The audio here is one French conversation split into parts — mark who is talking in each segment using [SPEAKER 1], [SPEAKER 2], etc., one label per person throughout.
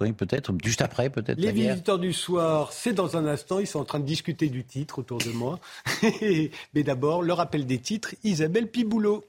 [SPEAKER 1] Oui, peut-être, juste après, peut-être.
[SPEAKER 2] Les visiteurs du soir, c'est dans un instant, ils sont en train de discuter du titre autour de moi. Mais d'abord, le rappel des titres, Isabelle Piboulot.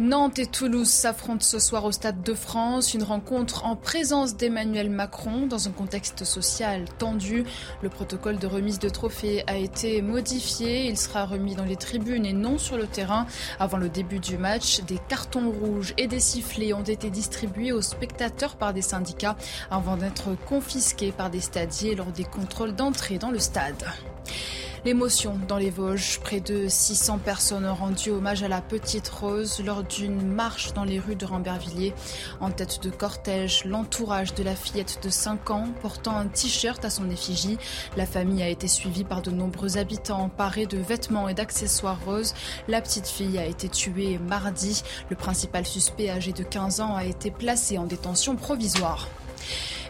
[SPEAKER 3] Nantes et Toulouse s'affrontent ce soir au Stade de France. Une rencontre en présence d'Emmanuel Macron dans un contexte social tendu. Le protocole de remise de trophées a été modifié. Il sera remis dans les tribunes et non sur le terrain. Avant le début du match, des cartons rouges et des sifflets ont été distribués aux spectateurs par des syndicats avant d'être confisqués par des stadiers lors des contrôles d'entrée dans le stade. L'émotion dans les Vosges. Près de 600 personnes ont rendu hommage à la petite Rose lors d'une marche dans les rues de Rambervilliers. En tête de cortège, l'entourage de la fillette de 5 ans portant un t-shirt à son effigie. La famille a été suivie par de nombreux habitants parés de vêtements et d'accessoires roses. La petite fille a été tuée mardi. Le principal suspect âgé de 15 ans a été placé en détention provisoire.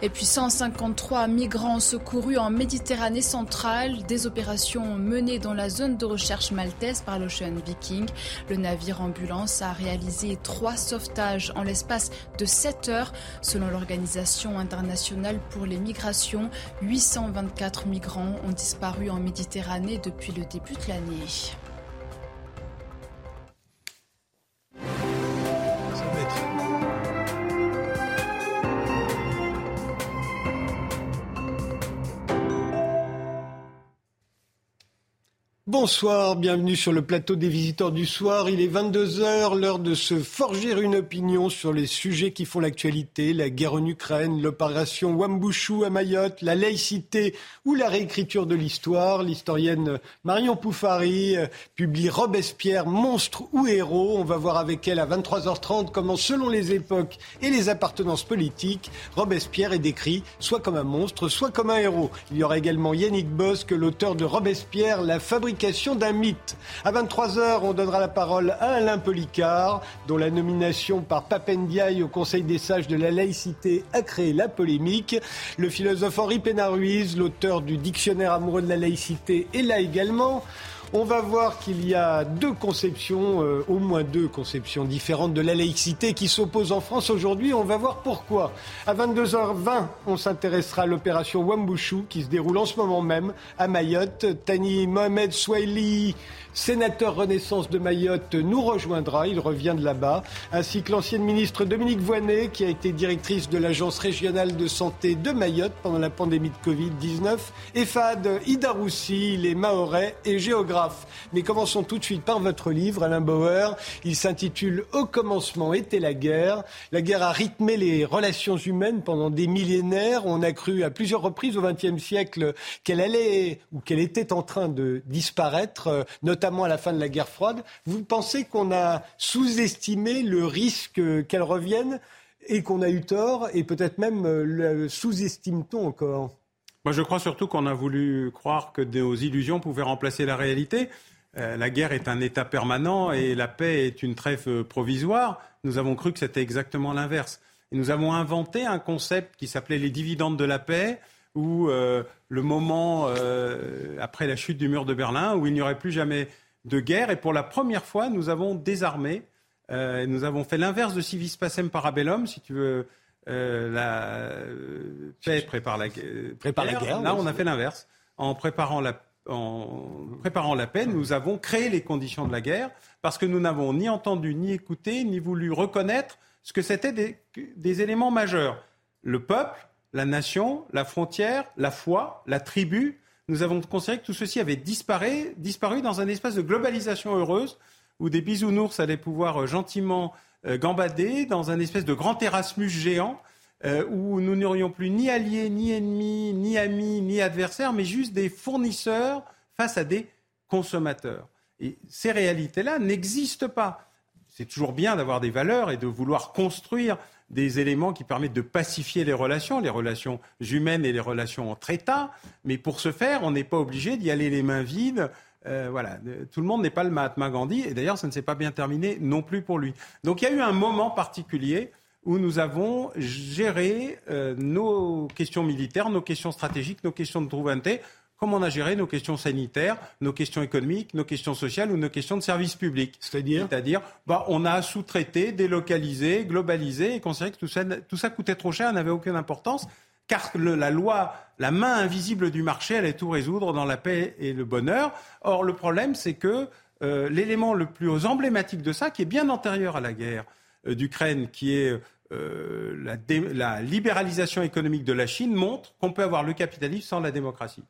[SPEAKER 3] Et puis 153 migrants secourus en Méditerranée centrale, des opérations menées dans la zone de recherche maltaise par l'Ocean Viking. Le navire ambulance a réalisé trois sauvetages en l'espace de 7 heures. Selon l'Organisation internationale pour les migrations, 824 migrants ont disparu en Méditerranée depuis le début de l'année.
[SPEAKER 2] Bonsoir, bienvenue sur le plateau des visiteurs du soir. Il est 22h, l'heure de se forger une opinion sur les sujets qui font l'actualité, la guerre en Ukraine, l'opération Wambushu à Mayotte, la laïcité ou la réécriture de l'histoire. L'historienne Marion Poufari euh, publie Robespierre, monstre ou héros. On va voir avec elle à 23h30 comment, selon les époques et les appartenances politiques, Robespierre est décrit soit comme un monstre, soit comme un héros. Il y aura également Yannick Bosque, l'auteur de Robespierre, la fabrique d'un mythe. À 23h, on donnera la parole à Alain Policard, dont la nomination par Papendiaï au Conseil des sages de la laïcité a créé la polémique. Le philosophe Henri Pénaruiz, l'auteur du Dictionnaire amoureux de la laïcité, est là également. On va voir qu'il y a deux conceptions, euh, au moins deux conceptions différentes de la laïcité qui s'opposent en France aujourd'hui. On va voir pourquoi. À 22h20, on s'intéressera à l'opération Wambushu qui se déroule en ce moment même à Mayotte. Tani Mohamed Swahili sénateur Renaissance de Mayotte, nous rejoindra. Il revient de là-bas. Ainsi que l'ancienne ministre Dominique Voynet, qui a été directrice de l'Agence régionale de santé de Mayotte pendant la pandémie de Covid-19. Et Fad Idaroussi, il est mahorais et géographe. Mais commençons tout de suite par votre livre, Alain Bauer. Il s'intitule Au commencement était la guerre. La guerre a rythmé les relations humaines pendant des millénaires. On a cru à plusieurs reprises au XXe siècle qu'elle allait ou qu'elle était en train de disparaître, notamment notamment à la fin de la guerre froide. Vous pensez qu'on a sous-estimé le risque qu'elle revienne et qu'on a eu tort et peut-être même euh, sous-estime-t-on encore?
[SPEAKER 4] Moi, je crois surtout qu'on a voulu croire que nos illusions pouvaient remplacer la réalité. Euh, la guerre est un état permanent et la paix est une trêve provisoire. Nous avons cru que c'était exactement l'inverse. Et nous avons inventé un concept qui s'appelait les dividendes de la paix, où euh, le moment euh, après la chute du mur de Berlin, où il n'y aurait plus jamais de guerre. Et pour la première fois, nous avons désarmé. Euh, nous avons fait l'inverse de civis pacem parabellum, si tu veux. la paix prépare la,
[SPEAKER 2] prépare la guerre.
[SPEAKER 4] Là, on a fait l'inverse. En préparant la en préparant la paix, nous avons créé les conditions de la guerre parce que nous n'avons ni entendu, ni écouté, ni voulu reconnaître ce que c'était des, des éléments majeurs. Le peuple, la nation, la frontière, la foi, la tribu. Nous avons considéré que tout ceci avait disparu, disparu dans un espace de globalisation heureuse où des bisounours allaient pouvoir euh, gentiment euh, gambader dans un espèce de grand Erasmus géant euh, où nous n'aurions plus ni alliés, ni ennemis, ni amis, ni adversaires, mais juste des fournisseurs face à des consommateurs. Et ces réalités-là n'existent pas. C'est toujours bien d'avoir des valeurs et de vouloir construire des éléments qui permettent de pacifier les relations, les relations humaines et les relations entre États. Mais pour ce faire, on n'est pas obligé d'y aller les mains vides. Euh, voilà, tout le monde n'est pas le Mahatma Gandhi, et d'ailleurs, ça ne s'est pas bien terminé non plus pour lui. Donc, il y a eu un moment particulier où nous avons géré euh, nos questions militaires, nos questions stratégiques, nos questions de souveraineté comme on a géré nos questions sanitaires, nos questions économiques, nos questions sociales ou nos questions de services publics.
[SPEAKER 2] C'est-à-dire
[SPEAKER 4] C'est-à-dire, bah, on a sous-traité, délocalisé, globalisé et considéré que tout ça, tout ça coûtait trop cher, n'avait aucune importance, car le, la loi, la main invisible du marché allait tout résoudre dans la paix et le bonheur. Or, le problème, c'est que euh, l'élément le plus emblématique de ça, qui est bien antérieur à la guerre euh, d'Ukraine, qui est euh, la, la libéralisation économique de la Chine, montre qu'on peut avoir le capitalisme sans la démocratie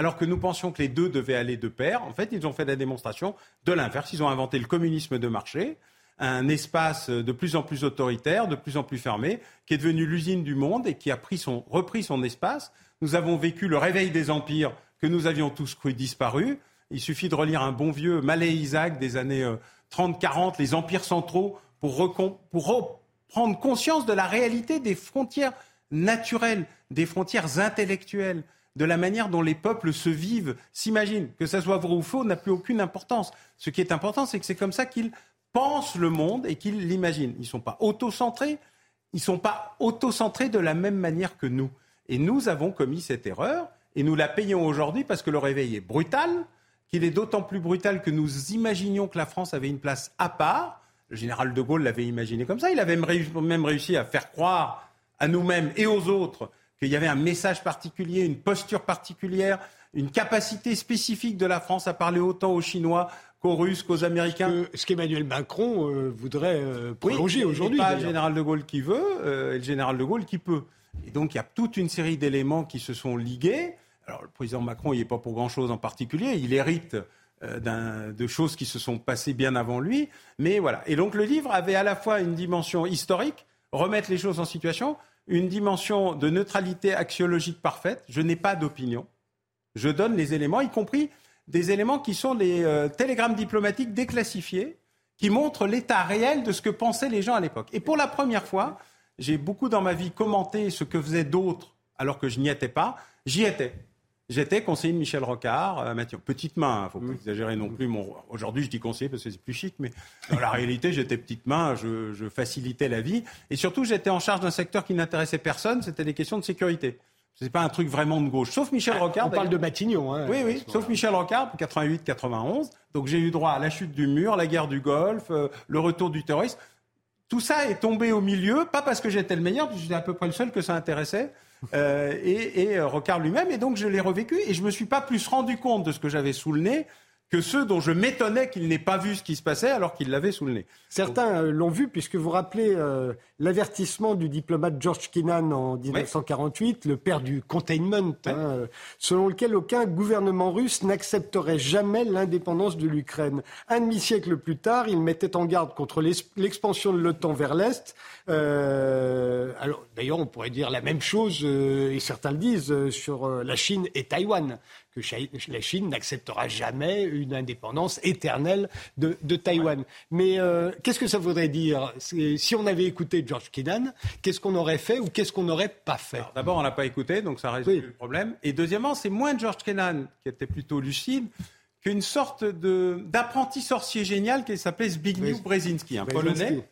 [SPEAKER 4] alors que nous pensions que les deux devaient aller de pair. En fait, ils ont fait la démonstration de l'inverse. Ils ont inventé le communisme de marché, un espace de plus en plus autoritaire, de plus en plus fermé, qui est devenu l'usine du monde et qui a repris son espace. Nous avons vécu le réveil des empires que nous avions tous cru disparus. Il suffit de relire un bon vieux Malais Isaac des années 30-40, euh, les empires centraux, pour, pour reprendre conscience de la réalité des frontières naturelles, des frontières intellectuelles de la manière dont les peuples se vivent, s'imaginent. Que ça soit vrai ou faux n'a plus aucune importance. Ce qui est important, c'est que c'est comme ça qu'ils pensent le monde et qu'ils l'imaginent. Ils ne sont pas autocentrés, ils ne sont pas autocentrés de la même manière que nous. Et nous avons commis cette erreur et nous la payons aujourd'hui parce que le réveil est brutal, qu'il est d'autant plus brutal que nous imaginions que la France avait une place à part. Le général de Gaulle l'avait imaginé comme ça. Il avait même réussi à faire croire à nous-mêmes et aux autres qu'il y avait un message particulier, une posture particulière, une capacité spécifique de la France à parler autant aux Chinois qu'aux Russes, qu'aux Américains.
[SPEAKER 2] Ce qu'Emmanuel Macron euh, voudrait euh, prolonger oui, aujourd'hui.
[SPEAKER 4] Pas le général de Gaulle qui veut, euh, et le général de Gaulle qui peut. Et donc il y a toute une série d'éléments qui se sont ligués. Alors le président Macron, il n'est pas pour grand-chose en particulier. Il hérite de choses qui se sont passées bien avant lui. Mais voilà. Et donc le livre avait à la fois une dimension historique, remettre les choses en situation, une dimension de neutralité axiologique parfaite. Je n'ai pas d'opinion. Je donne les éléments, y compris des éléments qui sont les euh, télégrammes diplomatiques déclassifiés, qui montrent l'état réel de ce que pensaient les gens à l'époque. Et pour la première fois, j'ai beaucoup dans ma vie commenté ce que faisaient d'autres alors que je n'y étais pas. J'y étais. J'étais conseiller de Michel Rocard, euh, Mathieu. Petite main, il hein, ne faut pas exagérer non plus. Aujourd'hui, je dis conseiller parce que c'est plus chic, mais dans la réalité, j'étais petite main, je, facilitais la vie. Et surtout, j'étais en charge d'un secteur qui n'intéressait personne, c'était des questions de sécurité. Ce n'est pas un truc vraiment de gauche. Sauf Michel ah, Rocard.
[SPEAKER 2] On parle de Matignon. Hein,
[SPEAKER 4] oui, oui. Sauf Michel Rocard, 88-91. Donc j'ai eu droit à la chute du mur, la guerre du Golfe, euh, le retour du terrorisme. Tout ça est tombé au milieu, pas parce que j'étais le meilleur, puisque j'étais à peu près le seul que ça intéressait, et, et euh, Rocard lui-même. Et donc, je l'ai revécu et je me suis pas plus rendu compte de ce que j'avais sous le nez que ceux dont je m'étonnais qu'ils n'aient pas vu ce qui se passait alors qu'ils l'avaient sous le nez.
[SPEAKER 2] Certains euh, l'ont vu puisque vous rappelez euh, l'avertissement du diplomate George Kennan en 1948, le père du containment, hein, euh, selon lequel aucun gouvernement russe n'accepterait jamais l'indépendance de l'Ukraine. Un demi-siècle plus tard, il mettait en garde contre l'expansion de l'OTAN vers l'Est. alors, d'ailleurs, on pourrait dire la même chose, et certains le disent, sur la Chine et Taïwan que la Chine n'acceptera jamais une indépendance éternelle de, Taïwan. Mais euh, qu'est-ce que ça voudrait dire? Si on avait écouté George Kennan, qu'est-ce qu'on aurait fait ou qu'est-ce qu'on n'aurait pas fait?
[SPEAKER 4] D'abord, on l'a pas écouté, donc ça résout le problème. Et deuxièmement, c'est moins George Kennan, qui était plutôt lucide, qu'une sorte d'apprenti sorcier génial qui s'appelait Zbigniew Brzezinski, un Polonais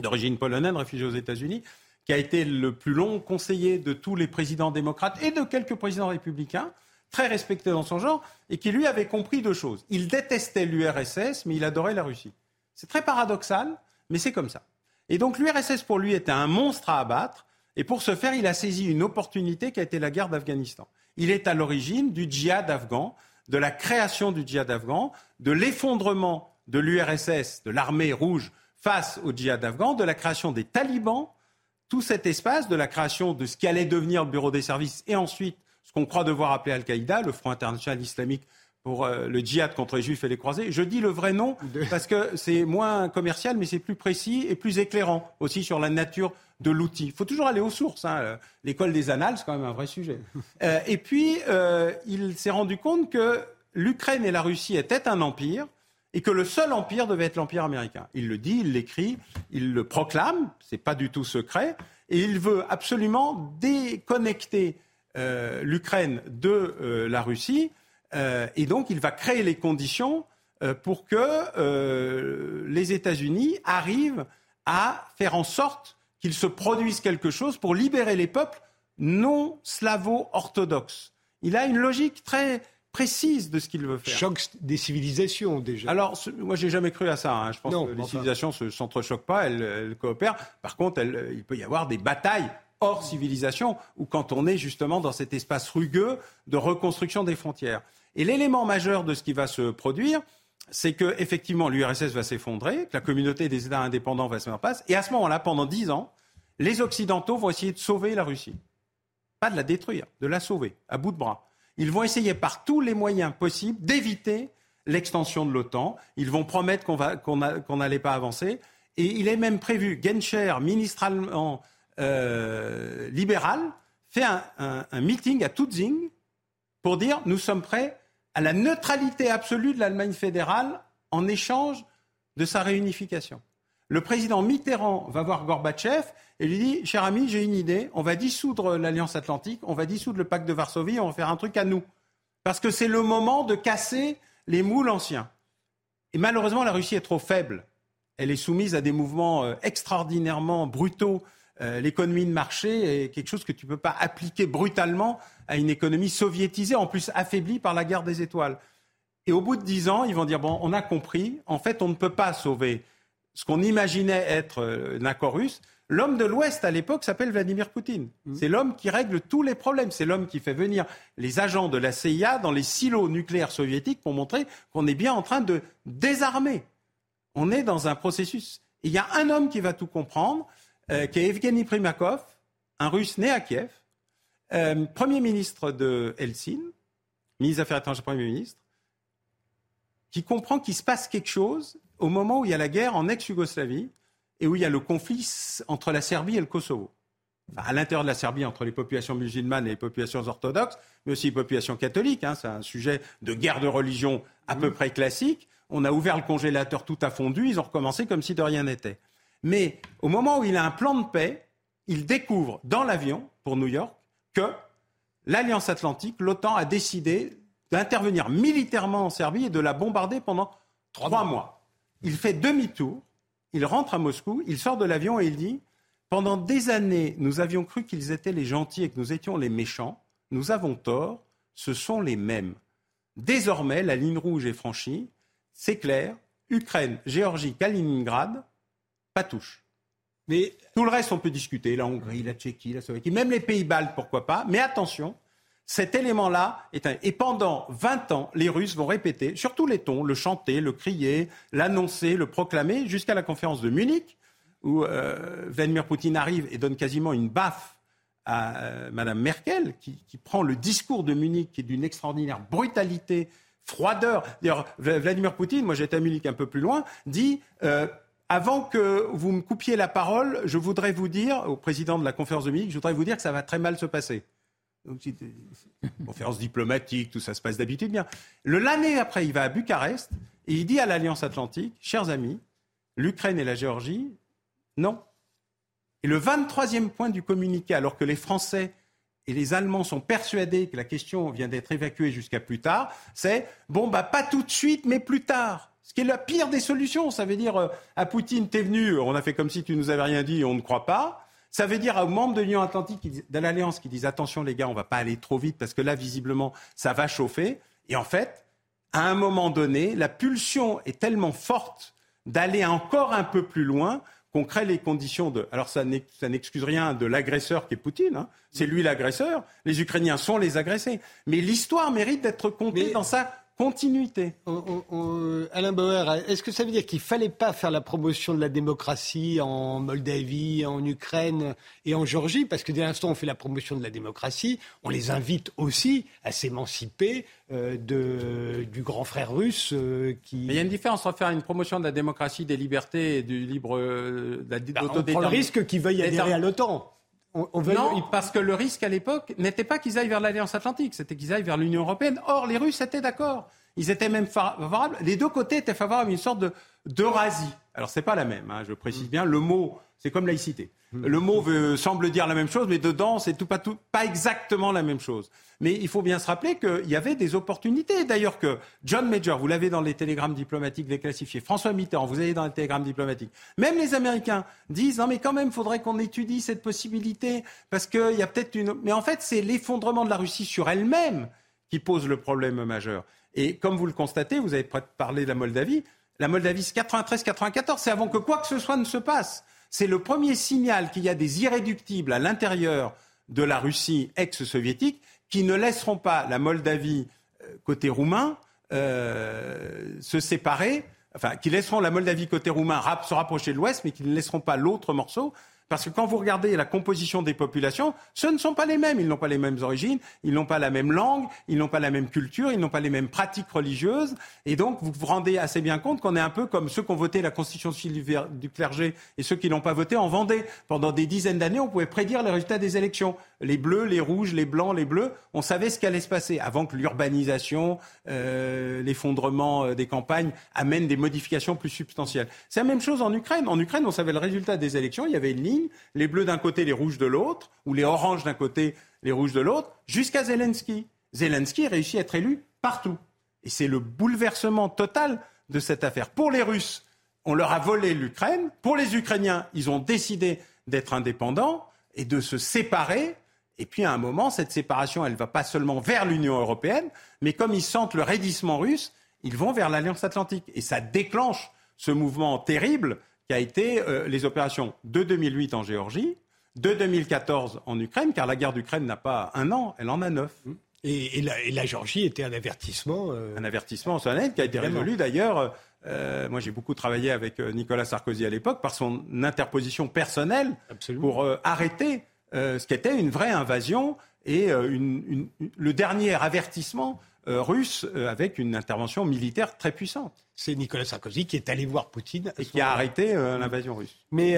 [SPEAKER 4] d'origine polonaise, réfugié aux États-Unis, qui a été le plus long conseiller de tous les présidents démocrates et de quelques présidents républicains très respecté dans son genre, et qui lui avait compris deux choses. Il détestait l'URSS, mais il adorait la Russie. C'est très paradoxal, mais c'est comme ça. Et donc l'URSS pour lui était un monstre à abattre, et pour ce faire, il a saisi une opportunité qui a été la guerre d'Afghanistan. Il est à l'origine du djihad afghan, de la création du djihad afghan, de l'effondrement de l'URSS, de l'armée rouge face au djihad afghan, de la création des talibans, tout cet espace, de la création de ce qui allait devenir le bureau des services et ensuite qu'on croit devoir appeler Al-Qaïda, le Front international islamique pour euh, le djihad contre les juifs et les croisés. Je dis le vrai nom parce que c'est moins commercial, mais c'est plus précis et plus éclairant aussi sur la nature de l'outil. Il faut toujours aller aux sources. Hein. L'école des annales, c'est quand même un vrai sujet. Euh, et puis, euh, il s'est rendu compte que l'Ukraine et la Russie étaient un empire et que le seul empire devait être l'empire américain. Il le dit, il l'écrit, il le proclame, c'est pas du tout secret, et il veut absolument déconnecter l'Ukraine de euh, la Russie. Euh, et donc, il va créer les conditions pour que les États-Unis arrivent à faire en sorte qu'il se produise quelque chose pour libérer les peuples non slavo-orthodoxes. Il a une logique très précise de ce qu'il veut faire.
[SPEAKER 2] Choc des civilisations déjà.
[SPEAKER 4] Alors, moi, j'ai jamais cru à ça. Hein. Je pense que les civilisations ne s'entrechoquent pas, elles, coopèrent. Par contre, il peut y avoir des batailles hors civilisation, ou quand on est justement dans cet espace rugueux de reconstruction des frontières. Et l'élément majeur de ce qui va se produire, c'est que effectivement l'URSS va s'effondrer, que la communauté des États indépendants va se mettre en place, et à ce moment-là, pendant dix ans, les Occidentaux vont essayer de sauver la Russie. Pas de la détruire, de la sauver, à bout de bras. Ils vont essayer par tous les moyens possibles d'éviter l'extension de l'OTAN. Ils vont promettre qu'on n'allait pas avancer. Et il est même prévu, Genscher, ministre allemand euh, libéral, fait un, meeting à Tutzing pour dire nous sommes prêts à la neutralité absolue de l'Allemagne fédérale en échange de sa réunification. Le président Mitterrand va voir Gorbatchev et lui dit Cher ami, j'ai une idée, on va dissoudre l'Alliance Atlantique, on va dissoudre le pacte de Varsovie, on va faire un truc à nous. Parce que c'est le moment de casser les moules anciens. Et malheureusement, la Russie est trop faible. Elle est soumise à des mouvements euh, extraordinairement brutaux. Euh, l'économie de marché est quelque chose que tu ne peux pas appliquer brutalement à une économie soviétisée, en plus affaiblie par la guerre des étoiles. Et au bout de dix ans, ils vont dire bon, on a compris. En fait, on ne peut pas sauver ce qu'on imaginait être euh, un accord russe. L'homme de l'Ouest à l'époque s'appelle Vladimir Poutine. Mmh. C'est l'homme qui règle tous les problèmes. C'est l'homme qui fait venir les agents de la CIA dans les silos nucléaires soviétiques pour montrer qu'on est bien en train de désarmer. On est dans un processus. il y a un homme qui va tout comprendre, euh, qui est Evgeny Primakov, un russe né à Kiev, euh, Premier ministre de Helsinki, ministre des Affaires étrangères, Premier ministre, qui comprend qu'il se passe quelque chose au moment où il y a la guerre en ex-Yougoslavie et où il y a le conflit entre la Serbie et le Kosovo. à l'intérieur de la Serbie, entre les populations musulmanes et les populations orthodoxes, mais aussi les populations catholiques. Hein, c'est un sujet de guerre de religion à peu près classique. On a ouvert le congélateur, tout a fondu, ils ont recommencé comme si de rien n'était. Mais au moment où il a un plan de paix, il découvre dans l'avion pour New York que l'Alliance Atlantique, l'OTAN, a décidé d'intervenir militairement en Serbie et de la bombarder pendant trois mois. Il fait demi-tour, il rentre à Moscou, il sort de l'avion et il dit Pendant des années, nous avions cru qu'ils étaient les gentils et que nous étions les méchants. Nous avons tort, ce sont les mêmes. Désormais, la ligne rouge est franchie, c'est clair. Ukraine, Géorgie, Kaliningrad, pas touche. Mais tout le reste, on peut discuter. La Hongrie, la Tchéquie, la Slovaquie, même les Pays-Baltes, pourquoi pas. Mais attention, cet élément-là est un... Et pendant 20 ans, les Russes vont répéter, sur tous les tons, le chanter, le crier, l'annoncer, le proclamer, jusqu'à la conférence de Munich, où euh, Vladimir Poutine arrive et donne quasiment une baffe à Mme euh, Madame Merkel, qui, prend le discours de Munich, qui est d'une extraordinaire brutalité, froideur. D'ailleurs, Vladimir Poutine, moi j'étais à Munich un peu plus loin, dit... Euh, avant que vous me coupiez la parole, je voudrais vous dire, au président de la conférence de Munich, je voudrais vous dire que ça va très mal se passer. Conférence diplomatique, tout ça se passe d'habitude bien. L'année après, il va à Bucarest et il dit à l'Alliance Atlantique, chers amis, l'Ukraine et la Géorgie, non. Et le 23e point du communiqué, alors que les Français et les Allemands sont persuadés que la question vient d'être évacuée jusqu'à plus tard, c'est bon, bah pas tout de suite, mais plus tard. Ce qui est la pire des solutions. Ça veut dire euh, à Poutine, t'es venu, on a fait comme si tu nous avais rien dit, on ne croit pas. Ça veut dire aux membres de l'Union Atlantique, de l'Alliance, qui disent attention les gars, on va pas aller trop vite parce que là, visiblement, ça va chauffer. Et en fait, à un moment donné, la pulsion est tellement forte d'aller encore un peu plus loin qu'on crée les conditions de. Alors ça n'excuse rien de l'agresseur qui est Poutine. Hein. C'est lui l'agresseur. Les Ukrainiens sont les agressés. Mais l'histoire mérite d'être contée dans sa continuité.
[SPEAKER 2] Alain Bauer, est-ce que ça veut dire qu'il ne fallait pas faire la promotion de la démocratie en Moldavie, en Ukraine et en Géorgie? Parce que dès l'instant où on fait la promotion de la démocratie, on les invite aussi à s'émanciper euh, du grand frère russe euh, qui...
[SPEAKER 4] Mais il y a une différence entre faire une promotion de la démocratie, des libertés et du libre... Euh,
[SPEAKER 2] de la, bah, on prend le risque qu'ils veuillent adhérer à l'OTAN.
[SPEAKER 4] Non, parce que le risque à l'époque n'était pas qu'ils aillent vers l'Alliance Atlantique, c'était qu'ils aillent vers l'Union Européenne. Or, les Russes étaient d'accord. Ils étaient même favorables. Les deux côtés étaient favorables à une sorte d'Eurasie. Alors c'est pas la même, hein, je précise bien. Le mot, c'est comme laïcité. Le mot semble dire la même chose, mais dedans, c'est tout, pas exactement la même chose. Mais il faut bien se rappeler qu'il y avait des opportunités. D'ailleurs que John Major, vous l'avez dans les télégrammes diplomatiques déclassifiés, François Mitterrand, vous avez dans les télégrammes diplomatiques. Même les Américains disent non mais quand même, il faudrait qu'on étudie cette possibilité parce qu'il y a peut-être une. Mais en fait, c'est l'effondrement de la Russie sur elle-même qui pose le problème majeur. Et comme vous le constatez, vous avez parlé de la Moldavie. La Moldavie, c'est 93-94, c'est avant que quoi que ce soit ne se passe. C'est le premier signal qu'il y a des irréductibles à l'intérieur de la Russie ex-soviétique qui ne laisseront pas la Moldavie euh, côté roumain euh, se séparer, enfin, qui laisseront la Moldavie côté roumain se rapprocher de l'Ouest, mais qui ne laisseront pas l'autre morceau parce que quand vous regardez la composition des populations, ce ne sont pas les mêmes. Ils n'ont pas les mêmes origines, ils n'ont pas la même langue, ils n'ont pas la même culture, ils n'ont pas les mêmes pratiques religieuses. Et donc, vous vous rendez assez bien compte qu'on est un peu comme ceux qui ont voté la constitution du clergé et ceux qui n'ont pas voté en Vendée. Pendant des dizaines d'années, on pouvait prédire les résultats des élections. Les bleus, les rouges, les blancs, les bleus, on savait ce qui allait se passer avant que l'urbanisation, euh, l'effondrement euh, des campagnes amènent des modifications plus substantielles. C'est la même chose en Ukraine. En Ukraine, on savait le résultat des élections, il y avait une ligne les bleus d'un côté, les rouges de l'autre, ou les oranges d'un côté, les rouges de l'autre, jusqu'à Zelensky. Zelensky réussit à être élu partout. Et c'est le bouleversement total de cette affaire. Pour les Russes, on leur a volé l'Ukraine. Pour les Ukrainiens, ils ont décidé d'être indépendants et de se séparer. Et puis à un moment, cette séparation, elle ne va pas seulement vers l'Union européenne, mais comme ils sentent le raidissement russe, ils vont vers l'Alliance atlantique. Et ça déclenche ce mouvement terrible qui a été euh, les opérations de 2008 en Géorgie, de 2014 en Ukraine, car la guerre d'Ukraine n'a pas un an, elle en a neuf.
[SPEAKER 2] Et, la, Géorgie était un avertissement.
[SPEAKER 4] Euh, un avertissement solennel qui a été résolu d'ailleurs. Euh, moi, j'ai beaucoup travaillé avec Nicolas Sarkozy à l'époque par son interposition personnelle pour arrêter ce qui était une vraie invasion et le dernier avertissement russe euh, avec une intervention militaire très puissante.
[SPEAKER 2] C'est Nicolas Sarkozy qui est allé voir Poutine.
[SPEAKER 4] Et qui a arrêté euh, l'invasion russe.
[SPEAKER 2] Mais,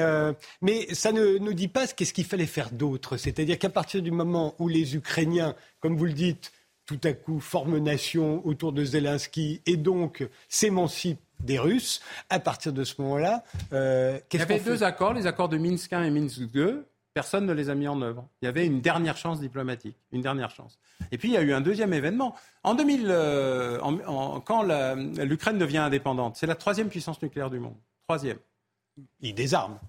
[SPEAKER 2] mais ça ne nous dit pas qu'est-ce qu'il fallait faire d'autre. C'est-à-dire qu'à partir du moment où les Ukrainiens, comme vous le dites, tout à coup forment nation autour de Zelensky et donc s'émancipent des Russes, à partir de ce moment-là,
[SPEAKER 4] qu'est-ce Il y avait deux accords, les accords de Minsk 1 et Minsk 2, Personne ne les a mis en œuvre. Il y avait une dernière chance diplomatique, une dernière chance. Et puis il y a eu un deuxième événement. En 2000, euh, quand l'Ukraine devient indépendante, c'est la troisième puissance nucléaire du monde. Troisième.
[SPEAKER 2] Ils désarment.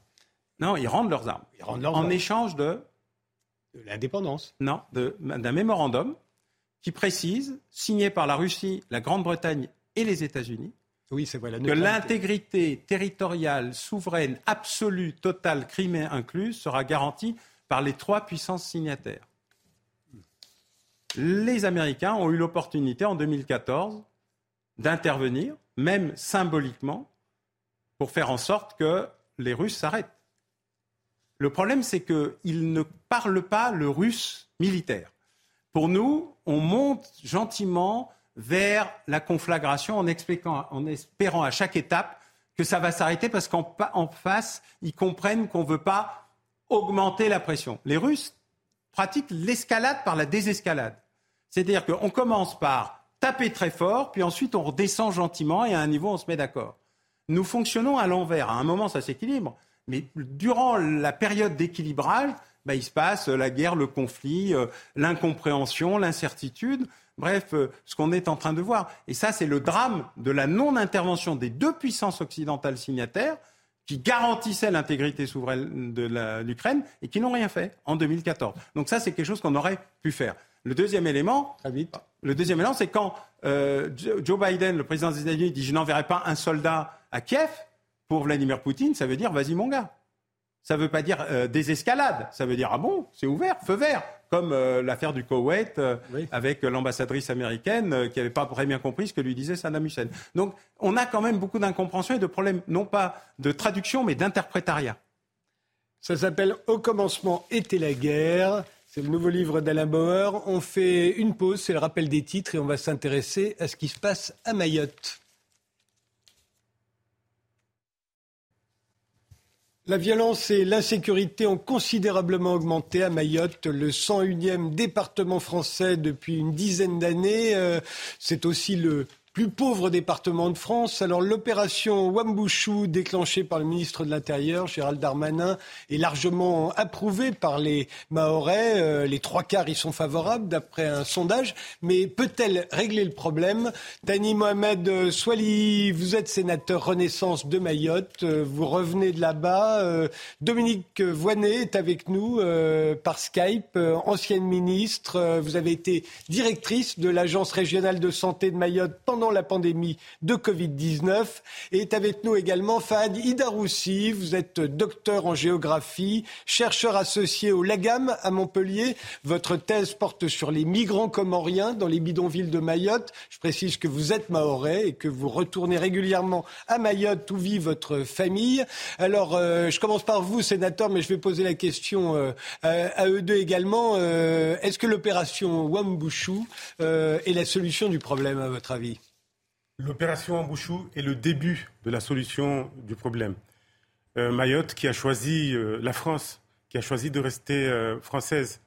[SPEAKER 4] Non, ils rendent leurs armes.
[SPEAKER 2] Ils rendent leurs
[SPEAKER 4] en échange de.
[SPEAKER 2] De l'indépendance.
[SPEAKER 4] Non, d'un mémorandum qui précise, signé par la Russie, la Grande-Bretagne et les États-Unis,
[SPEAKER 2] oui, c'est vrai.
[SPEAKER 4] que l'intégrité territoriale, souveraine, absolue, totale, Crimée incluse, sera garantie par les trois puissances signataires. Les Américains ont eu l'opportunité en 2014 d'intervenir, même symboliquement, pour faire en sorte que les Russes s'arrêtent. Le problème, c'est qu'ils ne parlent pas le russe militaire. Pour nous, on monte gentiment vers la conflagration en, espérant à chaque étape que ça va s'arrêter parce qu'en face, ils comprennent qu'on ne veut pas augmenter la pression. Les Russes pratiquent l'escalade par la désescalade. C'est-à-dire qu'on commence par taper très fort, puis ensuite on redescend gentiment et à un niveau on se met d'accord. Nous fonctionnons à l'envers. À un moment, ça s'équilibre, mais durant la période d'équilibrage, bah, il se passe la guerre, le conflit, euh, l'incompréhension, l'incertitude. Bref, euh, ce qu'on est en train de voir. Et ça, c'est le drame de la non-intervention des deux puissances occidentales signataires qui garantissaient l'intégrité souveraine de l'Ukraine et qui n'ont rien fait en 2014. Donc ça, c'est quelque chose qu'on aurait pu faire. Le deuxième élément, le deuxième élément, c'est quand euh, Joe Biden, le président des États-Unis, dit je n'enverrai pas un soldat à Kiev pour Vladimir Poutine, ça veut dire vas-y mon gars. Ça ne veut pas dire euh, désescalade, ça veut dire ah bon, c'est ouvert, feu vert, comme euh, l'affaire du Koweït euh, avec l'ambassadrice américaine qui n'avait pas très bien compris ce que lui disait Saddam Hussein. Donc on a quand même beaucoup d'incompréhension et de problèmes, non pas de traduction, mais d'interprétariat.
[SPEAKER 2] Ça s'appelle Au commencement était la guerre. C'est le nouveau livre d'Alain Bauer. On fait une pause, c'est le rappel des titres et on va s'intéresser à ce qui se passe à Mayotte. La violence et l'insécurité ont considérablement augmenté à Mayotte, le 101e département français depuis une dizaine d'années. Euh, c'est aussi le plus pauvre département de France. Alors l'opération Wambouchou, déclenchée par le ministre de l'Intérieur, Gérald Darmanin, est largement approuvée par les Mahorais. Euh, les trois quarts y sont favorables, d'après un sondage. Mais peut-elle régler le problème? Tani Mohamed Swali, vous êtes sénateur Renaissance de Mayotte. Euh, vous revenez de là-bas. Euh, Dominique Voinet est avec nous par Skype, ancienne ministre. Vous avez été directrice de l'Agence régionale de santé de Mayotte pendant la pandémie de Covid-19. Et avec nous également Fahad Idaroussi. Vous êtes docteur en géographie, chercheur associé au LAGAM à Montpellier. Votre thèse porte sur les migrants comoriens dans les bidonvilles de Mayotte. Je précise que vous êtes mahorais et que vous retournez régulièrement à Mayotte où vit votre famille. Alors, euh, je commence par vous, sénateur, mais je vais poser la question euh, à, eux deux également. Euh, est-ce que l'opération Wambouchou est la solution du problème, à votre avis?
[SPEAKER 5] L'opération Wambouchou est le début de la solution du problème. Mayotte, qui a choisi la France, qui a choisi de rester française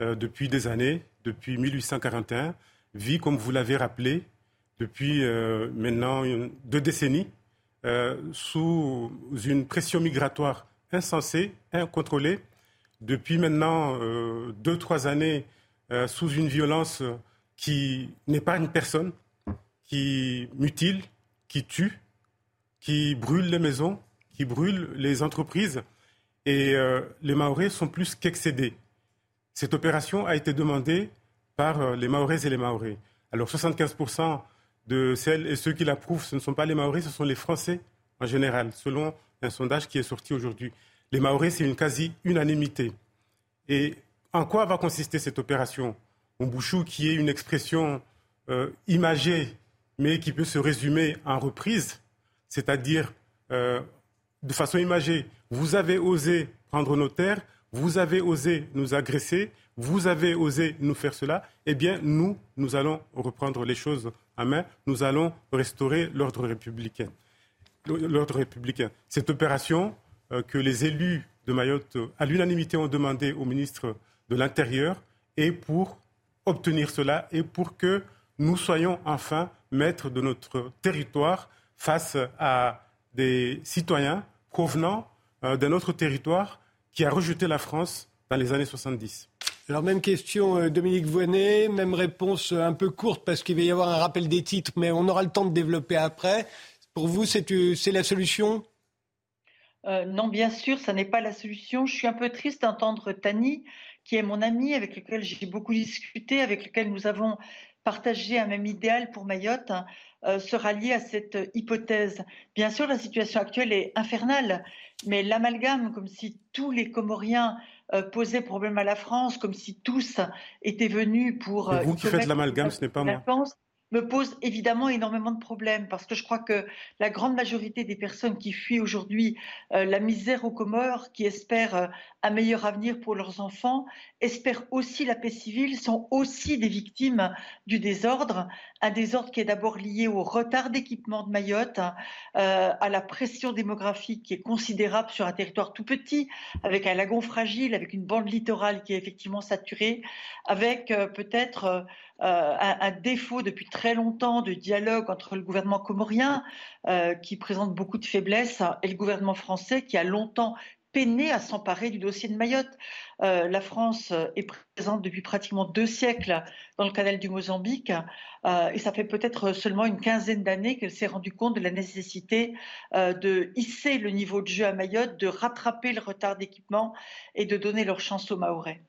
[SPEAKER 5] depuis des années, depuis 1841, vit, comme vous l'avez rappelé, depuis maintenant deux décennies, sous une pression migratoire insensée, incontrôlée, depuis maintenant euh, deux, trois années euh, sous une violence qui une personne, qui mutile, qui tue, qui brûle les maisons, qui brûle les entreprises. Et euh, les Maoris sont plus qu'excédés. Cette opération a été demandée par les Maoris et les Maoris. Alors 75% de celles et ceux qui l'approuvent, ce ne sont pas les Maoris, ce sont les Français en général, selon un sondage qui est sorti aujourd'hui. Les Maoris, c'est une quasi-unanimité. Et en quoi va consister cette opération? Mbouchou, qui est une expression euh, imagée, mais qui peut se résumer en reprise, c'est-à-dire euh, de façon imagée, vous avez osé prendre nos terres, vous avez osé nous agresser, vous avez osé nous faire cela, eh bien, nous, nous allons reprendre les choses en main, nous allons restaurer l'ordre républicain. Cette opération, euh, que les élus de Mayotte, à l'unanimité, ont demandé au ministre de l'Intérieur, et pour obtenir cela et pour que nous soyons enfin maîtres de notre territoire face à des citoyens provenant euh, d'un autre territoire qui a rejeté la France dans les années 70.
[SPEAKER 2] Alors même question, euh, Dominique Voynet, même réponse un peu courte parce qu'il va y avoir un rappel des titres, mais on aura le temps de développer après. Pour vous, c'est la solution?
[SPEAKER 6] Euh, non, bien sûr, ça n'est pas la solution. Je suis un peu triste d'entendre Tani, qui est mon ami, avec lequel j'ai beaucoup discuté, avec lequel nous avons partagé un même idéal pour Mayotte, euh, se rallier à cette hypothèse. Bien sûr, la situation actuelle est infernale, mais l'amalgame, comme si tous les Comoriens euh, posaient problème à la France, comme si tous étaient venus pour...
[SPEAKER 5] vous qui faites l'amalgame, ce n'est pas moi
[SPEAKER 6] me pose évidemment énormément de problèmes parce que je crois que la grande majorité des personnes qui fuient aujourd'hui euh, la misère aux Comores, qui espèrent euh, un meilleur avenir pour leurs enfants, espèrent aussi la paix civile, sont aussi des victimes du désordre, un désordre qui est d'abord lié au retard d'équipement de Mayotte, euh, à la pression démographique qui est considérable sur un territoire tout petit, avec un lagon fragile, avec une bande littorale qui est effectivement saturée, avec peut-être euh, un, défaut depuis très longtemps de dialogue entre le gouvernement comorien, euh, qui présente beaucoup de faiblesses, et le gouvernement français, qui a longtemps peiné à s'emparer du dossier de Mayotte. Euh, la France est présente depuis pratiquement deux siècles dans le canal du Mozambique et ça fait peut-être seulement une quinzaine d'années qu'elle s'est rendue compte de la nécessité de hisser le niveau de jeu à Mayotte, de rattraper le retard d'équipement et de donner leur chance aux Mahorais.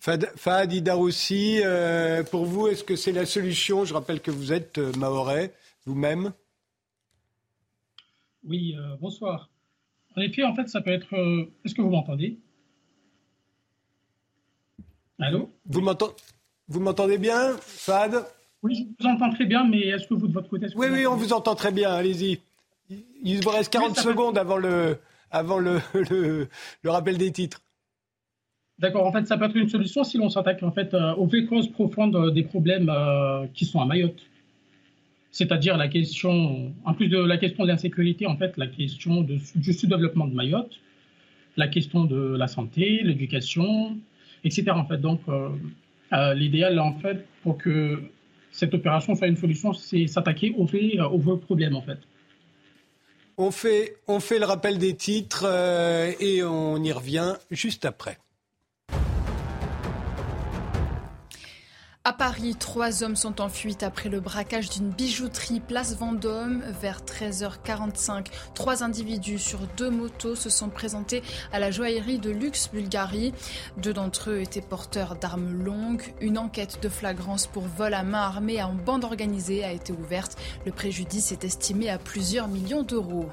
[SPEAKER 2] Fahad Idaroussi, euh, pour vous, est-ce que c'est la solution? Je rappelle que vous êtes euh, maorais, vous-même.
[SPEAKER 7] Oui, euh, bonsoir. En effet, en fait, ça peut être. Est-ce que vous m'entendez? Allô?
[SPEAKER 2] Vous m'entendez bien, Fahad
[SPEAKER 7] Oui, je vous entends très bien, mais est-ce que vous, de votre côté.
[SPEAKER 2] Oui, oui, on vous entend très bien, allez-y. Il vous reste 40 secondes avant, le, avant le, le rappel des titres.
[SPEAKER 7] D'accord, en fait, ça peut être une solution si l'on s'attaque en fait euh, aux vraies causes profondes des problèmes euh, qui sont à Mayotte. C'est-à-dire la question, en plus de la question de l'insécurité, en fait, la question du sous-développement de Mayotte, la question de la santé, l'éducation, etc. En fait, donc, euh, l'idéal, en fait, pour que cette opération soit une solution, c'est s'attaquer au, vrai, au vrai problème en fait.
[SPEAKER 2] On fait, on fait le rappel des titres euh, et on y revient juste après.
[SPEAKER 3] Paris, trois hommes sont en fuite après le braquage d'une bijouterie place Vendôme. Vers 13h45, trois individus sur deux motos se sont présentés à la joaillerie de luxe Bulgarie. Deux d'entre eux étaient porteurs d'armes longues. Une enquête de flagrance pour vol à main armée en bande organisée a été ouverte. Le préjudice est estimé à plusieurs millions d'euros.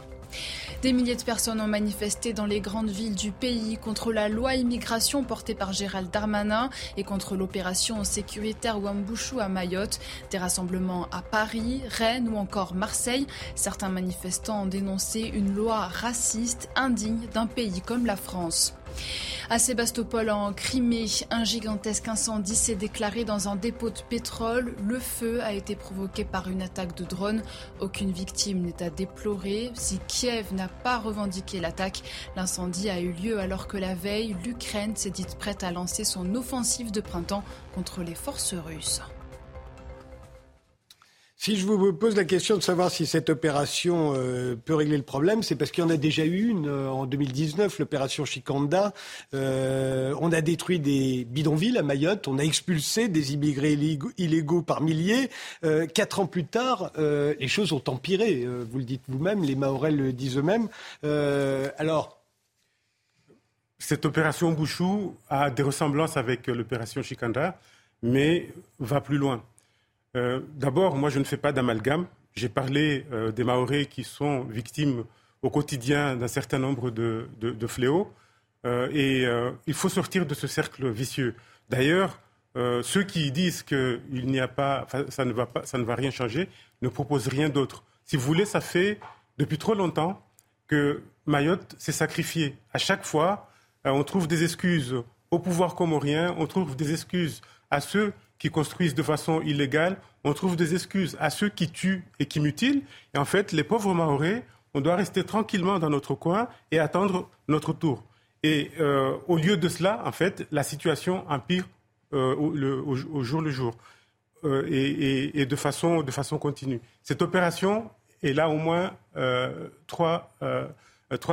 [SPEAKER 3] Des milliers de personnes ont manifesté dans les grandes villes du pays contre la loi immigration portée par Gérald Darmanin et contre l'opération sécuritaire Wambushu à Mayotte. Des rassemblements à Paris, Rennes ou encore Marseille. Certains manifestants ont dénoncé une loi raciste indigne d'un pays comme la France. À Sébastopol, en Crimée, un gigantesque incendie s'est déclaré dans un dépôt de pétrole. Le feu a été provoqué par une attaque de drone. Aucune victime n'est à déplorer. Si Kiev n'a pas revendiqué l'attaque, l'incendie a eu lieu alors que la veille, l'Ukraine s'est dite prête à lancer son offensive de printemps contre les forces russes.
[SPEAKER 2] Si je vous pose la question de savoir si cette opération euh, peut régler le problème, c'est parce qu'il y en a déjà eu une euh, en 2019, l'opération Chikanda. Euh, on a détruit des bidonvilles à Mayotte, on a expulsé des immigrés illégaux, par milliers. quatre ans plus tard, les choses ont empiré. vous le dites vous-même, les Maorais le disent eux-mêmes. alors.
[SPEAKER 5] Cette opération Bouchou a des ressemblances avec l'opération Chikanda, mais va plus loin. Euh, d'abord, moi, je ne fais pas d'amalgame. J'ai parlé euh, des Maoris qui sont victimes au quotidien d'un certain nombre de, fléaux. Euh, et il faut sortir de ce cercle vicieux. D'ailleurs, ceux qui disent que n'y a pas, ça ne va pas, ça ne va rien changer, ne proposent rien d'autre. Si vous voulez, ça fait depuis trop longtemps que Mayotte s'est sacrifié. À chaque fois, on trouve des excuses au pouvoir comorien, on trouve des excuses à ceux qui construisent de façon illégale, on trouve des excuses à ceux qui tuent et qui mutilent. Et en fait, les pauvres Maoris, on doit rester tranquillement dans notre coin et attendre notre tour. Et euh, au lieu de cela, en fait, la situation empire euh, au, jour le jour euh, et, de, façon, continue. Cette opération est là au moins trois,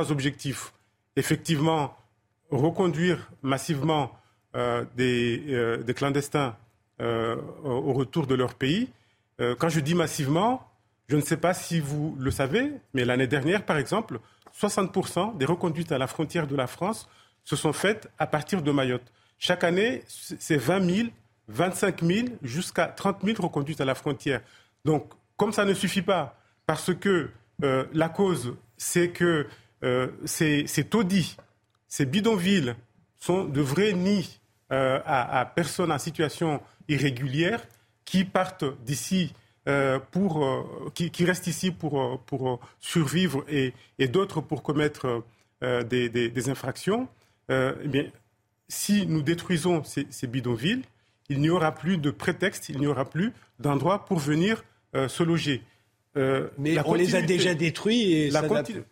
[SPEAKER 5] objectifs. Effectivement, reconduire massivement des, des clandestins au retour de leur pays. Euh, quand je dis massivement, je ne sais pas si vous le savez, mais l'année dernière, par exemple, 60% des reconduites à la frontière de la France se sont faites à partir de Mayotte. Chaque année, c'est 20 000, 25 000, jusqu'à 30 000 reconduites à la frontière. Donc, comme ça ne suffit pas, parce que euh, la cause, c'est que ces, taudis, ces bidonvilles sont de vrais nids à, à personnes en situation irrégulières qui partent d'ici euh, pour, euh, qui, restent ici pour, euh, pour survivre et, et d'autres pour commettre des, des, infractions, eh bien, si nous détruisons ces, ces, bidonvilles, il n'y aura plus de prétexte, il n'y aura plus d'endroit pour venir se loger.
[SPEAKER 2] Mais on les a déjà détruits et
[SPEAKER 5] la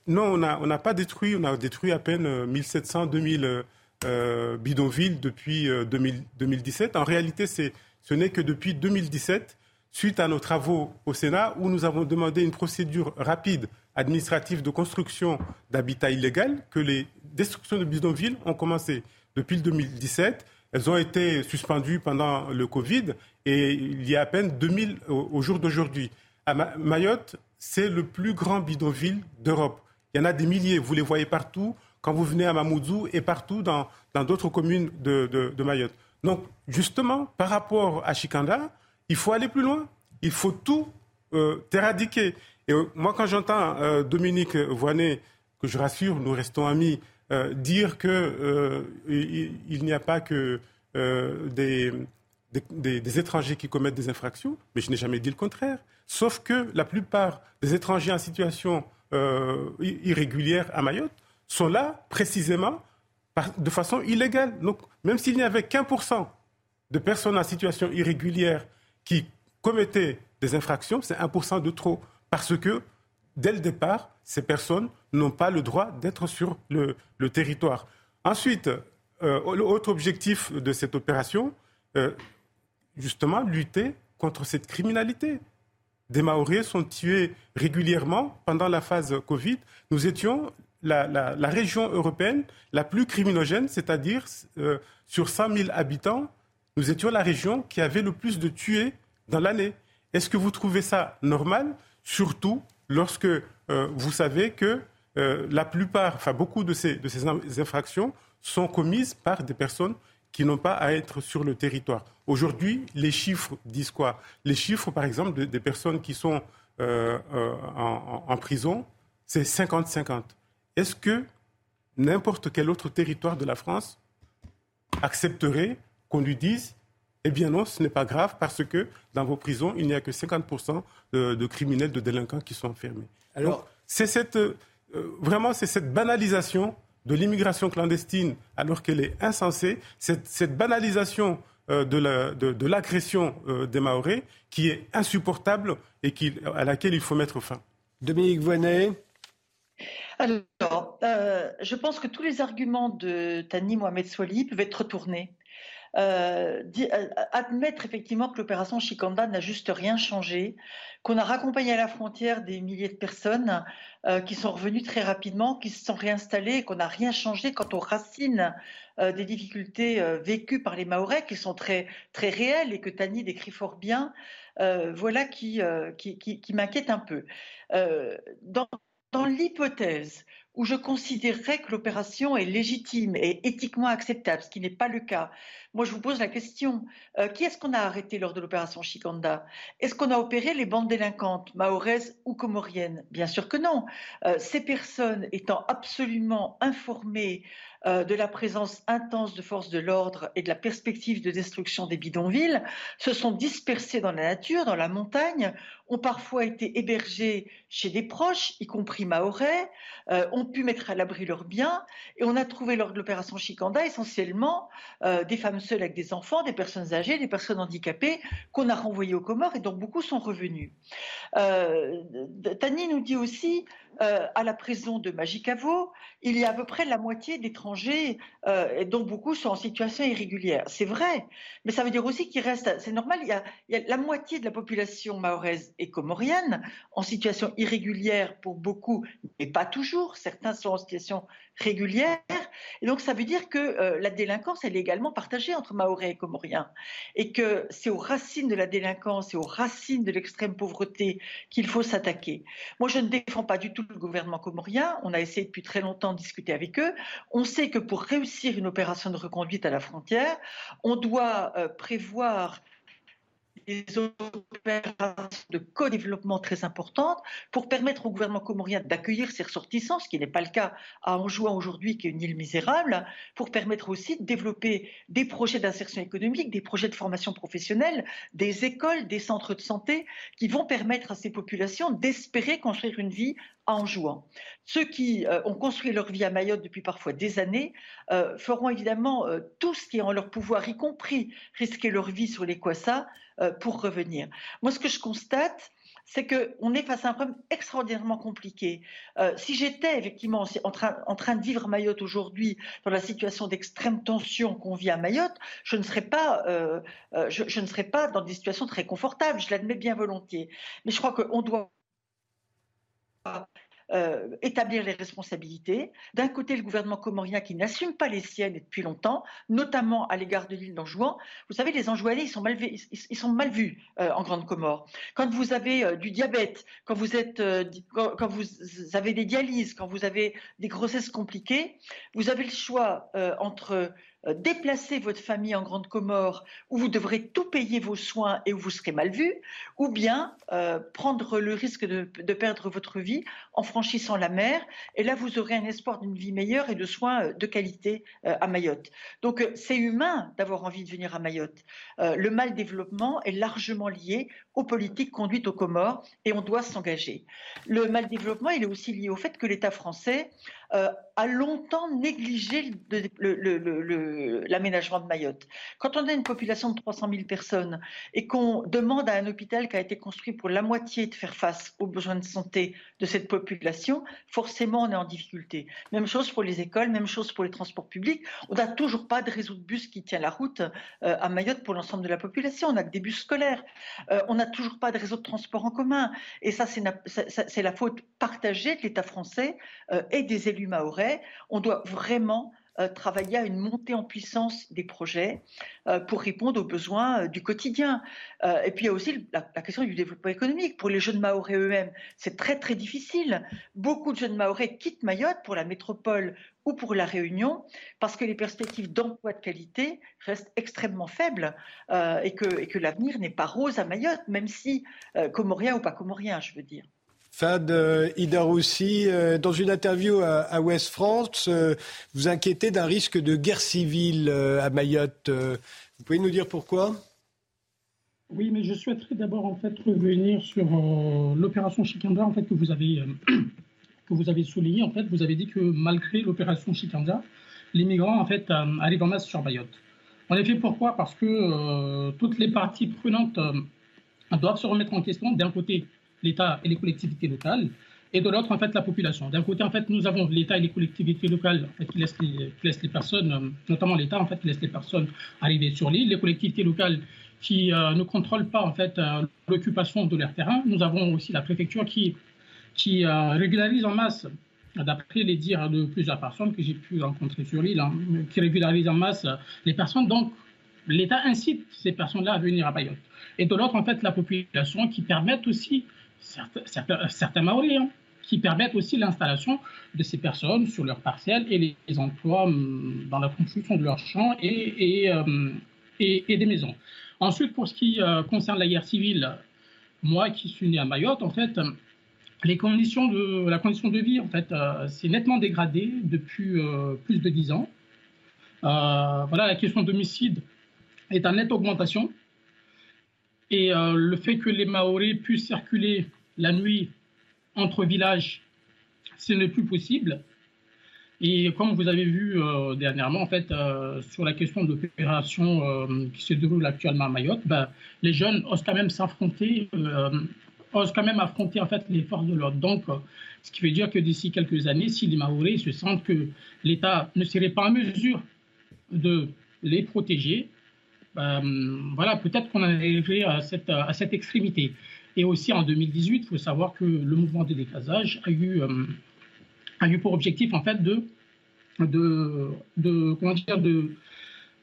[SPEAKER 5] Non, on n'a on pas détruit, on a détruit à peine 1700, 2000 euh, bidonville depuis 2017. Euh, en réalité, ce n'est que depuis 2017, suite à nos travaux au Sénat, où nous avons demandé une procédure rapide administrative de construction d'habitat illégal, que les destructions de bidonvilles ont commencé depuis 2017. Elles ont été suspendues pendant le Covid et il y a à peine 2000 au, au jour d'aujourd'hui. À Mayotte, c'est le plus grand bidonville d'Europe. Il y en a des milliers, vous les voyez partout quand vous venez à Mamoudzou et partout dans d'autres communes de, Mayotte. Donc, justement, par rapport à Chikanda, il faut aller plus loin. Il faut tout euh, éradiquer. Et euh, moi, quand j'entends euh, Dominique Voinet, que je rassure, nous restons amis, euh, dire qu'il il, n'y a pas que des, des, étrangers qui commettent des infractions, mais je n'ai jamais dit le contraire. Sauf que la plupart des étrangers en situation irrégulière à Mayotte sont là précisément de façon illégale. Donc, même s'il n'y avait qu'un pour cent de personnes en situation irrégulière qui commettaient des infractions, c'est un pour cent de trop. Parce que, dès le départ, ces personnes n'ont pas le droit d'être sur le, territoire. Ensuite, euh, l'autre objectif de cette opération, euh, justement, lutter contre cette criminalité. Des Maoris sont tués régulièrement pendant la phase Covid. Nous étions la, région européenne la plus criminogène, c'est-à-dire euh, sur 100 000 habitants, nous étions la région qui avait le plus de tués dans l'année. Est-ce que vous trouvez ça normal, surtout lorsque euh, vous savez que euh, la plupart, enfin beaucoup de ces, de ces infractions sont commises par des personnes qui n'ont pas à être sur le territoire. Aujourd'hui, les chiffres disent quoi? Les chiffres, par exemple, des personnes qui sont en, en prison, c'est 50-50 est-ce que n'importe quel autre territoire de la France accepterait qu'on lui dise eh bien non, ce n'est pas grave parce que dans vos prisons, il n'y a que 50% de, criminels, de délinquants qui sont enfermés. Alors, c'est cette, euh, vraiment, c'est cette banalisation de l'immigration clandestine alors qu'elle est insensée, cette, banalisation euh, de l'agression euh, des Maoris qui est insupportable et à laquelle il faut mettre fin.
[SPEAKER 2] Dominique Voinet
[SPEAKER 6] alors, euh, je pense que tous les arguments de Tani Mohamed Swali peuvent être retournés. Euh, euh, admettre effectivement que l'opération Chikanda n'a juste rien changé, qu'on a raccompagné à la frontière des milliers de personnes qui sont revenues très rapidement, qui se sont réinstallées, qu'on n'a rien changé quant aux racines des difficultés vécues par les Maorais, qui sont très, très réelles et que Tani décrit fort bien. voilà qui, qui, qui, qui m'inquiète un peu. Dans l'hypothèse où je considérerais que l'opération est légitime et éthiquement acceptable, ce qui n'est pas le cas. Moi, je vous pose la question euh, qui est-ce qu'on a arrêté lors de l'opération Chikanda Est-ce qu'on a opéré les bandes délinquantes, mahoraises ou comoriennes Bien sûr que non. Euh, ces personnes étant absolument informées euh, de la présence intense de forces de l'ordre et de la perspective de destruction des bidonvilles, se sont dispersées dans la nature, dans la montagne, ont parfois été hébergées chez des proches, y compris maorais, euh, ont pu mettre à l'abri leurs biens, et on a trouvé lors de l'opération Chikanda essentiellement euh, des femmes seules avec des enfants, des personnes âgées, des personnes handicapées qu'on a renvoyées aux Comores, et donc beaucoup sont revenus. Tani nous dit aussi euh, à la prison de Magicavo, il y a à peu près la moitié d'étrangers, euh, dont beaucoup sont en situation irrégulière. C'est vrai, mais ça veut dire aussi qu'il reste, c'est normal, il y, a, la moitié de la population mahoraise et comorienne en situation irrégulière pour beaucoup, mais pas toujours. Certains sont en situation régulière. Et donc, ça veut dire que euh, la délinquance, elle est également partagée entre Mahorais et Comoriens. Et que c'est aux racines de la délinquance et aux racines de l'extrême pauvreté qu'il faut s'attaquer. Moi, je ne défends pas du tout le gouvernement comorien. On a essayé depuis très longtemps de discuter avec eux. On sait que pour réussir une opération de reconduite à la frontière, on doit euh, prévoir des opérations de co-développement très importantes pour permettre au gouvernement comorien d'accueillir ses ressortissants, ce qui n'est pas le cas à Anjouan aujourd'hui, qui est une île misérable, pour permettre aussi de développer des projets d'insertion économique, des projets de formation professionnelle, des écoles, des centres de santé, qui vont permettre à ces populations d'espérer construire une vie en jouant. Ceux qui euh, ont construit leur vie à Mayotte depuis parfois des années euh, feront évidemment euh, tout ce qui est en leur pouvoir, y compris risquer leur vie sur les Kwassa, pour revenir. Moi, ce que je constate, c'est qu'on est face à un problème extraordinairement compliqué. si j'étais effectivement en train, en train, de vivre Mayotte aujourd'hui dans la situation d'extrême tension qu'on vit à Mayotte, je ne, serais pas, je, je, ne serais pas dans des situations très confortables, je l'admets bien volontiers. Mais je crois qu'on doit euh, établir les responsabilités. D'un côté, le gouvernement comorien qui n'assume pas les siennes depuis longtemps, notamment à l'égard de l'île d'Anjouan. Vous savez, les Anjouanais, ils sont mal, vus euh, en Grande Comore. Quand vous avez euh, du diabète, quand vous, êtes, quand vous avez des dialyses, quand vous avez des grossesses compliquées, vous avez le choix entre déplacer votre famille en Grande Comore où vous devrez tout payer vos soins et où vous serez mal vu, ou bien euh, prendre le risque de, perdre votre vie en franchissant la mer. Et là, vous aurez un espoir d'une vie meilleure et de soins euh, de qualité à Mayotte. Donc, c'est humain d'avoir envie de venir à Mayotte. le mal développement est largement lié aux politiques conduites aux Comores et on doit s'engager. Le mal développement, il est aussi lié au fait que l'État français euh, a longtemps négligé l'aménagement de Mayotte. Quand on a une population de 300 000 personnes et qu'on demande à un hôpital qui a été construit pour la moitié de faire face aux besoins de santé de cette population, forcément on est en difficulté. Même chose pour les écoles, même chose pour les transports publics. On n'a toujours pas de réseau de bus qui tient la route euh, à Mayotte pour l'ensemble de la population. On a que des bus scolaires. Euh, on toujours pas de réseau de transport en commun. Et ça, c'est la faute partagée de l'État français et des élus maorais, on doit vraiment euh, travailler à une montée en puissance des projets euh, pour répondre aux besoins euh, du quotidien. et puis il y a aussi la, question du développement économique. Pour les jeunes Mahorais eux-mêmes, c'est très très difficile. Beaucoup de jeunes Mahorais quittent Mayotte pour la métropole ou pour la Réunion parce que les perspectives d'emploi de qualité restent extrêmement faibles et que, l'avenir n'est pas rose à Mayotte, même si comorien ou pas comorien, je veux dire.
[SPEAKER 2] Fad euh, Idaroussi, euh, dans une interview à, West France, euh, vous inquiétez d'un risque de guerre civile à Mayotte. vous pouvez nous dire pourquoi?
[SPEAKER 7] Oui, mais je souhaiterais d'abord en fait revenir sur l'opération Chikanda en fait que vous avez que vous avez souligné. En fait, vous avez dit que malgré l'opération Chikanda, les migrants en fait arrivent en masse sur Mayotte. En effet, pourquoi? Parce que toutes les parties prenantes doivent se remettre en question. D'un côté, l'État et les collectivités locales, et de l'autre, en fait, la population. D'un côté, en fait, nous avons l'État et les collectivités locales qui, laissent les, personnes, euh, notamment l'État, en fait, qui laisse les personnes arriver sur l'île, les collectivités locales qui euh, ne contrôlent pas, en fait, euh, l'occupation de leur terrain. Nous avons aussi la préfecture qui, qui régularise en masse, d'après les dires de plusieurs personnes que j'ai pu rencontrer sur l'île, hein, qui régularise en masse les personnes. Donc, l'État incite ces personnes-là à venir à Mayotte. Et de l'autre, en fait, la population qui permet aussi certains, certains Maoris, hein, qui permettent aussi l'installation de ces personnes sur leurs parcelles et les, emplois hum, dans la construction de leurs champs et, hum, des maisons. Ensuite, pour ce qui euh, concerne la guerre civile, moi qui suis né à Mayotte, en fait, les conditions de, la condition de vie, en fait, euh, s'est nettement dégradée depuis euh, plus de dix ans. voilà, la question d'homicide est en nette augmentation. Et euh, le fait que les Maoris puissent circuler la nuit entre villages, ce n'est plus possible. Et comme vous avez vu euh, dernièrement, en fait, euh, sur la question de l'opération qui se déroule actuellement à Mayotte, ben, les jeunes osent quand même s'affronter, osent quand même affronter en fait les forces de l'ordre. Donc, ce qui veut dire que d'ici quelques années, si les Maoris se sentent que l'État ne serait pas en mesure de les protéger, voilà, peut-être qu'on en arrivé à cette, extrémité. Et aussi en 2018, il faut savoir que le mouvement de eu, euh, a eu pour objectif en fait de,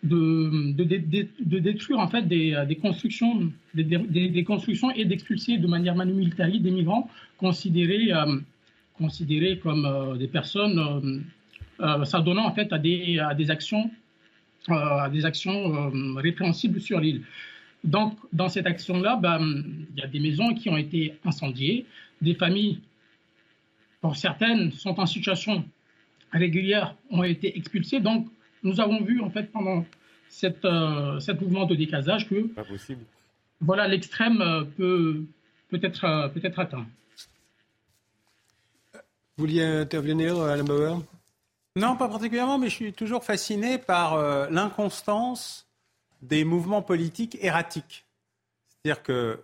[SPEAKER 7] détruire en fait des, constructions, des, constructions et d'expulser de manière manu des migrants considérés, euh, comme des personnes s'adonnant en fait à des actions à des actions euh, répréhensibles sur l'île. Donc, dans cette action-là, ben, il y a des maisons qui ont été incendiées, des familles, pour certaines, sont en situation régulière, ont été expulsées. Donc, nous avons vu, en fait, pendant cette, euh, mouvement de décasage que
[SPEAKER 5] Pas possible.
[SPEAKER 7] Voilà, l'extrême euh, peut, peut, être, peut être atteint.
[SPEAKER 2] Vous vouliez intervenir, Alain Bauer?
[SPEAKER 4] Non, pas particulièrement, mais je suis toujours fasciné par euh, l'inconstance des mouvements politiques erratiques. C'est-à-dire que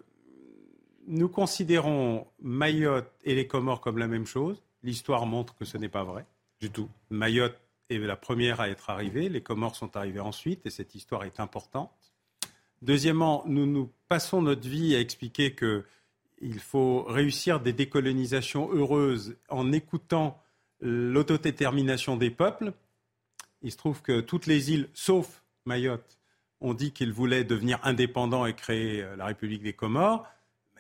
[SPEAKER 4] nous considérons Mayotte et les Comores comme la même chose. L'histoire montre que ce n'est pas vrai du tout. Mayotte est la première à être arrivée, les Comores sont arrivés ensuite, et cette histoire est importante. Deuxièmement, nous nous passons notre vie à expliquer qu'il faut réussir des décolonisations heureuses en écoutant l'autodétermination des peuples. Il se trouve que toutes les îles, sauf Mayotte, ont dit qu'ils voulaient devenir indépendants et créer euh, la République des Comores.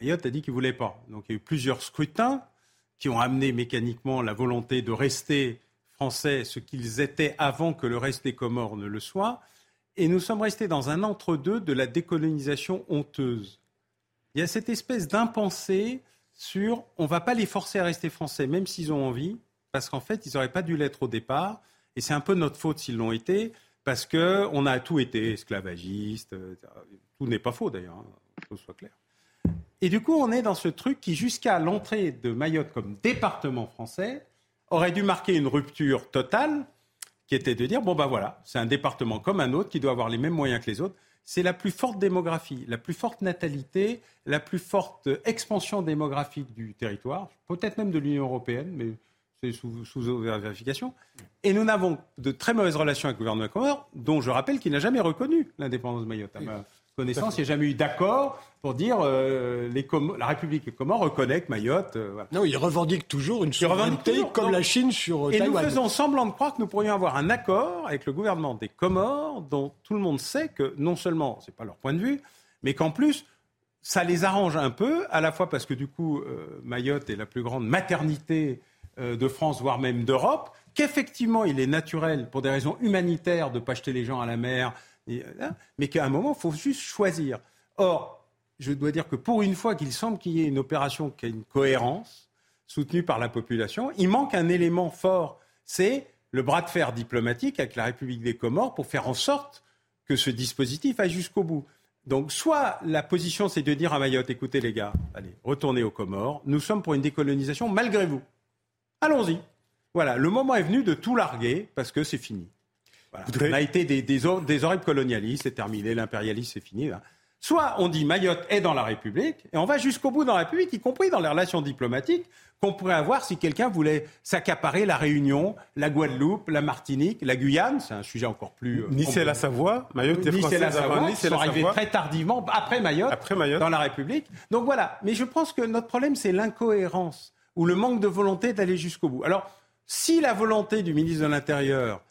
[SPEAKER 4] Mayotte a dit qu'il ne voulait pas. Donc il y a eu plusieurs scrutins qui ont amené mécaniquement la volonté de rester français, ce qu'ils étaient avant que le reste des Comores ne le soit. Et nous sommes restés dans un entre-deux de la décolonisation honteuse. Il y a cette espèce d'impensé sur on ne va pas les forcer à rester français, même s'ils ont envie parce qu'en fait, ils n'auraient pas dû l'être au départ. Et c'est un peu notre faute s'ils l'ont été, parce qu'on a tout été esclavagiste. Euh, tout n'est pas faux d'ailleurs, hein, que ce soit clair. Et du coup, on est dans ce truc qui, jusqu'à l'entrée de Mayotte comme département français, aurait dû marquer une rupture totale qui était de dire, bon ben voilà, c'est un département comme un autre qui doit avoir les mêmes moyens que les autres. C'est la plus forte démographie, la plus forte natalité, la plus forte expansion démographique du territoire, peut-être même de l'Union européenne, mais c'est sous, sous vérification. Et nous n'avons de très mauvaises relations avec le gouvernement Comores, dont je rappelle qu'il n'a jamais reconnu l'indépendance de Mayotte connaissance, il n'y a jamais eu d'accord pour dire euh, les la République des Comores reconnaît que Mayotte. Euh,
[SPEAKER 2] non, il revendique toujours une souveraineté comme la Chine sur
[SPEAKER 4] et
[SPEAKER 2] Taïwan.
[SPEAKER 4] Et nous faisons semblant de croire que nous pourrions avoir un accord avec le gouvernement des Comores dont tout le monde sait que non seulement c'est pas leur point de vue, mais qu'en plus ça les arrange un peu, à la fois parce que du coup euh, Mayotte est la plus grande maternité de France, voire même d'Europe, qu'effectivement il est naturel pour des raisons humanitaires de ne pas jeter les gens à la mer Hein, mais qu'à un moment, il faut juste choisir. Or, je dois dire que pour une fois qu'il semble qu'il y ait une opération qui a une cohérence, soutenue par la population, il manque un élément fort, c'est le bras de fer diplomatique avec la République des Comores pour faire en sorte que ce dispositif aille jusqu'au bout. Donc, soit la position, c'est de dire à Mayotte, écoutez les gars, allez, retournez aux Comores, nous sommes pour une décolonisation malgré vous. Allons-y. Voilà, le moment est venu de tout larguer parce que c'est fini. On a été des, des, des horribles colonialistes, c'est terminé, l'impérialisme c'est fini. Soit on dit Mayotte est dans la République, et on va jusqu'au bout dans la République, y compris dans les relations diplomatiques qu'on pourrait avoir si quelqu'un voulait s'accaparer la Réunion, la Guadeloupe, la Martinique, la Guyane, c'est un sujet encore plus...
[SPEAKER 5] Euh, nice et la Savoie, Mayotte est
[SPEAKER 4] nice et la Savoie, nice sont arrivés très tardivement, après Mayotte,
[SPEAKER 5] après Mayotte,
[SPEAKER 4] dans la République. Donc voilà, mais je pense que notre problème c'est l'incohérence, ou le manque de volonté d'aller jusqu'au bout. Alors, si la volonté du ministre de l'Intérieur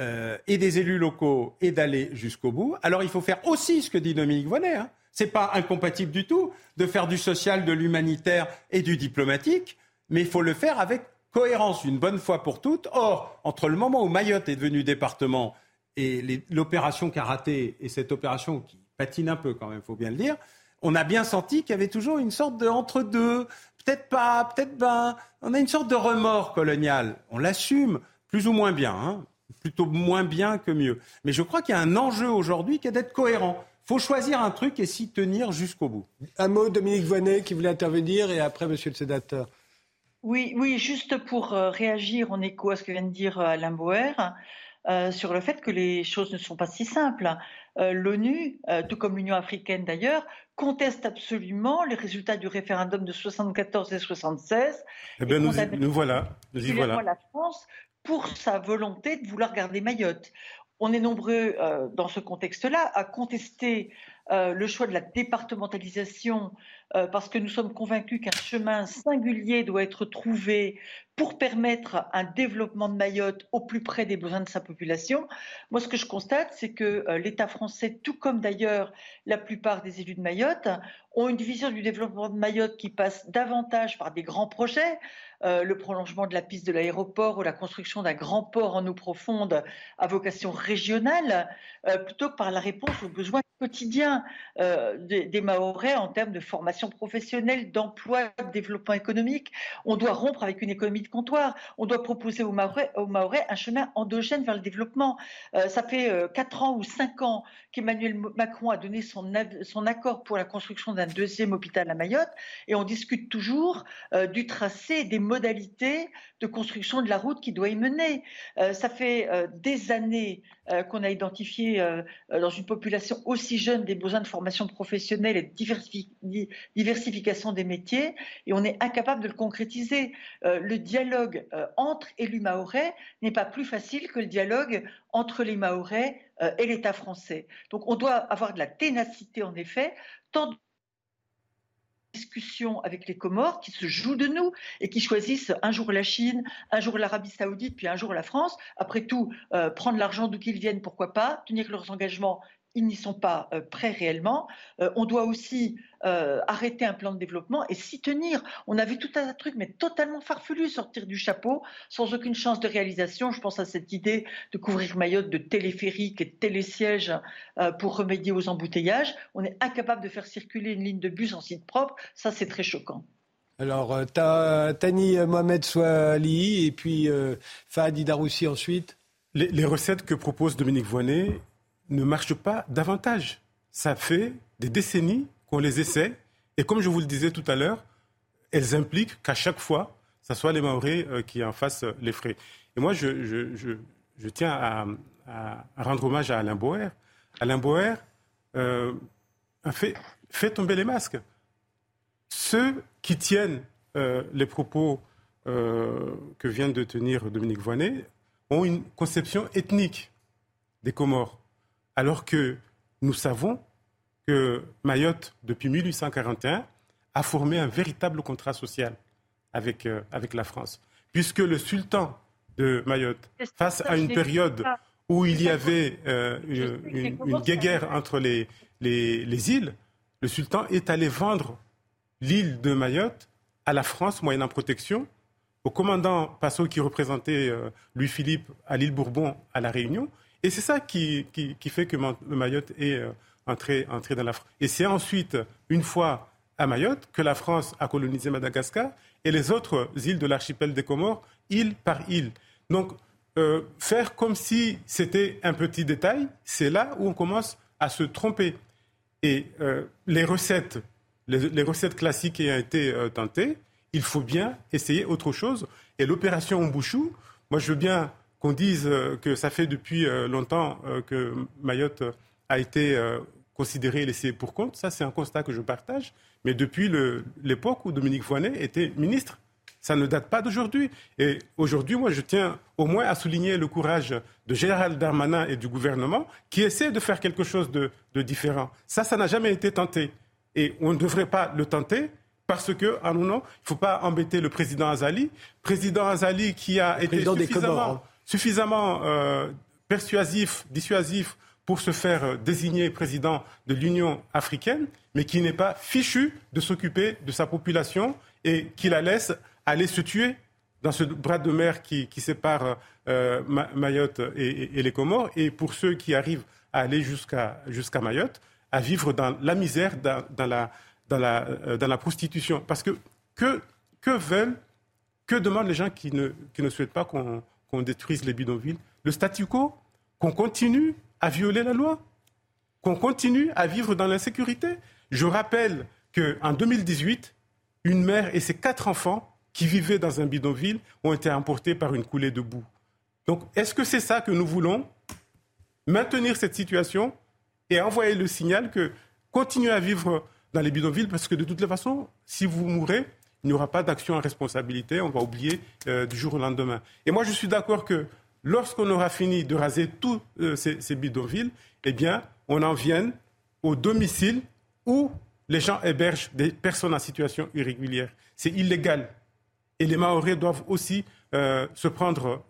[SPEAKER 4] euh, et des élus locaux et d'aller jusqu'au bout. Alors il faut faire aussi ce que dit Dominique Vonnet. Hein. Ce n'est pas incompatible du tout de faire du social, de l'humanitaire et du diplomatique, mais il faut le faire avec cohérence une bonne fois pour toutes. Or, entre le moment où Mayotte est devenu département et l'opération qui a raté et cette opération qui patine un peu quand même, il faut bien le dire, on a bien senti qu'il y avait toujours une sorte de entre-deux. Peut-être pas, peut-être ben. On a une sorte de remords colonial. On l'assume plus ou moins bien. Hein plutôt moins bien que mieux. Mais je crois qu'il y a un enjeu aujourd'hui qui est d'être cohérent. Il faut choisir un truc et s'y tenir jusqu'au bout.
[SPEAKER 2] Un mot, Dominique Voinet, qui voulait intervenir, et après, monsieur le sénateur.
[SPEAKER 6] Oui, oui, juste pour euh, réagir en écho à ce que vient de dire euh, Alain Boer, euh, sur le fait que les choses ne sont pas si simples. L'ONU, tout comme l'Union africaine d'ailleurs, conteste absolument les résultats du référendum de 74 et 76.
[SPEAKER 5] Eh bien, nous, nous, voilà. Nous y voilà.
[SPEAKER 6] La France pour sa volonté de vouloir garder Mayotte. On est nombreux euh, dans ce contexte-là à contester euh, le choix de la départementalisation euh, parce que nous sommes convaincus qu'un chemin singulier doit être trouvé pour permettre un développement de Mayotte au plus près des besoins de sa population. Moi, ce que je constate, c'est que l'État français, tout comme d'ailleurs la plupart des élus de Mayotte, ont une vision du développement de Mayotte qui passe davantage par des grands projets, euh, le prolongement de la piste de l'aéroport ou la construction d'un grand port en eau profonde à vocation régionale, euh, plutôt que par la réponse aux besoins quotidiens euh, des, des, Mahorais en termes de formation professionnelle, d'emploi, de développement économique. On doit rompre avec une économie comptoir. On doit proposer aux Mahorais, aux Mahorais un chemin endogène vers le développement. ça fait quatre ans ou cinq ans qu'Emmanuel Macron a donné son, son accord pour la construction d'un deuxième hôpital à Mayotte et on discute toujours du tracé des modalités de construction de la route qui doit y mener. Euh, ça fait euh, des années euh, qu'on a identifié dans une population aussi jeune des besoins de formation professionnelle et de diversification des métiers, et on est incapable de le concrétiser. le dialogue entre élus maorais n'est pas plus facile que le dialogue entre les maorais et l'État français. Donc on doit avoir de la ténacité, en effet, tant discussion avec les Comores qui se jouent de nous et qui choisissent un jour la Chine, un jour l'Arabie saoudite, puis un jour la France. Après tout, euh, prendre l'argent d'où qu'ils viennent, pourquoi pas, tenir leurs engagements ils n'y sont pas euh, prêts réellement. Euh, on doit aussi euh, arrêter un plan de développement et s'y tenir. On a vu tout un trucs, mais totalement farfelus sortir du chapeau, sans aucune chance de réalisation. Je pense à cette idée de couvrir Mayotte de téléphériques et de télésièges pour remédier aux embouteillages. On est incapable de faire circuler une ligne de bus en site propre. Ça, c'est très choquant.
[SPEAKER 2] Alors, Tani Mohamed Souali et puis Fahadi Daroussi ensuite.
[SPEAKER 5] Les, les, recettes que propose Dominique Voinet ne marchent pas davantage. Ça fait des décennies qu'on les essaie. Et comme je vous le disais tout à l'heure, elles impliquent qu'à chaque fois, ce soit les Maoris qui en fassent les frais. Et moi, je, tiens à, rendre hommage à Alain Boer. Alain Boer fait, fait tomber les masques. Ceux qui tiennent les propos que vient de tenir Dominique Voynet ont une conception ethnique des Comores, alors que nous savons que Mayotte, depuis 1841, a formé un véritable contrat social avec, euh, avec la France. Puisque le sultan de Mayotte, face à une période où il y avait euh, une, une, guéguerre entre les, les, îles, le sultan est allé vendre l'île de Mayotte à la France moyennant protection, au commandant Passot qui représentait euh, Louis-Philippe à l'île Bourbon à La Réunion. Et c'est ça qui, fait que Mayotte est entré, entré dans la France. Et c'est ensuite, une fois à Mayotte, que la France a colonisé Madagascar et les autres îles de l'archipel des Comores, île par île. Donc, euh, faire comme si c'était un petit détail, c'est là où on commence à se tromper. Et euh, les recettes, les, recettes classiques ont été euh, tentées, il faut bien essayer autre chose. Et l'opération Mbouchou, moi je veux bien qu'on dise que ça fait depuis longtemps que Mayotte a été considéré et laissé pour compte. Ça, c'est un constat que je partage. Mais depuis l'époque où Dominique Voynet était ministre, ça ne date pas d'aujourd'hui. Et aujourd'hui, moi, je tiens au moins à souligner le courage de Gérald Darmanin et du gouvernement qui essaient de faire quelque chose de, différent. Ça, ça n'a jamais été tenté. Et on ne devrait pas le tenter parce que, en non, il ne faut pas embêter le président Azali. Président Azali qui a été suffisamment, suffisamment euh, persuasif, dissuasif pour se faire euh, désigner président de l'Union africaine, mais qui n'est pas fichu de s'occuper de sa population et qui la laisse aller se tuer dans ce bras de mer qui, sépare euh, Mayotte et, les Comores, et pour ceux qui arrivent à aller jusqu'à Mayotte, à vivre dans la misère, dans, la, dans la, prostitution. Parce que que, que veulent, que demandent les gens qui ne, qui ne souhaitent pas qu'on détruise les bidonvilles Le statu quo Qu'on continue à violer la loi, qu'on continue à vivre dans l'insécurité. Je rappelle qu'en 2018, une mère et ses quatre enfants qui vivaient dans un bidonville ont été emportés par une coulée de boue. Donc, est-ce que c'est ça que nous voulons? Maintenir cette situation et envoyer le signal que continuez à vivre dans les bidonvilles parce que de toutes les façons, si vous mourrez, il n'y aura pas d'action en responsabilité, on va oublier euh, du jour au lendemain. Et moi, je suis d'accord que lorsqu'on aura fini de raser tous euh, ces, bidonvilles, eh bien, on en vienne au domicile où les gens hébergent des personnes en situation irrégulière. C'est illégal. Et les Maoris doivent aussi euh, se prendre,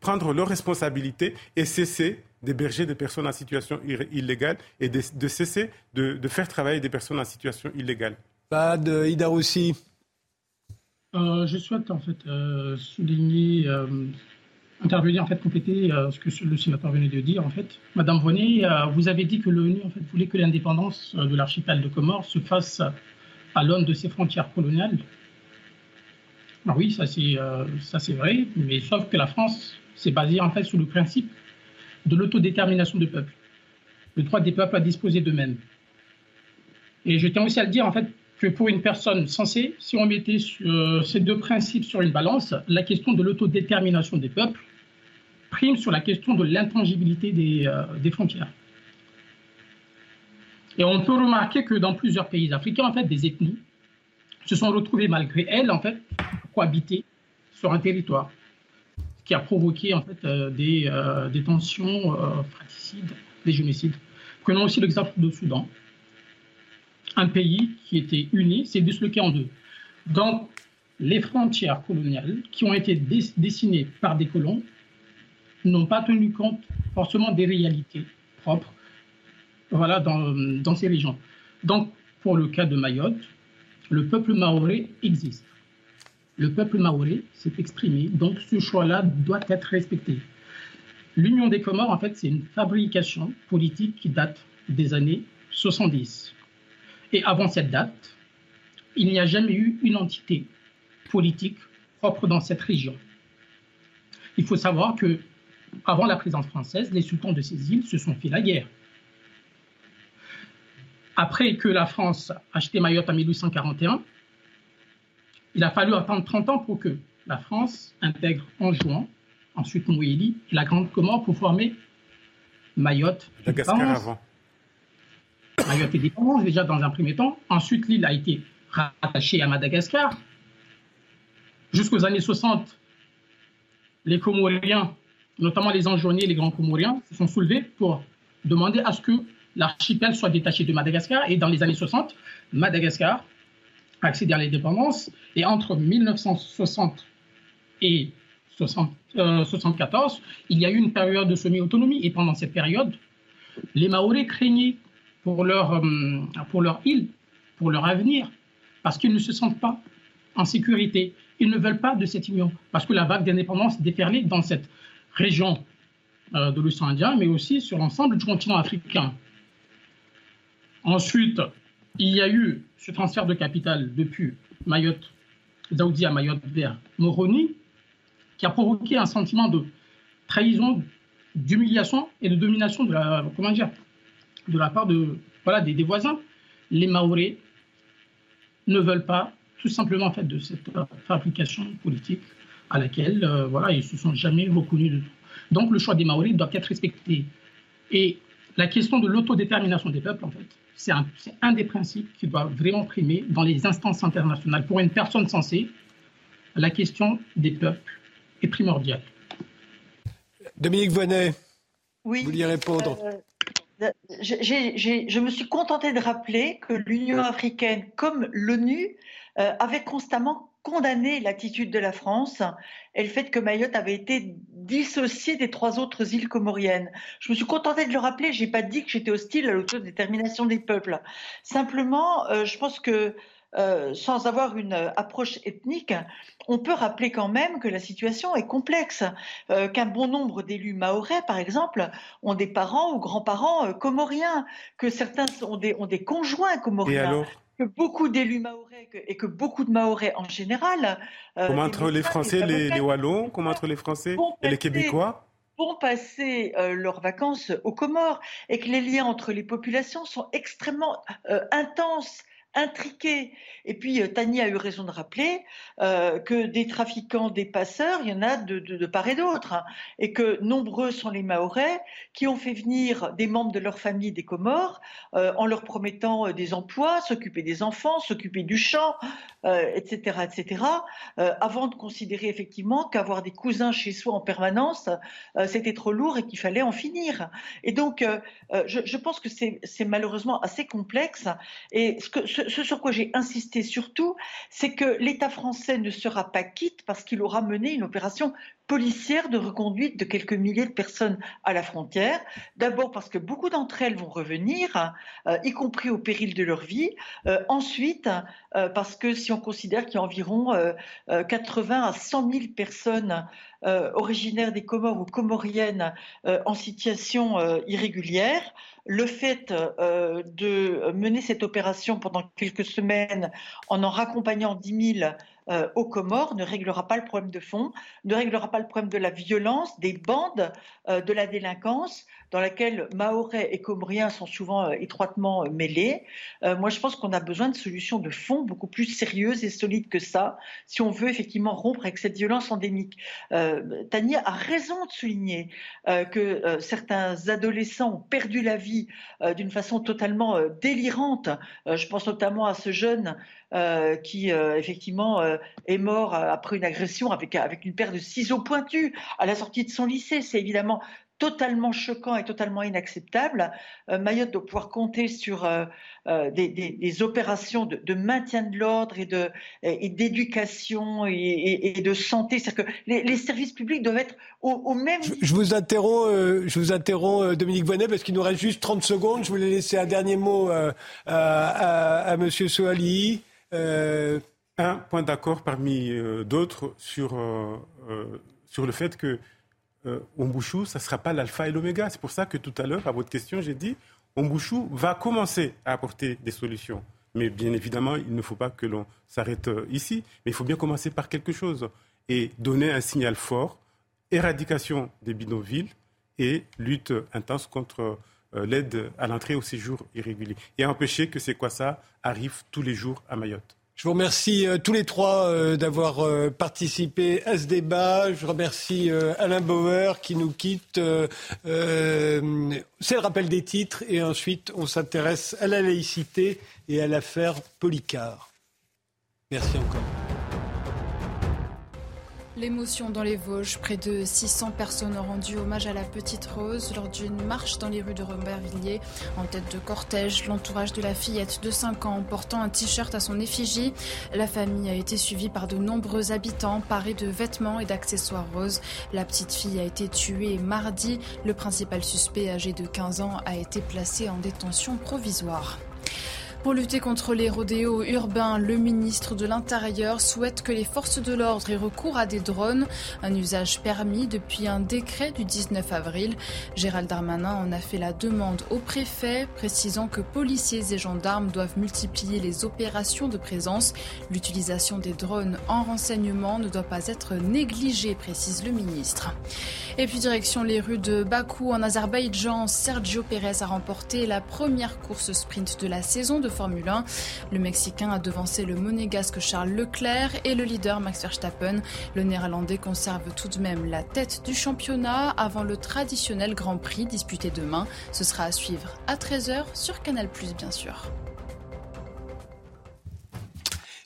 [SPEAKER 5] prendre leurs responsabilités et cesser d'héberger des personnes en situation illégale et de, cesser de, faire travailler des personnes en situation illégale.
[SPEAKER 2] Pas de Ida aussi.
[SPEAKER 7] je souhaite en fait souligner intervenir, en fait, compléter euh, ce que le sénateur venait de dire, en fait. Madame Vonet, euh, vous avez dit que l'ONU, en fait, voulait que l'indépendance euh, de l'archipel de Comores se fasse à l'aune de ses frontières coloniales. Alors oui, ça c'est, ça c'est vrai, mais sauf que la France s'est basée, en fait, sur le principe de l'autodétermination du peuple, le droit des peuples à disposer d'eux-mêmes. Et je tiens aussi à le dire, en fait, que pour une personne sensée, si on mettait ces deux principes sur une balance, la question de l'autodétermination des peuples prime sur la question de l'intangibilité des, euh, des, frontières. Et on peut remarquer que dans plusieurs pays africains, en fait, des ethnies se sont retrouvées malgré elles, en fait, cohabiter sur un territoire, ce qui a provoqué en fait euh, des, euh, des, tensions fraticides, des génocides. Prenons aussi l'exemple du Soudan. Un pays qui était uni s'est disloqué en deux. Donc, les frontières coloniales qui ont été dessinées par des colons n'ont pas tenu compte forcément des réalités propres voilà, dans, dans, ces régions. Donc, pour le cas de Mayotte, le peuple maoré existe. Le peuple maoré s'est exprimé, donc ce choix-là doit être respecté. L'Union des Comores, en fait, c'est une fabrication politique qui date des années 70. Et avant cette date, il n'y a jamais eu une entité politique propre dans cette région. Il faut savoir que avant la présence française, les sultans de ces îles se sont fait la guerre. Après que la France a acheté Mayotte en 1841, Il a fallu attendre 30 ans pour que la France intègre en juin, ensuite Moélie, la Grande Comore pour former Mayotte.
[SPEAKER 5] Madagascar avant.
[SPEAKER 7] Mayotte est dépendance déjà dans un premier temps. Ensuite, l'île a été rattachée à Madagascar. Jusqu'aux années 60, les Comoriens, notamment les Anjoniers, les grands Comoriens, se sont soulevés pour demander à ce que l'archipel soit détaché de Madagascar. Et dans les années 60, Madagascar a accédé à l'indépendance. Et entre 1960 et 1974, euh, il y a eu une période de semi-autonomie. Et pendant cette période, les Maoris craignaient pour leur, euh, pour leur île, pour leur avenir, parce qu'ils ne se sentent pas en sécurité. Ils ne veulent pas de cette union, parce que la vague d'indépendance déferlée dans cette région euh, de l'océan Indien, mais aussi sur l'ensemble du continent africain. Ensuite, il y a eu ce transfert de capital depuis Mayotte, Daoudi à Mayotte vers Moroni, qui a provoqué un sentiment de trahison, d'humiliation et de domination de la, comment dire, de la part de, voilà, des, voisins. Les Maoris ne veulent pas tout simplement fait de cette fabrication politique à laquelle euh, voilà, ils ne se sont jamais reconnus de tout. Donc le choix des Maoris doit être respecté. Et la question de l'autodétermination des peuples, en fait, c'est un, un, des principes qui doit vraiment primer dans les instances internationales. Pour une personne sensée, la question des peuples est primordiale.
[SPEAKER 2] Dominique Voynet, oui, vous vouliez répondre euh,
[SPEAKER 6] je me suis contentée de rappeler que l'Union africaine, comme l'ONU, euh, avait constamment condamné l'attitude de la France et le fait que Mayotte avait été dissociée des trois autres îles comoriennes. Je me suis contentée de le rappeler, je n'ai pas dit que j'étais hostile à l'autodétermination des peuples. Simplement, euh, je pense que euh, sans avoir une approche ethnique, on peut rappeler quand même que la situation est complexe, euh, qu'un bon nombre d'élus maorais, par exemple, ont des parents ou grands-parents euh, comoriens, que certains ont des, ont des conjoints comoriens. que beaucoup d'élus maorais et que beaucoup de maorais en général.
[SPEAKER 5] Comment entre les Français, les, les, Wallons, comment entre les Français et les Québécois?
[SPEAKER 6] vont passer leurs vacances aux Comores et que les liens entre les populations sont extrêmement intenses intriqué. Et puis, euh, Tani a eu raison de rappeler euh, que des trafiquants, des passeurs, il y en a de, part et d'autre. Hein, et que nombreux sont les Mahorais qui ont fait venir des membres de leur famille des Comores euh, en leur promettant des emplois, s'occuper des enfants, s'occuper du champ, etc., etc., avant de considérer effectivement qu'avoir des cousins chez soi en permanence, c'était trop lourd et qu'il fallait en finir. Et donc, je, pense que c'est malheureusement assez complexe. Et ce que, ce, sur quoi j'ai insisté surtout, c'est que l'État français ne sera pas quitte parce qu'il aura mené une opération policière de reconduite de quelques milliers de personnes à la frontière. D'abord parce que beaucoup d'entre elles vont revenir, euh, y compris au péril de leur vie. Euh, ensuite, euh, parce que si on considère qu'il y a environ 80 à 100 000 personnes originaires des Comores ou comoriennes en situation irrégulière, le fait de mener cette opération pendant quelques semaines en en raccompagnant 10 000 euh, aux Comores ne réglera pas le problème de fond, ne réglera pas le problème de la violence, des bandes, euh, de la délinquance, dans laquelle Mahorais et Comoriens sont souvent euh, étroitement mêlés. moi, je pense qu'on a besoin de solutions de fond beaucoup plus sérieuses et solides que ça, si on veut effectivement rompre avec cette violence endémique. Tania a raison de souligner que certains adolescents ont perdu la vie d'une façon totalement délirante. je pense notamment à ce jeune euh, qui euh, effectivement euh, est mort après une agression avec, avec une paire de ciseaux pointus à la sortie de son lycée. C'est évidemment totalement choquant et totalement inacceptable. Mayotte doit pouvoir compter sur des, des, opérations de, de, maintien de l'ordre et de et d'éducation et, et, de santé. C'est-à-dire que les, les, services publics doivent être au, au même.
[SPEAKER 2] Je, je, vous interromps, je vous interromps, Dominique Bonnet, parce qu'il nous reste juste 30 secondes. Je voulais laisser un dernier mot à, à, à Monsieur Soali.
[SPEAKER 5] Euh, un point d'accord parmi euh, d'autres sur, euh, sur le fait que Ombouchou, ça ne sera pas l'alpha et l'oméga. C'est pour ça que tout à l'heure, à votre question, j'ai dit Ombouchou va commencer à apporter des solutions. Mais bien évidemment, il ne faut pas que l'on s'arrête ici. Mais il faut bien commencer par quelque chose et donner un signal fort éradication des bidonvilles et lutte intense contre euh, l'aide à l'entrée au séjour irrégulier et empêcher que ces quoi ça arrivent tous les jours à Mayotte.
[SPEAKER 2] Je vous remercie euh, tous les trois euh, d'avoir euh, participé à ce débat. Je remercie Alain Bauer qui nous quitte. C'est le rappel des titres et ensuite on s'intéresse à la laïcité et à l'affaire Policard. Merci encore.
[SPEAKER 3] L'émotion dans les Vosges. Près de 600 personnes ont rendu hommage à la petite Rose lors d'une marche dans les rues de Robertvilliers. En tête de cortège, l'entourage de la fillette de 5 ans portant un t-shirt à son effigie. La famille a été suivie par de nombreux habitants parés de vêtements et d'accessoires roses. La petite fille a été tuée mardi. Le principal suspect âgé de 15 ans a été placé en détention provisoire. Pour lutter contre les rodéos urbains, le ministre de l'Intérieur souhaite que les forces de l'ordre aient recours à des drones, un usage permis depuis un décret du 19 avril. Gérald Darmanin en a fait la demande au préfet, précisant que policiers et gendarmes doivent multiplier les opérations de présence. L'utilisation des drones en renseignement ne doit pas être négligée, précise le ministre. Et puis direction les rues de Bakou en Azerbaïdjan, Sergio Pérez a remporté la première course sprint de la saison de Formule 1. Le Mexicain a devancé le monégasque Charles Leclerc et le leader Max Verstappen. Le Néerlandais conserve tout de même la tête du championnat avant le traditionnel Grand Prix disputé demain. Ce sera à suivre à 13h sur Canal+, bien sûr.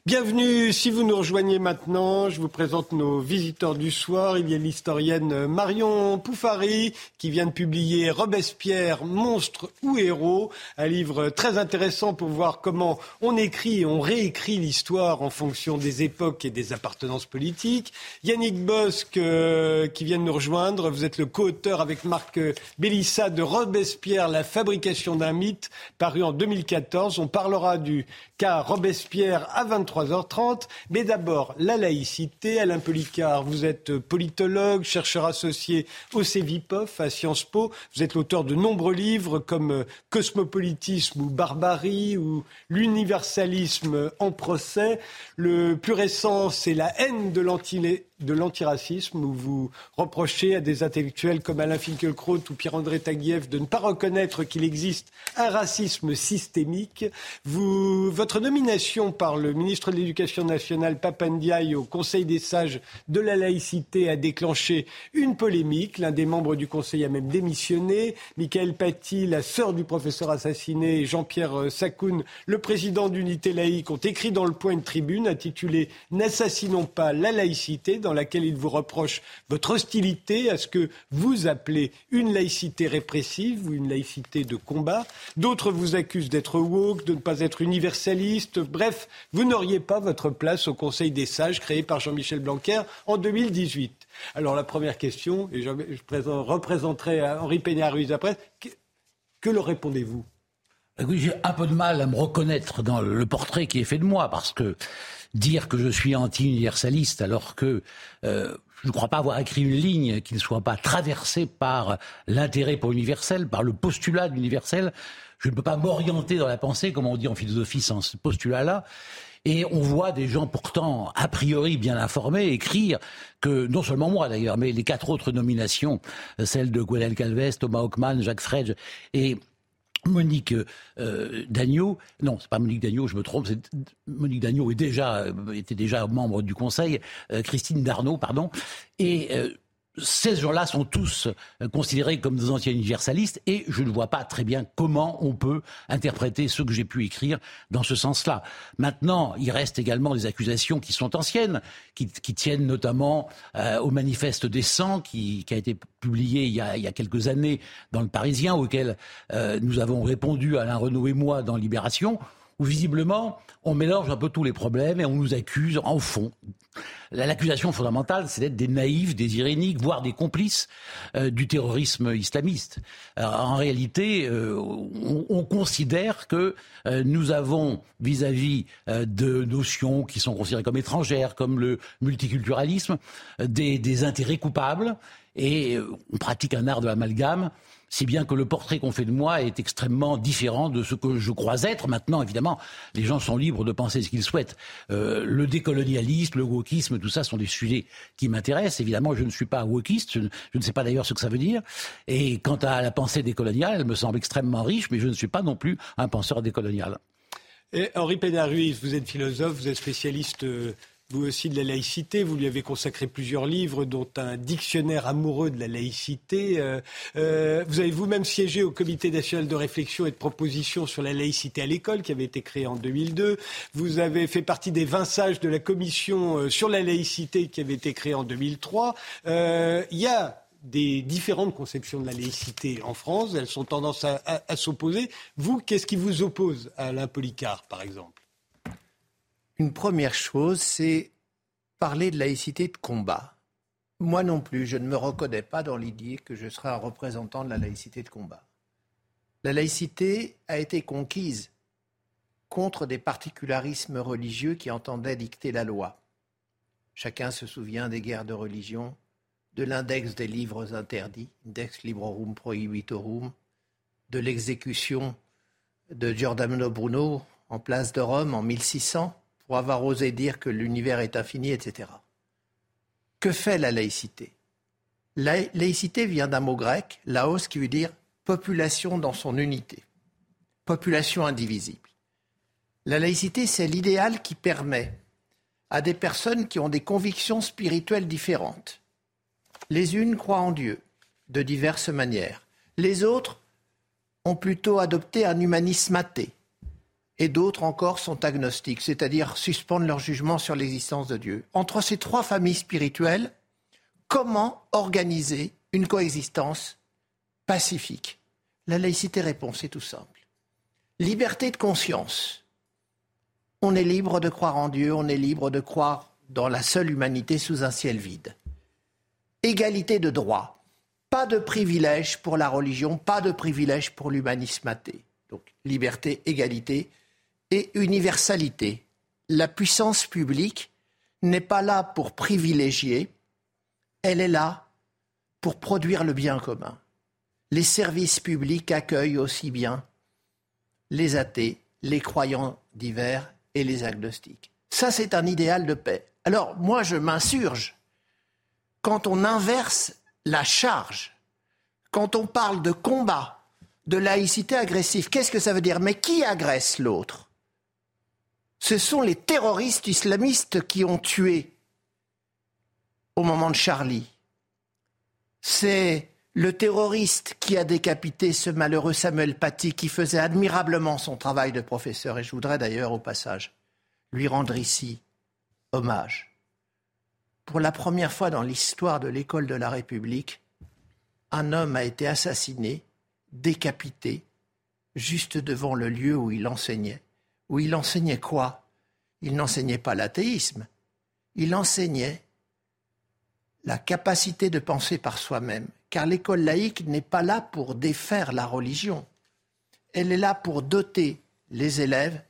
[SPEAKER 2] Bienvenue, si vous nous rejoignez maintenant, je vous présente nos visiteurs du soir. Il y a l'historienne Marion Poufari qui vient de publier Robespierre, monstre ou héros, un livre très intéressant pour voir comment on écrit et on réécrit l'histoire en fonction des époques et des appartenances politiques. Yannick Bosque euh, qui vient de nous rejoindre, vous êtes le co-auteur avec Marc Bélissa de Robespierre, la fabrication d'un mythe, paru en 2014. On parlera du cas Robespierre à 23h30. Mais d'abord, la laïcité. Alain Policard, vous êtes politologue, chercheur associé au CEVIPOF à Sciences Po. Vous êtes l'auteur de nombreux livres comme Cosmopolitisme ou Barbarie ou L'universalisme en procès. Le plus récent, c'est La haine de l'anti de l'antiracisme où vous reprochez à des intellectuels comme Alain Finkielkraut ou Pierre-André Taguieff de ne pas reconnaître qu'il existe un racisme systémique. Votre nomination par le ministre de l'Éducation nationale Papandiaï au Conseil des sages de la laïcité a déclenché une polémique. L'un des membres du Conseil a même démissionné. Michael Paty, la sœur du professeur assassiné, et Jean-Pierre Sakoun, le président d'Unité laïque, ont écrit dans le point une tribune intitulée N'assassinons pas la laïcité dans laquelle il vous reproche votre hostilité à ce que vous appelez une laïcité répressive ou une laïcité de combat. D'autres vous accusent d'être woke, de ne pas être universaliste. Bref, vous n'auriez pas votre place au Conseil des sages créé par Jean-Michel Blanquer en 2018. Alors la première question, et je, représenterai Henri Peña-Ruiz après, que leur répondez-vous?
[SPEAKER 1] J'ai un peu de mal à me reconnaître dans le portrait qui est fait de moi, parce que dire que je suis anti-universaliste alors que euh, je ne crois pas avoir écrit une ligne qui ne soit pas traversée par l'intérêt pour l'universel, par le postulat de l'universel. Je ne peux pas m'orienter dans la pensée, comme on dit en philosophie, sans ce postulat-là. Et on voit des gens pourtant a priori bien informés écrire que, non seulement moi d'ailleurs, mais les quatre autres nominations, celles de Gwenel Calves, Thomas Hockman, Jacques Fredge et Monique euh, Dagneau, non, c'est pas Monique Dagneau, je me trompe, Monique Dagneau est déjà, euh, était déjà membre du Conseil, euh, Christine Darnaud, pardon, et euh, ces gens-là sont tous euh, considérés comme des anciens universalistes et je ne vois pas très bien comment on peut interpréter ce que j'ai pu écrire dans ce sens-là. Maintenant, il reste également des accusations qui sont anciennes, qui, tiennent notamment euh, au manifeste des 100 qui, a été publié il y a, quelques années dans le Parisien, auquel euh, nous avons répondu, Alain Renaud et moi, dans Libération où visiblement on mélange un peu tous les problèmes et on nous accuse en fond. L'accusation fondamentale, c'est d'être des naïfs, des iréniques, voire des complices euh, du terrorisme islamiste. en réalité, euh, on, considère que euh, nous avons, vis-à-vis de notions qui sont considérées comme étrangères, comme le multiculturalisme, des, des intérêts coupables, et on pratique un art de l'amalgame si bien que le portrait qu'on fait de moi est extrêmement différent de ce que je crois être. Maintenant, évidemment, les gens sont libres de penser ce qu'ils souhaitent. Euh, le décolonialisme, le wokisme, tout ça sont des sujets qui m'intéressent. Évidemment, je ne suis pas wokiste, je ne, sais pas d'ailleurs ce que ça veut dire. Et quant à la pensée décoloniale, elle me semble extrêmement riche, mais je ne suis pas non plus un penseur décolonial.
[SPEAKER 2] Et Henri Pénaruis, vous êtes philosophe, vous êtes spécialiste euh, vous aussi de la laïcité. Vous lui avez consacré plusieurs livres, dont un dictionnaire amoureux de la laïcité. Euh, euh, vous avez vous-même siégé au Comité national de réflexion et de proposition sur la laïcité à l'école, qui avait été créé en 2002. Vous avez fait partie des 20 sages de la commission euh, sur la laïcité, qui avait été créée en 2003. Il y a des différentes conceptions de la laïcité en France. Elles sont tendance à, à s'opposer. Vous, qu'est-ce qui vous oppose à Alain Policard, par exemple?
[SPEAKER 8] Une première chose, c'est parler de laïcité de combat. Moi non plus, je ne me reconnais pas dans l'idée que je serai un représentant de la laïcité de combat. La laïcité a été conquise contre des particularismes religieux qui entendaient dicter la loi. Chacun se souvient des guerres de religion, de l'index des livres interdits, Index Librorum Prohibitorum, de l'exécution de Giordano Bruno en place de Rome en 1600, pour avoir osé dire que l'univers est infini, etc. Que fait la laïcité? La laïcité vient d'un mot grec, laos, qui veut dire population dans son unité, population indivisible. La laïcité, c'est l'idéal qui permet à des personnes qui ont des convictions spirituelles différentes. Les unes croient en Dieu de diverses manières. Les autres ont plutôt adopté un humanisme athée et d'autres encore sont agnostiques, c'est-à-dire suspendent leur jugement sur l'existence de Dieu. Entre ces trois familles spirituelles, comment organiser une coexistence pacifique? La laïcité répond, c'est tout simple. Liberté de conscience. On est libre de croire en Dieu, on est libre de croire dans la seule humanité sous un ciel vide. Égalité de droit. Pas de privilège pour la religion, pas de privilège pour l'humanisme athée. Donc liberté, égalité, universalité. La puissance publique n'est pas là pour privilégier, elle est là pour produire le bien commun. Les services publics accueillent aussi bien les athées, les croyants divers et les agnostiques. Ça, c'est un idéal de paix. Alors, moi, je m'insurge quand on inverse la charge, quand on parle de combat, de laïcité agressive. Qu'est-ce que ça veut dire? Mais qui agresse l'autre? Ce sont les terroristes islamistes qui ont tué au moment de Charlie. C'est le terroriste qui a décapité ce malheureux Samuel Paty qui faisait admirablement son travail de professeur. Et je voudrais d'ailleurs au passage lui rendre ici hommage. Pour la première fois dans l'histoire de l'école de la République, un homme a été assassiné, décapité, juste devant le lieu où il enseignait où il enseignait quoi? Il n'enseignait pas l'athéisme, il enseignait la capacité de penser par soi-même, car l'école laïque n'est pas là pour défaire la religion, elle est là pour doter les élèves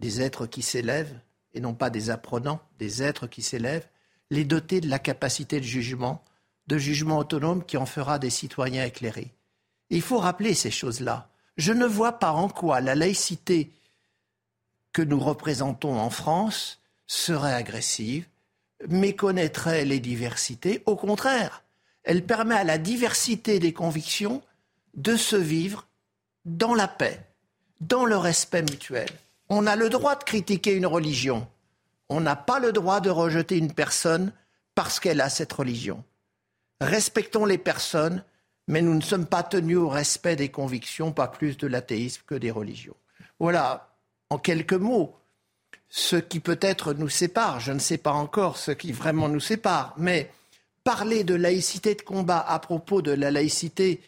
[SPEAKER 8] des êtres qui s'élèvent, et non pas des apprenants, des êtres qui s'élèvent, les doter de la capacité de jugement, de jugement autonome qui en fera des citoyens éclairés. il faut rappeler ces choses-là. Je ne vois pas en quoi la laïcité que nous représentons en France serait agressive, méconnaîtrait les diversités. Au contraire, elle permet à la diversité des convictions de se vivre dans la paix, dans le respect mutuel. On a le droit de critiquer une religion. On n'a pas le droit de rejeter une personne parce qu'elle a cette religion. Respectons les personnes, mais nous ne sommes pas tenus au respect des convictions, pas plus de l'athéisme que des religions. Voilà, en quelques mots ce qui peut-être nous sépare. Je ne sais pas encore ce qui vraiment nous sépare, mais parler de laïcité de combat à propos de la laïcité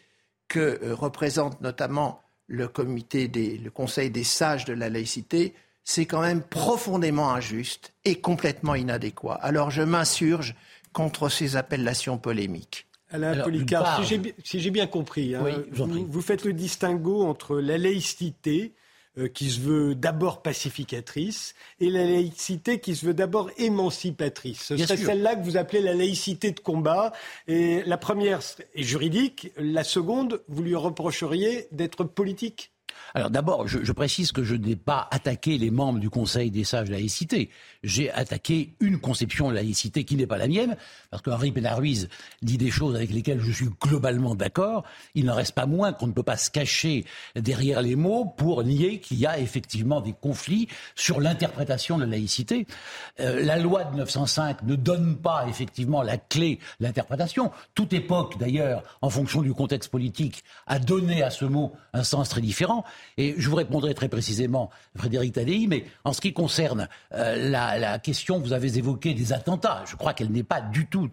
[SPEAKER 8] que euh, représente notamment le comité des, le Conseil des sages de la laïcité, c'est quand même profondément injuste et complètement inadéquat. Alors je m'insurge contre ces appellations polémiques.
[SPEAKER 2] Alain Policard, si j'ai bien compris, hein, vous, faites le distinguo entre la laïcité, euh, qui se veut d'abord pacificatrice et la laïcité qui se veut d'abord émancipatrice. Ce serait celle-là que vous appelez la laïcité de combat. Et la première est juridique, la seconde, vous lui reprocheriez d'être politique
[SPEAKER 1] alors d'abord, je, précise que je n'ai pas attaqué les membres du Conseil des sages de laïcité. J'ai attaqué une conception de laïcité qui n'est pas la mienne, parce qu'Henri Pénard-Ruiz dit des choses avec lesquelles je suis globalement d'accord. Il n'en reste pas moins qu'on ne peut pas se cacher derrière les mots pour nier qu'il y a effectivement des conflits sur l'interprétation de la laïcité. Euh, la loi de 1905 ne donne pas effectivement la clé l'interprétation. Toute époque, d'ailleurs, en fonction du contexte politique, a donné à ce mot un sens très différent. Et je vous répondrai très précisément, Frédéric Tadei, mais en ce qui concerne euh, la, question que vous avez évoquée des attentats, je crois qu'elle n'est pas du tout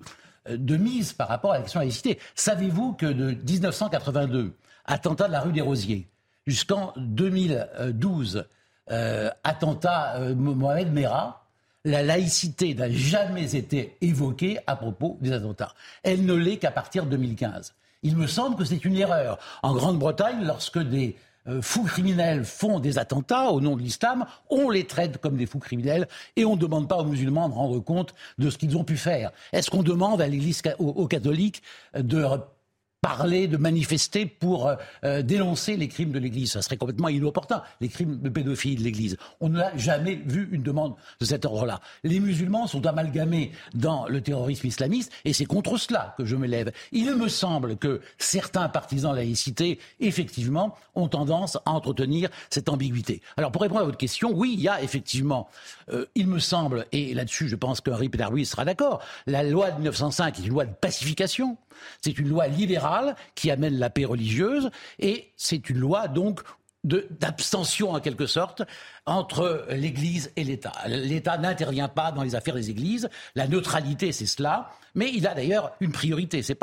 [SPEAKER 1] euh, de mise par rapport à la question la laïcité. Savez-vous que de 1982, attentat de la rue des Rosiers, jusqu'en 2012, euh, attentat Mohamed Merah, la laïcité n'a jamais été évoquée à propos des attentats. Elle ne l'est qu'à partir de 2015. Il me semble que c'est une erreur. En Grande-Bretagne, lorsque des euh, fous criminels font des attentats au nom de l'islam, on les traite comme des fous criminels et on ne demande pas aux musulmans de rendre compte de ce qu'ils ont pu faire. Est-ce qu'on demande à l'Église, aux catholiques de parler, de manifester pour euh, euh, dénoncer les crimes de l'Église. Ça serait complètement inopportun, les crimes de pédophilie de l'Église. On n'a jamais vu une demande de cet ordre-là. Les musulmans sont amalgamés dans le terrorisme islamiste et c'est contre cela que je me lève. Il me semble que certains partisans de laïcité, effectivement, ont tendance à entretenir cette ambiguïté. Alors pour répondre à votre question, oui, il y a effectivement, euh, il me semble, et là-dessus je pense qu'Henri Pédard-Louis sera d'accord, la loi de 1905 est une loi de pacification, c'est une loi libérale qui amène la paix religieuse et c'est une loi donc d'abstention en quelque sorte entre l'Église et l'État. L'État n'intervient pas dans les affaires des Églises. La neutralité, c'est cela. Mais il a d'ailleurs une priorité. C'est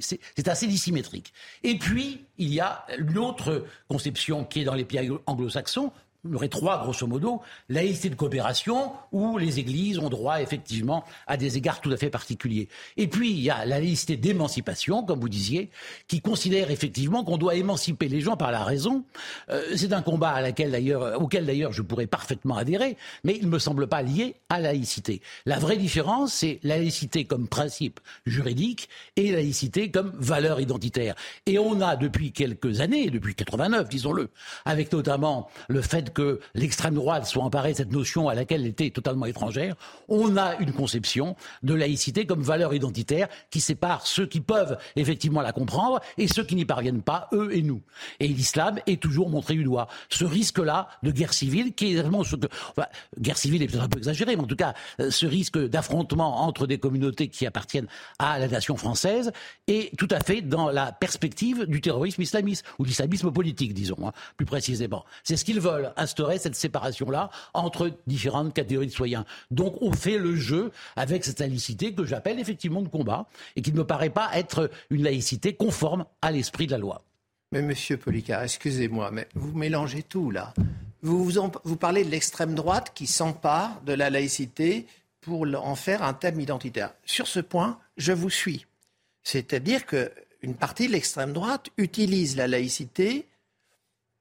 [SPEAKER 1] c'est assez dissymétrique. Et puis il y a une autre conception qui est dans les pays anglo-saxons il y aurait trois, grosso modo, laïcité de coopération, où les églises ont droit, effectivement, à des égards tout à fait particuliers. Et puis, il y a la laïcité d'émancipation, comme vous disiez, qui considère effectivement qu'on doit émanciper les gens par la raison. Euh, c'est un combat d'ailleurs, auquel, d'ailleurs, je pourrais parfaitement adhérer, mais il ne me semble pas lié à la laïcité. La vraie différence, c'est la laïcité comme principe juridique et la laïcité comme valeur identitaire. Et on a, depuis quelques années, depuis 89, disons-le, avec notamment le fait que l'extrême droite soit emparée de cette notion à laquelle elle était totalement étrangère, on a une conception de laïcité comme valeur identitaire qui sépare ceux qui peuvent effectivement la comprendre et ceux qui n'y parviennent pas, eux et nous. Et l'islam est toujours montré du doigt. Ce risque-là de guerre civile, qui est ce que... Enfin, guerre civile est peut-être un peu exagéré, mais en tout cas, euh, ce risque d'affrontement entre des communautés qui appartiennent à la nation française est tout à fait dans la perspective du terrorisme islamiste, ou de l'islamisme politique, disons, hein, plus précisément. C'est ce qu'ils veulent instaurer cette séparation-là entre différentes catégories de citoyens. Donc on fait le jeu avec cette laïcité que j'appelle effectivement de combat et qui ne me paraît pas être une laïcité conforme à l'esprit de la loi.
[SPEAKER 8] Mais monsieur Policard, excusez-moi, mais vous mélangez tout là. Vous, vous, parlez de l'extrême droite qui s'empare de la laïcité pour en faire un thème identitaire. Sur ce point, je vous suis. C'est-à-dire qu'une partie de l'extrême droite utilise la laïcité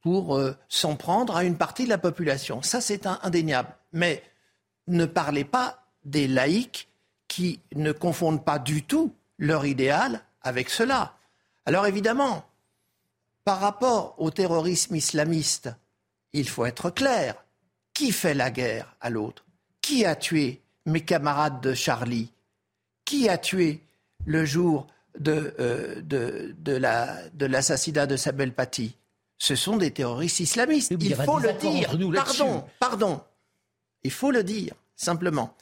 [SPEAKER 8] pour euh, s'en prendre à une partie de la population. Ça, c'est indéniable. Mais ne parlez pas des laïcs qui ne confondent pas du tout leur idéal avec cela. Alors évidemment, par rapport au terrorisme islamiste, il faut être clair. Qui fait la guerre à l'autre? Qui a tué mes camarades de Charlie? Qui a tué le jour de, euh, de l'assassinat de Samuel Paty? Ce sont des terroristes islamistes. Il faut le dire. Pardon, pardon. Il faut le dire, simplement.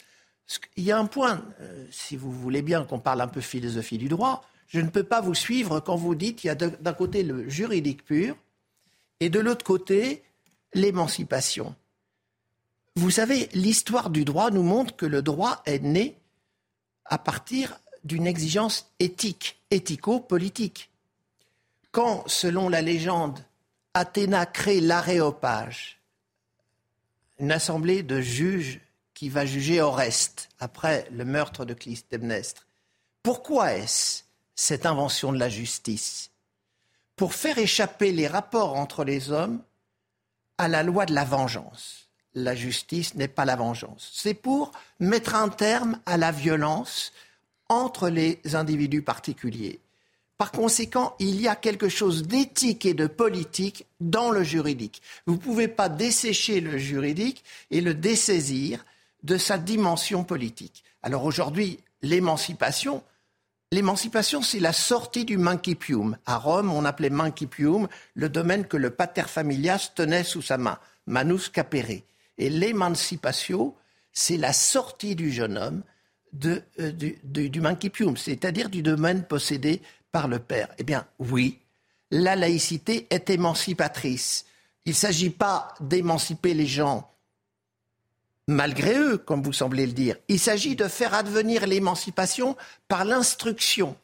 [SPEAKER 8] Il y a un point, euh, si vous voulez bien qu'on parle un peu philosophie du droit, je ne peux pas vous suivre quand vous dites qu'il y a d'un côté le juridique pur et de l'autre côté l'émancipation. Vous savez, l'histoire du droit nous montre que le droit est né à partir d'une exigence éthique, éthico-politique. Quand, selon la légende, Athéna crée l'aréopage, une assemblée de juges qui va juger Oreste après le meurtre de Clytemnestre. Pourquoi est-ce cette invention de la justice? Pour faire échapper les rapports entre les hommes à la loi de la vengeance. La justice n'est pas la vengeance. C'est pour mettre un terme à la violence entre les individus particuliers. Par conséquent, il y a quelque chose d'éthique et de politique dans le juridique. Vous ne pouvez pas dessécher le juridique et le dessaisir de sa dimension politique. Alors aujourd'hui, l'émancipation, l'émancipation, c'est la sortie du mancipium. À Rome, on appelait mancipium le domaine que le pater familias tenait sous sa main, manus capere. Et l'émancipation, c'est la sortie du jeune homme euh, du, du mancipium, c'est-à-dire du domaine possédé par le Père Eh bien, oui, la laïcité est émancipatrice. Il ne s'agit pas d'émanciper les gens malgré eux, comme vous semblez le dire. Il s'agit de faire advenir l'émancipation par l'instruction,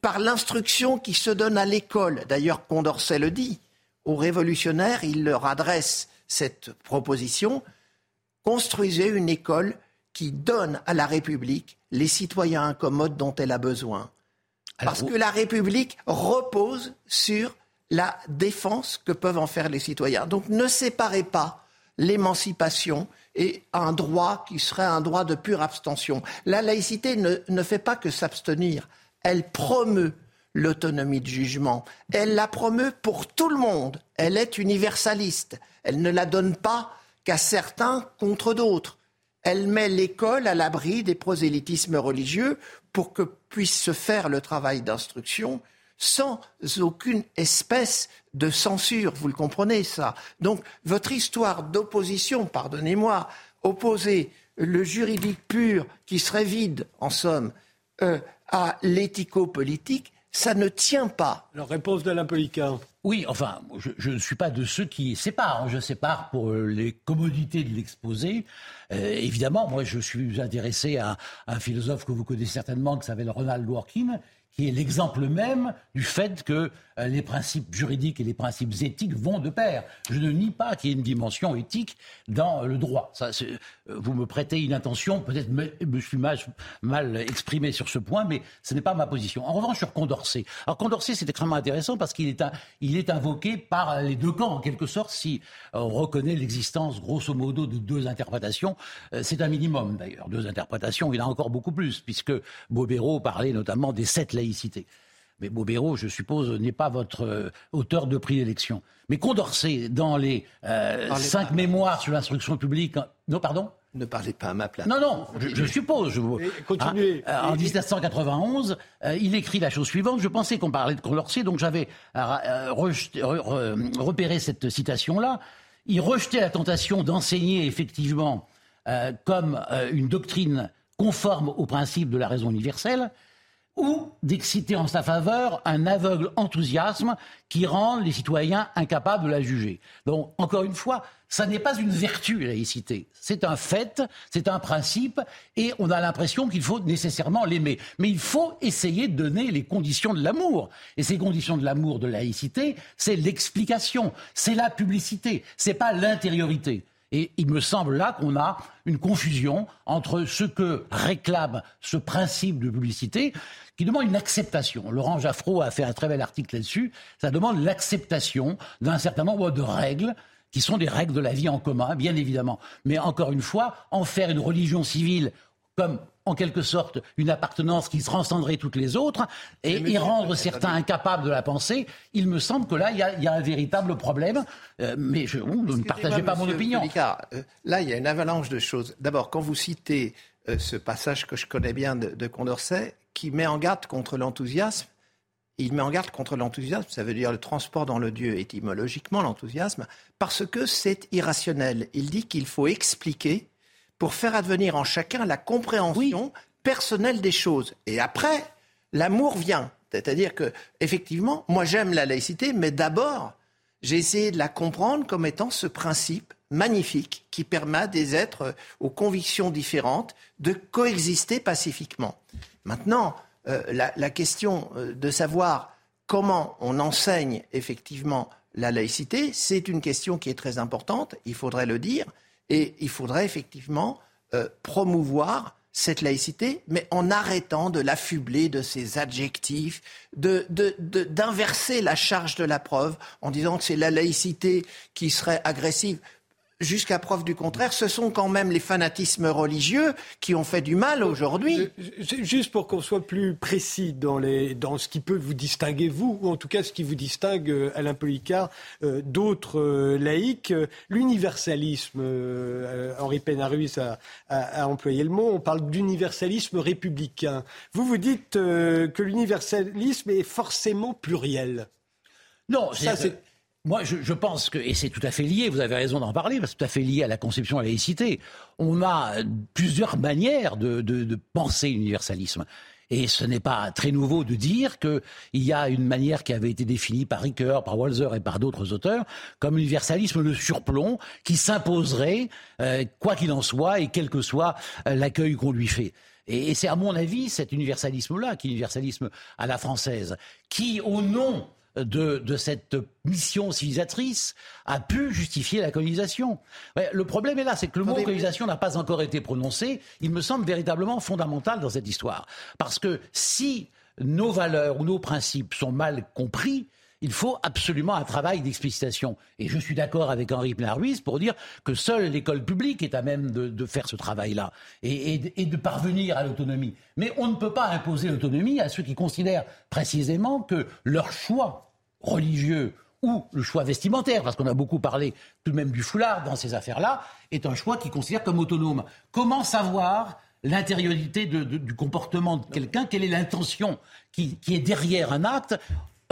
[SPEAKER 8] par l'instruction qui se donne à l'école. D'ailleurs, Condorcet le dit. Aux révolutionnaires, il leur adresse cette proposition. Construisez une école qui donne à la République les citoyens incommodes dont elle a besoin. Parce que la République repose sur la défense que peuvent en faire les citoyens. Donc ne séparez pas l'émancipation et un droit qui serait un droit de pure abstention. La laïcité ne, ne fait pas que s'abstenir, elle promeut l'autonomie de jugement. Elle la promeut pour tout le monde. Elle est universaliste. Elle ne la donne pas qu'à certains contre d'autres. Elle met l'école à l'abri des prosélytismes religieux pour que puisse se faire le travail d'instruction sans aucune espèce de censure. Vous le comprenez, ça. Donc, votre histoire d'opposition, pardonnez-moi, opposer le juridique pur, qui serait vide, en somme, euh, à l'éthico-politique, ça ne tient pas.
[SPEAKER 2] La réponse d'Alain Poliquin.
[SPEAKER 1] Oui, enfin, je, ne suis pas de ceux qui séparent. Je sépare pour euh, les commodités de l'exposé. Euh, évidemment, moi, je suis intéressé à, un philosophe que vous connaissez certainement, qui s'appelle Ronald Dworkin, qui est l'exemple même du fait que euh, les principes juridiques et les principes éthiques vont de pair. Je ne nie pas qu'il y ait une dimension éthique dans le droit. Euh, vous me prêtez une intention, peut-être me, me suis mal, mal, exprimé sur ce point, mais ce n'est pas ma position. En revanche, sur Condorcet. Alors Condorcet, c'est extrêmement intéressant parce qu'il est, il est invoqué par les deux camps, en quelque sorte, si on reconnaît l'existence, grosso modo, de deux interprétations. Euh, c'est un minimum, d'ailleurs, deux interprétations. Il y en a encore beaucoup plus, puisque Bobéro parlait notamment des sept laïcités. Mais Bobéro, je suppose, n'est pas votre euh, auteur de préélection. Mais Condorcet, dans les euh, cinq mémoires sur l'instruction publique. Non, pardon
[SPEAKER 8] ne parlez pas à ma place.
[SPEAKER 1] Non, non, je, suppose. Je,
[SPEAKER 2] continuez.
[SPEAKER 1] Hein, en 1991, euh, il écrit la chose suivante. Je pensais qu'on parlait de Condorcet, donc j'avais repéré cette citation-là. Il rejetait la tentation d'enseigner effectivement comme une doctrine conforme aux principes de la raison universelle, ou d'exciter en sa faveur un aveugle enthousiasme qui rend les citoyens incapables de la juger. Donc, encore une fois, ça n'est pas une vertu, la laïcité. C'est un fait, c'est un principe, et on a l'impression qu'il faut nécessairement l'aimer. Mais il faut essayer de donner les conditions de l'amour. Et ces conditions de l'amour de laïcité, c'est l'explication, c'est la publicité, c'est pas l'intériorité. Et il me semble là qu'on a une confusion entre ce que réclame ce principe de publicité, qui demande une acceptation. Laurent Jaffraud a fait un très bel article là-dessus. Ça demande l'acceptation d'un certain nombre de règles qui sont des règles de la vie en commun, bien évidemment. Mais encore une fois, en faire une religion civile comme en quelque sorte une appartenance qui transcenderait toutes les autres et, y rendre certains incapables de la penser, il me semble que là, il y a, un véritable problème. Euh, mais je, vous ne partagez pas mon opinion.
[SPEAKER 8] Euh, là, il y a une avalanche de choses. D'abord, quand vous citez euh, ce passage que je connais bien de, de Condorcet, qui met en garde contre l'enthousiasme, il met en garde contre l'enthousiasme, ça veut dire le transport dans le Dieu, étymologiquement l'enthousiasme, parce que c'est irrationnel. Il dit qu'il faut expliquer pour faire advenir en chacun la compréhension personnelle des choses. Et après, l'amour vient. C'est-à-dire que, effectivement, moi j'aime la laïcité, mais d'abord, j'ai essayé de la comprendre comme étant ce principe magnifique qui permet à des êtres aux convictions différentes de coexister pacifiquement. Maintenant, euh, la, question euh, de savoir comment on enseigne effectivement la laïcité, c'est une question qui est très importante, il faudrait le dire. Et il faudrait effectivement euh, promouvoir cette laïcité, mais en arrêtant de l'affubler de ses adjectifs, d'inverser de, la charge de la preuve en disant que c'est la laïcité qui serait agressive. Jusqu'à preuve du contraire, ce sont quand même les fanatismes religieux qui ont fait du mal aujourd'hui.
[SPEAKER 2] Juste pour qu'on soit plus précis dans, les, dans ce qui peut vous distinguer, vous, ou en tout cas ce qui vous distingue, euh, Alain Policard, euh, d'autres euh, laïcs, l'universalisme, Henri Pénarus a, a, employé le mot, on parle d'universalisme républicain. Vous vous dites que l'universalisme est forcément pluriel.
[SPEAKER 1] Non, ça c'est moi, je, pense que, et c'est tout à fait lié, vous avez raison d'en parler, parce que c'est tout à fait lié à la conception de la laïcité. On a plusieurs manières de, penser l'universalisme. Et ce n'est pas très nouveau de dire qu'il y a une manière qui avait été définie par Ricoeur, par Walzer et par d'autres auteurs, comme l'universalisme de surplomb, qui s'imposerait, euh, quoi qu'il en soit, et quel que soit euh, l'accueil qu'on lui fait. Et, et c'est à mon avis cet universalisme-là, qui est l'universalisme à la française, qui, au nom de, cette mission civilisatrice a pu justifier la colonisation. le problème est là, c'est que le mot colonisation n'a pas encore été prononcé. Il me semble véritablement fondamental dans cette histoire. Parce que si nos valeurs ou nos principes sont mal compris, il faut absolument un travail d'explicitation. Et je suis d'accord avec Henri Plein-Ruiz pour dire que seule l'école publique est à même de, faire ce travail-là et, de parvenir à l'autonomie. Mais on ne peut pas imposer l'autonomie à ceux qui considèrent précisément que leur choix religieux ou le choix vestimentaire, parce qu'on a beaucoup parlé tout de même du foulard dans ces affaires-là, est un choix qu'ils considèrent comme autonome. Comment savoir l'intériorité du comportement de quelqu'un? Quelle est l'intention qui, est derrière un acte?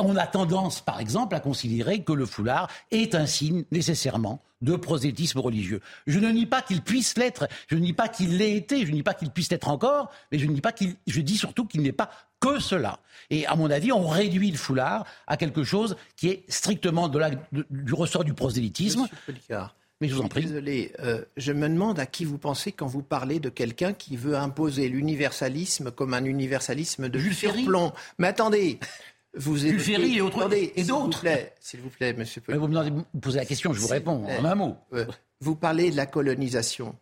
[SPEAKER 1] On a tendance, par exemple, à considérer que le foulard est un signe nécessairement de prosélytisme religieux. Je ne nie pas qu'il puisse l'être, je ne nie pas qu'il l'ait été, je ne nie pas qu'il puisse l'être encore, mais je ne dis pas qu'il, je dis surtout qu'il n'est pas que cela. Et à mon avis, on réduit le foulard à quelque chose qui est strictement de la, du ressort du prosélytisme.
[SPEAKER 8] Mais je vous en prie. Désolé, euh, je me demande à qui vous pensez quand vous parlez de quelqu'un qui veut imposer l'universalisme comme un universalisme de surplomb. Mais attendez,
[SPEAKER 1] vous êtes Ferry et, autres, et d'autres.
[SPEAKER 8] S'il vous plaît, monsieur
[SPEAKER 1] Vous me posez la question, je vous réponds en un mot.
[SPEAKER 8] Vous parlez de la colonisation.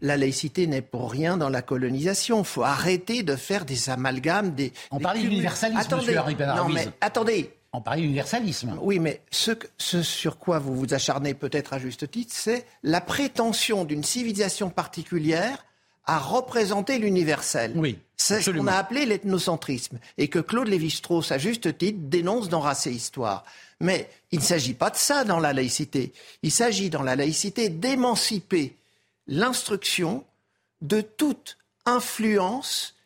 [SPEAKER 8] La laïcité n'est pour rien dans la colonisation. Il faut arrêter de faire des amalgames. Des,
[SPEAKER 1] On parlait d'universalisme, monsieur Henri Non, mais
[SPEAKER 8] attendez.
[SPEAKER 1] On parlait d'universalisme.
[SPEAKER 8] Oui, mais ce, ce sur quoi vous vous acharnez peut-être à juste titre, c'est la prétention d'une civilisation particulière à représenter l'universel.
[SPEAKER 1] Oui.
[SPEAKER 8] C'est ce qu'on a appelé l'ethnocentrisme et que Claude Lévi-Strauss, à juste titre, dénonce dans Race et Histoire. Mais il ne s'agit pas de ça dans la laïcité. Il s'agit dans la laïcité d'émanciper l'instruction de toute influence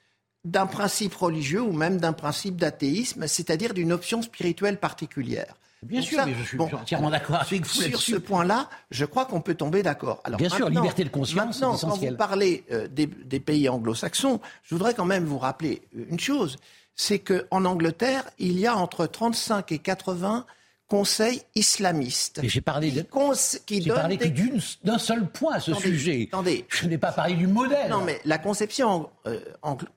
[SPEAKER 8] d'un principe religieux ou même d'un principe d'athéisme, c'est-à-dire d'une option spirituelle particulière.
[SPEAKER 1] Bien sûr, mais je suis entièrement d'accord avec
[SPEAKER 8] vous Sur ce point-là, je crois qu'on peut tomber d'accord.
[SPEAKER 1] Bien sûr, liberté de conscience,
[SPEAKER 8] maintenant, quand vous parlez euh, des, pays anglo-saxons, je voudrais quand même vous rappeler une chose, c'est qu'en Angleterre, il y a entre 35 et 80 conseils islamistes.
[SPEAKER 1] Mais j'ai parlé, de, qui parlé que d'un seul point à ce sujet. Attendez, je n'ai pas parlé du modèle.
[SPEAKER 8] Non, mais la conception euh,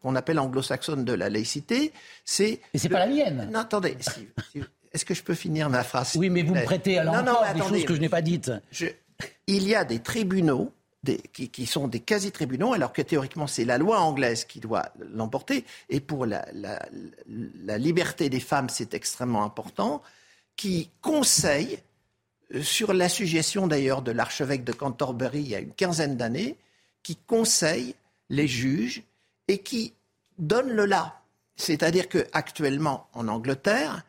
[SPEAKER 8] qu'on appelle anglo-saxonne de la laïcité, c'est.
[SPEAKER 1] Mais c'est pas la mienne.
[SPEAKER 8] Non, attendez. Est-ce que je peux finir ma phrase
[SPEAKER 1] Oui, mais vous me prêtez à l'encore des choses que je n'ai pas dites.
[SPEAKER 8] Il y a des tribunaux qui, sont des quasi-tribunaux, alors que théoriquement c'est la loi anglaise qui doit l'emporter, et pour la, liberté des femmes c'est extrêmement important, qui conseillent, euh, sur la suggestion d'ailleurs de l'archevêque de Canterbury il y a une quinzaine d'années, qui conseillent les juges et qui donnent le là. C'est-à-dire qu'actuellement en Angleterre,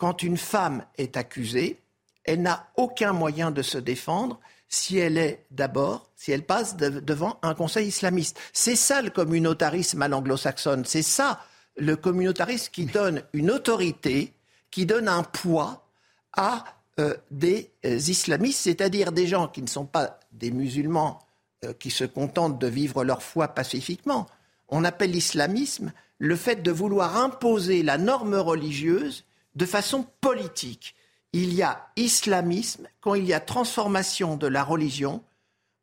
[SPEAKER 8] quand une femme est accusée, elle n'a aucun moyen de se défendre si elle est d'abord, si elle passe devant un conseil islamiste. C'est ça le communautarisme à l'anglo-saxonne. C'est ça le communautarisme qui donne une autorité, qui donne un poids à euh, des euh, islamistes, c'est-à-dire des gens qui ne sont pas des musulmans euh, qui se contentent de vivre leur foi pacifiquement. On appelle l'islamisme le fait de vouloir imposer la norme religieuse de façon politique. Il y a islamisme quand il y a transformation de la religion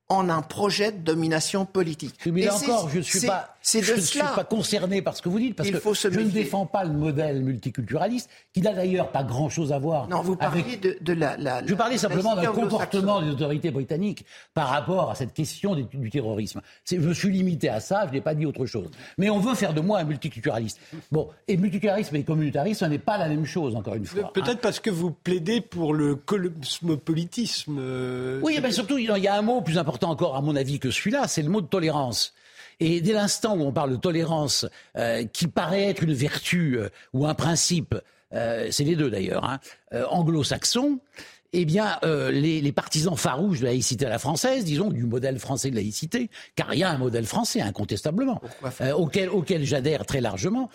[SPEAKER 8] en un projet de domination politique.
[SPEAKER 1] Mais encore, je ne suis pas.
[SPEAKER 8] C'est de
[SPEAKER 1] je ne suis pas concerné par ce que vous dites, parce
[SPEAKER 8] Il
[SPEAKER 1] que
[SPEAKER 8] faut se
[SPEAKER 1] je ne défends pas le modèle multiculturaliste, qui n'a d'ailleurs pas grand-chose à voir
[SPEAKER 8] Non, vous
[SPEAKER 1] avec
[SPEAKER 8] parliez de, de la, la-
[SPEAKER 1] je parlais simplement d'un comportement des autorités britanniques par rapport à cette question du terrorisme. Je me suis limité à ça, je n'ai pas dit autre chose. Mais on veut faire de moi un multiculturaliste. Bon, et multiculturalisme et communautarisme, ce n'est pas la même chose, encore une fois. hein.
[SPEAKER 2] Peut-être parce que vous plaidez pour le cosmopolitisme. euh,
[SPEAKER 1] Oui, mais surtout, il y a un mot plus important encore, à mon avis, que celui-là, c'est le mot de tolérance. Et dès l'instant où on parle de tolérance, euh, qui paraît être une vertu euh, ou un principe, euh, c'est les deux d'ailleurs, hein, euh, anglo-saxon, eh bien, euh, les, les partisans farouches de la laïcité à la française, disons, du modèle français de laïcité, car il y a un modèle français, incontestablement, euh, auquel, auquel j'adhère très largement,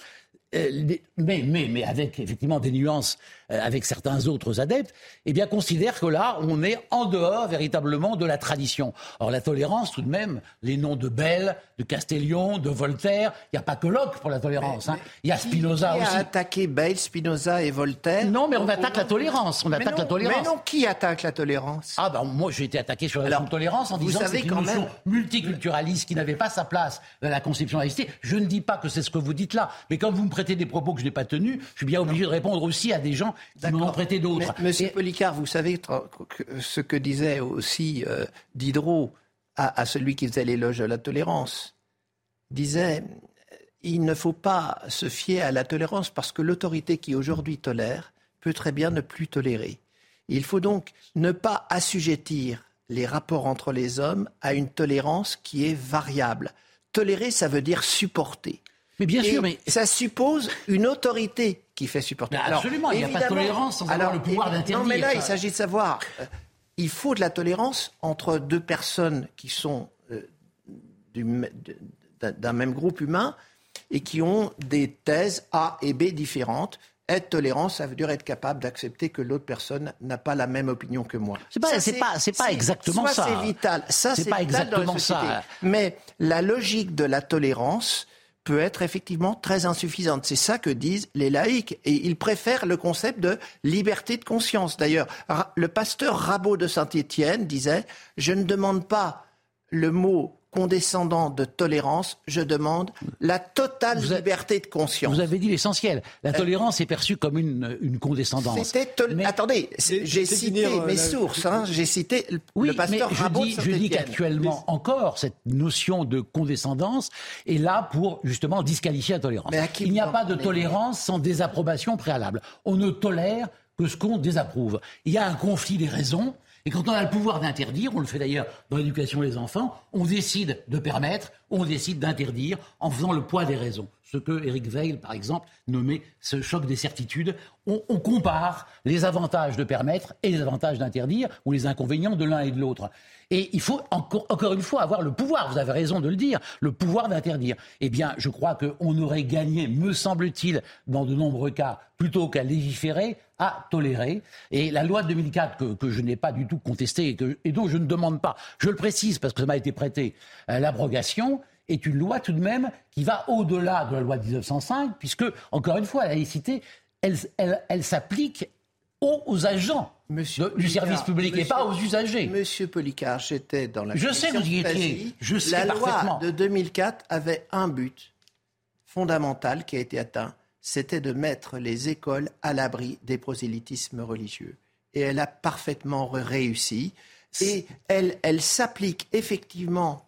[SPEAKER 1] mais, mais, mais avec effectivement des nuances euh, avec certains autres adeptes, eh bien considère que là, on est en dehors véritablement de la tradition. Or, la tolérance, tout de même, les noms de Bell, de Castellion, de Voltaire, il n'y a pas que Locke pour la tolérance. hein. Il y a Spinoza
[SPEAKER 8] Qui
[SPEAKER 1] aussi.
[SPEAKER 8] a attaqué Bale, Spinoza et Voltaire
[SPEAKER 1] Non, mais on attaque la tolérance. On attaque
[SPEAKER 8] non,
[SPEAKER 1] la tolérance.
[SPEAKER 8] Mais non, qui attaque la tolérance?
[SPEAKER 1] Ah ben moi j'ai été attaqué sur la
[SPEAKER 8] Alors,
[SPEAKER 1] tolérance en
[SPEAKER 8] vous
[SPEAKER 1] disant que c'est une notion
[SPEAKER 8] même-
[SPEAKER 1] multiculturaliste qui n'avait pas sa place dans la conception de la laïcité. Je ne dis pas que c'est ce que vous dites là, mais quand vous me des propos que je n'ai pas tenus, je suis bien obligé de répondre aussi à des gens qui m'en ont prêté d'autres.
[SPEAKER 8] Monsieur
[SPEAKER 1] Et-
[SPEAKER 8] Policard, vous savez ce que disait aussi euh, Diderot à, à celui qui faisait l'éloge de la tolérance. Il disait il ne faut pas se fier à la tolérance parce que l'autorité qui aujourd'hui tolère peut très bien ne plus tolérer. Il faut donc ne pas assujettir les rapports entre les hommes à une tolérance qui est variable. Tolérer, ça veut dire supporter.
[SPEAKER 1] Mais bien
[SPEAKER 8] Et
[SPEAKER 1] sûr, mais
[SPEAKER 8] ça suppose une autorité qui fait supporter.
[SPEAKER 1] Mais absolument, il n'y a pas de tolérance sans avoir le pouvoir d'interdire.
[SPEAKER 8] Non, mais là, il s'agit de savoir. euh, il faut de la tolérance entre deux personnes qui sont euh, d'un même groupe humain et qui ont des thèses A et B différentes. Être tolérant, ça veut dire être capable d'accepter que l'autre personne n'a pas la même opinion que moi.
[SPEAKER 1] C'est pas- c'est pas- c'est pas exactement ça.
[SPEAKER 8] c'est vital, ça
[SPEAKER 1] C'est pas
[SPEAKER 8] vital dans la
[SPEAKER 1] exactement ça.
[SPEAKER 8] Mais la logique de la tolérance peut être effectivement très insuffisante. C'est ça que disent les laïcs. Et ils préfèrent le concept de liberté de conscience. D'ailleurs, le pasteur Rabot de Saint-Étienne disait Je ne demande pas le mot condescendant de tolérance, je demande la totale
[SPEAKER 1] Vous
[SPEAKER 8] liberté de conscience.
[SPEAKER 1] vous avez dit l'essentiel. La tolérance est perçue comme une, une condescendance.
[SPEAKER 8] C'était tol-
[SPEAKER 1] Mais-
[SPEAKER 8] Attendez, j'ai cité
[SPEAKER 2] dire, euh,
[SPEAKER 8] mes
[SPEAKER 2] la-
[SPEAKER 8] sources. hein. J'ai cité le,
[SPEAKER 1] Oui,
[SPEAKER 8] le pasteur
[SPEAKER 1] mais je
[SPEAKER 8] Rabot
[SPEAKER 1] dis, je dis qu'actuellement encore, cette notion de condescendance est là pour justement disqualifier la tolérance. Il n'y a pas de tolérance sans désapprobation préalable. On ne tolère que ce qu'on désapprouve. Il y a un conflit des raisons. Et quand on a le pouvoir d'interdire, on le fait d'ailleurs dans l'éducation des enfants, on décide de permettre, on décide d'interdire en faisant le poids des raisons. Ce que Eric Veil, par exemple, nommait ce choc des certitudes. On, on compare les avantages de permettre et les avantages d'interdire, ou les inconvénients de l'un et de l'autre. Et il faut encore, une fois avoir le pouvoir, vous avez raison de le dire, le pouvoir d'interdire. Eh bien, je crois qu'on aurait gagné, me semble-t-il, dans de nombreux cas, plutôt qu'à légiférer, à tolérer. Et la loi de 2004, que, que je n'ai pas du tout contestée et, dont je ne demande pas, je le précise parce que ça m'a été prêté, euh, l'abrogation, est une loi tout de même qui va au-delà de la loi de 1905, puisque, encore une fois, la laïcité, elle s'applique aux, agents
[SPEAKER 8] Monsieur
[SPEAKER 1] de- du service public et pas aux usagers.
[SPEAKER 8] Monsieur Policard, j'étais dans la
[SPEAKER 1] Je sais que vous y étiez. Je sais
[SPEAKER 8] La
[SPEAKER 1] parfaitement.
[SPEAKER 8] loi de 2004 avait un but fondamental qui a été atteint, c'était de mettre les écoles à l'abri des prosélytismes religieux. Et elle a parfaitement réussi. Et elle, elle s'applique effectivement.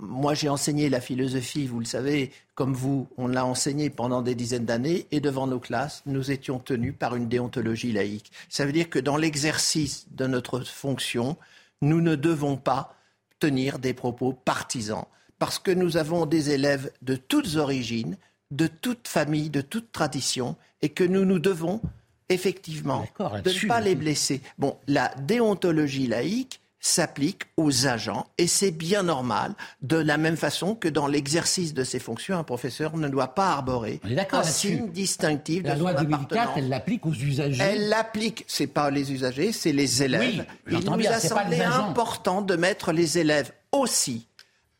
[SPEAKER 8] Moi, j'ai enseigné la philosophie, vous le savez, comme vous, on l'a enseigné pendant des dizaines d'années, et devant nos classes, nous étions tenus par une déontologie laïque. Ça veut dire que dans l'exercice de notre fonction, nous ne devons pas tenir des propos partisans, parce que nous avons des élèves de toutes origines, de toutes familles, de toutes traditions, et que nous nous devons effectivement de ne pas les blesser. Bon, la déontologie laïque s'applique aux agents et c'est bien normal, de la même façon que dans l'exercice de ses fonctions, un professeur ne doit pas arborer un signe distinctif
[SPEAKER 1] La
[SPEAKER 8] de
[SPEAKER 1] loi
[SPEAKER 8] son
[SPEAKER 1] de 2004,
[SPEAKER 8] appartenance.
[SPEAKER 1] elle l'applique aux usagers.
[SPEAKER 8] Elle l'applique, c'est pas les usagers, c'est les élèves.
[SPEAKER 1] Oui,
[SPEAKER 8] Il nous
[SPEAKER 1] bien,
[SPEAKER 8] a semblé important de mettre les élèves aussi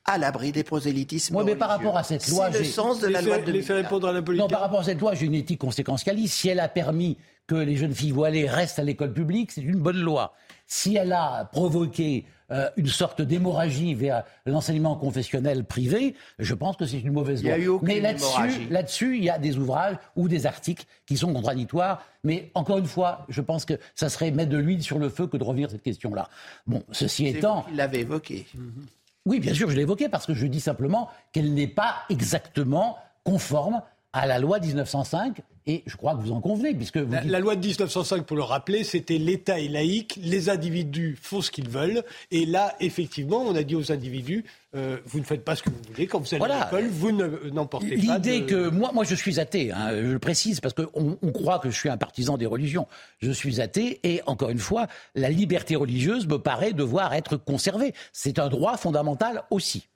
[SPEAKER 8] à l'abri des prosélytismes.
[SPEAKER 1] Oui, mais par rapport à cette loi,
[SPEAKER 8] c'est le sens de la loi de
[SPEAKER 2] laissez
[SPEAKER 8] 2004.
[SPEAKER 2] répondre à la
[SPEAKER 1] Non,
[SPEAKER 2] politique.
[SPEAKER 1] par rapport à cette loi, j'ai une éthique conséquentialiste. Si elle a permis que les jeunes filles voilées restent à l'école publique, c'est une bonne loi. Si elle a provoqué euh, une sorte d'hémorragie vers l'enseignement confessionnel privé, je pense que c'est une mauvaise loi. Mais là-dessus, là-dessus, il y a des ouvrages ou des articles qui sont contradictoires. Mais encore une fois, je pense que ça serait mettre de l'huile sur le feu que de revenir sur cette question-là. Bon, ceci étant.
[SPEAKER 8] Il l'avait évoqué.
[SPEAKER 1] Oui, bien sûr, je l'ai évoqué parce que je dis simplement qu'elle n'est pas exactement conforme à la loi 1905 et je crois que vous en convenez, puisque vous
[SPEAKER 2] la, loi de 1905, pour le rappeler, c'était l'État est laïque, les individus font ce qu'ils veulent, et là, effectivement, on a dit aux individus, euh, vous ne faites pas ce que vous voulez, quand vous allez à l'école, vous n'emportez
[SPEAKER 1] pas. L'idée que moi, moi, je suis athée, hein, je le précise, parce qu'on on croit que je suis un partisan des religions. Je suis athée, et encore une fois, la liberté religieuse me paraît devoir être conservée. C'est un droit fondamental aussi.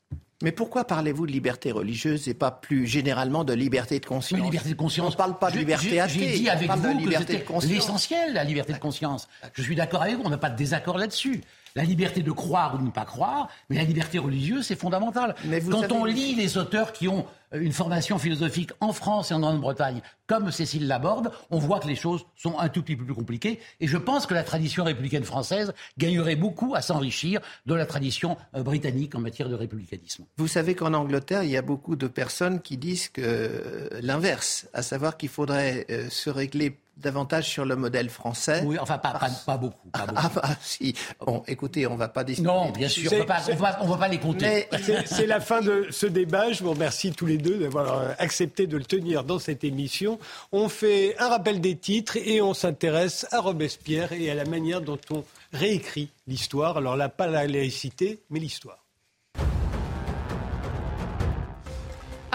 [SPEAKER 8] Mais pourquoi parlez-vous de liberté religieuse et pas plus généralement de liberté de conscience
[SPEAKER 1] liberté de conscience.
[SPEAKER 8] On ne parle pas de liberté athée.
[SPEAKER 1] J'ai dit avec vous que c'était l'essentiel, la liberté de conscience. Je suis d'accord avec vous, on n'a pas de désaccord là-dessus. La liberté de croire ou de ne pas croire, mais la liberté religieuse, c'est fondamental. Quand on lit les auteurs qui ont euh, une formation philosophique en France et en Grande-Bretagne, comme Cécile Laborde, on voit que les choses sont un tout petit peu plus compliquées. Et je pense que la tradition républicaine française gagnerait beaucoup à s'enrichir de la tradition euh, britannique en matière de républicanisme.
[SPEAKER 8] Vous savez qu'en Angleterre, il y a beaucoup de personnes qui disent que euh, l'inverse, à savoir qu'il faudrait se régler davantage sur le modèle français.
[SPEAKER 1] Oui, enfin, pas, pas, beaucoup.
[SPEAKER 8] Ah, bah, si. Bon, écoutez, on ne va pas discuter.
[SPEAKER 1] Non, bien sûr, on ne va, pas les compter.
[SPEAKER 2] C'est la fin de ce débat. Je vous remercie tous les deux d'avoir euh, accepté de le tenir dans cette émission. On fait un rappel des titres et on s'intéresse à Robespierre et à la manière dont on réécrit l'histoire. Alors là, pas la laïcité, mais l'histoire.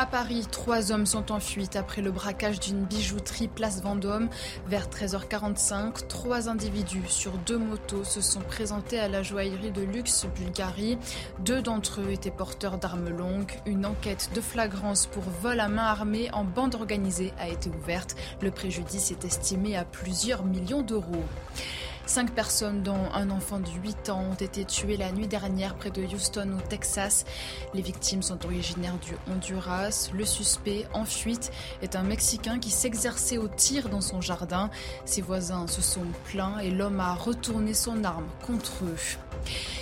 [SPEAKER 3] À Paris, trois hommes sont en fuite après le braquage d'une bijouterie place Vendôme. Vers 13h45, trois individus sur deux motos se sont présentés à la joaillerie de luxe Bulgarie. Deux d'entre eux étaient porteurs d'armes longues. Une enquête de flagrance pour vol à main armée en bande organisée a été ouverte. Le préjudice est estimé à plusieurs millions d'euros. Cinq personnes, dont un enfant de 8 ans, ont été tuées la nuit dernière près de Houston, au Texas. Les victimes sont originaires du Honduras. Le suspect, en fuite, est un Mexicain qui s'exerçait au tir dans son jardin. Ses voisins se sont plaints et l'homme a retourné son arme contre eux.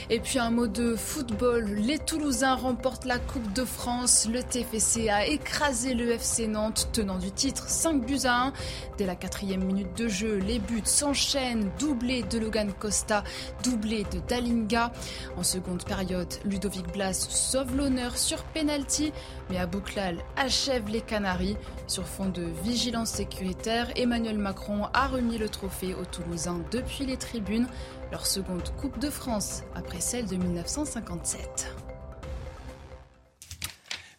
[SPEAKER 3] Et puis un mot de football. Les Toulousains remportent la Coupe de France. Le TFC a écrasé le FC Nantes, tenant du titre 5 buts à 1. Dès la quatrième minute de jeu, les buts s'enchaînent. De Logan Costa, doublé de Dalinga. En seconde période, Ludovic Blas sauve l'honneur sur penalty, mais Abouklal achève les Canaries. Sur fond de vigilance sécuritaire, Emmanuel Macron a remis le trophée aux Toulousains depuis les tribunes leur seconde Coupe de France après celle de 1957.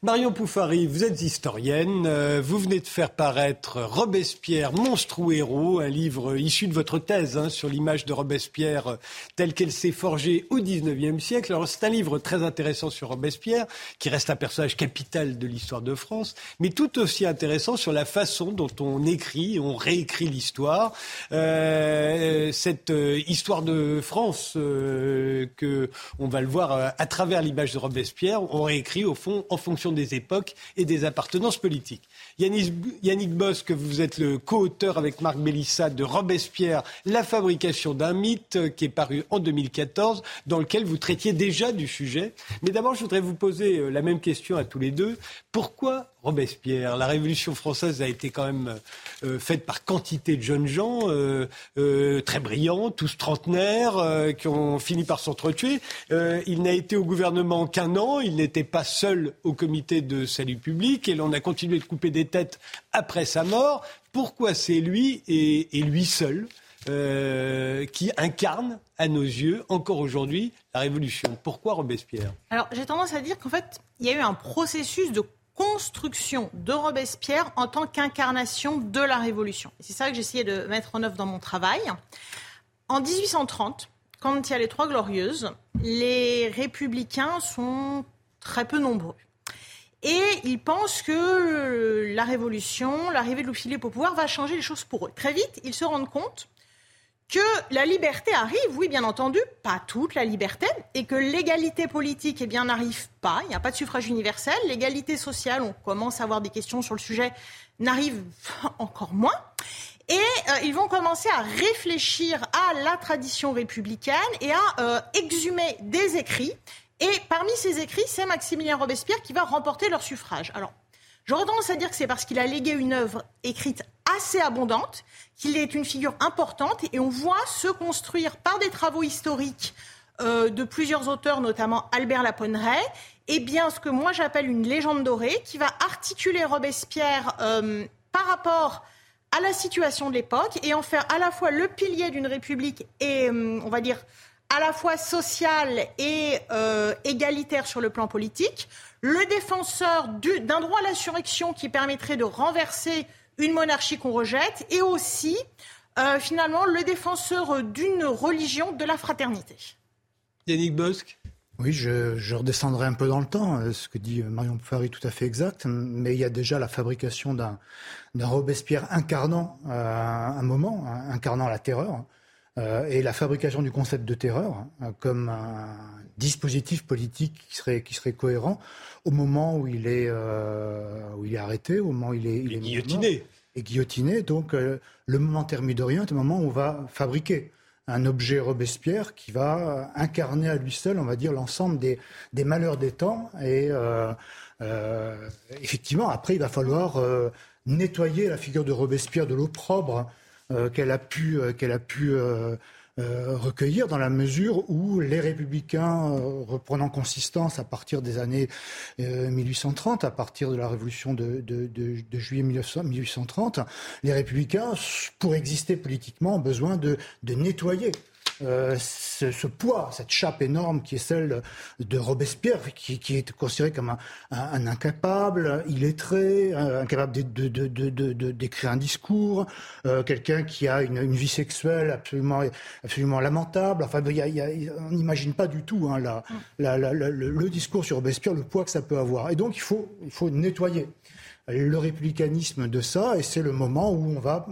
[SPEAKER 2] Marion Poufari, vous êtes historienne. Euh, vous venez de faire paraître Robespierre, monstre ou héros, un livre issu de votre thèse hein, sur l'image de Robespierre euh, telle qu'elle s'est forgée au XIXe siècle. Alors c'est un livre très intéressant sur Robespierre, qui reste un personnage capital de l'histoire de France, mais tout aussi intéressant sur la façon dont on écrit, on réécrit l'histoire. Euh, cette euh, histoire de France que on va le voir à travers l'image de Robespierre, on réécrit au fond en fonction des époques et des appartenances politiques. Yannick, Bosque, vous êtes le co-auteur avec Marc Bellissa de Robespierre, La fabrication d'un mythe, qui est paru en 2014, dans lequel vous traitiez déjà du sujet. Mais d'abord, je voudrais vous poser euh, la même question à tous les deux. Pourquoi Robespierre? La Révolution française a été quand même euh, faite par quantité de jeunes gens, euh, très brillants, tous trentenaires, qui ont fini par s'entretuer. il n'a été au gouvernement qu'un an, il n'était pas seul au comité de salut public, et l'on a continué de couper des tête après sa mort. Pourquoi c'est lui et, lui seul euh, qui incarne à nos yeux, encore aujourd'hui, la Révolution? Pourquoi Robespierre?
[SPEAKER 9] Alors j'ai tendance à dire qu'en fait, il y a eu un processus de construction de Robespierre en tant qu'incarnation de la Révolution. C'est ça que j'essayais de mettre en œuvre dans mon travail. En 1830, quand il y a les Trois Glorieuses, les républicains sont très peu nombreux. Et ils pensent que la révolution, l'arrivée de Louis-Philippe au pouvoir va changer les choses pour eux. Très vite, ils se rendent compte que la liberté arrive, oui, bien entendu, pas toute la liberté, et que l'égalité politique, eh bien, n'arrive pas. Il n'y a pas de suffrage universel. L'égalité sociale, on commence à avoir des questions sur le sujet, n'arrive encore moins. Et euh, ils vont commencer à réfléchir à la tradition républicaine et à euh, exhumer des écrits. Et parmi ces écrits, c'est Maximilien Robespierre qui va remporter leur suffrage. Alors, j'aurais tendance à dire que c'est parce qu'il a légué une œuvre écrite assez abondante, qu'il est une figure importante, et on voit se construire par des travaux historiques euh, de plusieurs auteurs, notamment Albert Laponneret, et eh bien ce que moi j'appelle une légende dorée, qui va articuler Robespierre par rapport à la situation de l'époque et en faire à la fois le pilier d'une république et, euh, on va dire, à la fois sociale et euh, égalitaire sur le plan politique, le défenseur d'un droit à l'insurrection qui permettrait de renverser une monarchie qu'on rejette, et aussi, euh, finalement, le défenseur d'une religion de la fraternité.
[SPEAKER 2] Yannick Bosque
[SPEAKER 10] oui, je, redescendrai un peu dans le temps. Euh, ce que dit Marion Poufari est tout à fait exact. Mais il y a déjà la fabrication d'un Robespierre incarnant euh, un moment, hein, incarnant la terreur, euh, et la fabrication du concept de terreur hein, comme un dispositif politique qui serait, qui serait cohérent au moment où il est, où il est arrêté, au moment où il est, il est
[SPEAKER 2] guillotiné.
[SPEAKER 10] Et guillotiné. Donc le moment thermidorien est un moment où on va fabriquer un objet Robespierre qui va incarner à lui seul, on va dire, l'ensemble des, malheurs des temps. Et euh, euh, effectivement, après, il va falloir euh, nettoyer la figure de Robespierre de l'opprobre qu'elle a pu, qu'elle a pu euh, recueillir dans la mesure où les républicains, euh, reprenant consistance à partir des années 1830, euh, à partir de la révolution de, juillet 1830, les républicains, pour exister politiquement, ont besoin de nettoyer euh, ce, poids, cette chape énorme qui est celle de Robespierre, qui, est considéré comme un, incapable, illettré, incapable d'écrire un discours, euh, quelqu'un qui a une, vie sexuelle absolument, lamentable. Enfin, on n'imagine pas du tout hein, le, discours sur Robespierre, le poids que ça peut avoir. Et donc, il faut nettoyer le républicanisme de ça, et c'est le moment où on va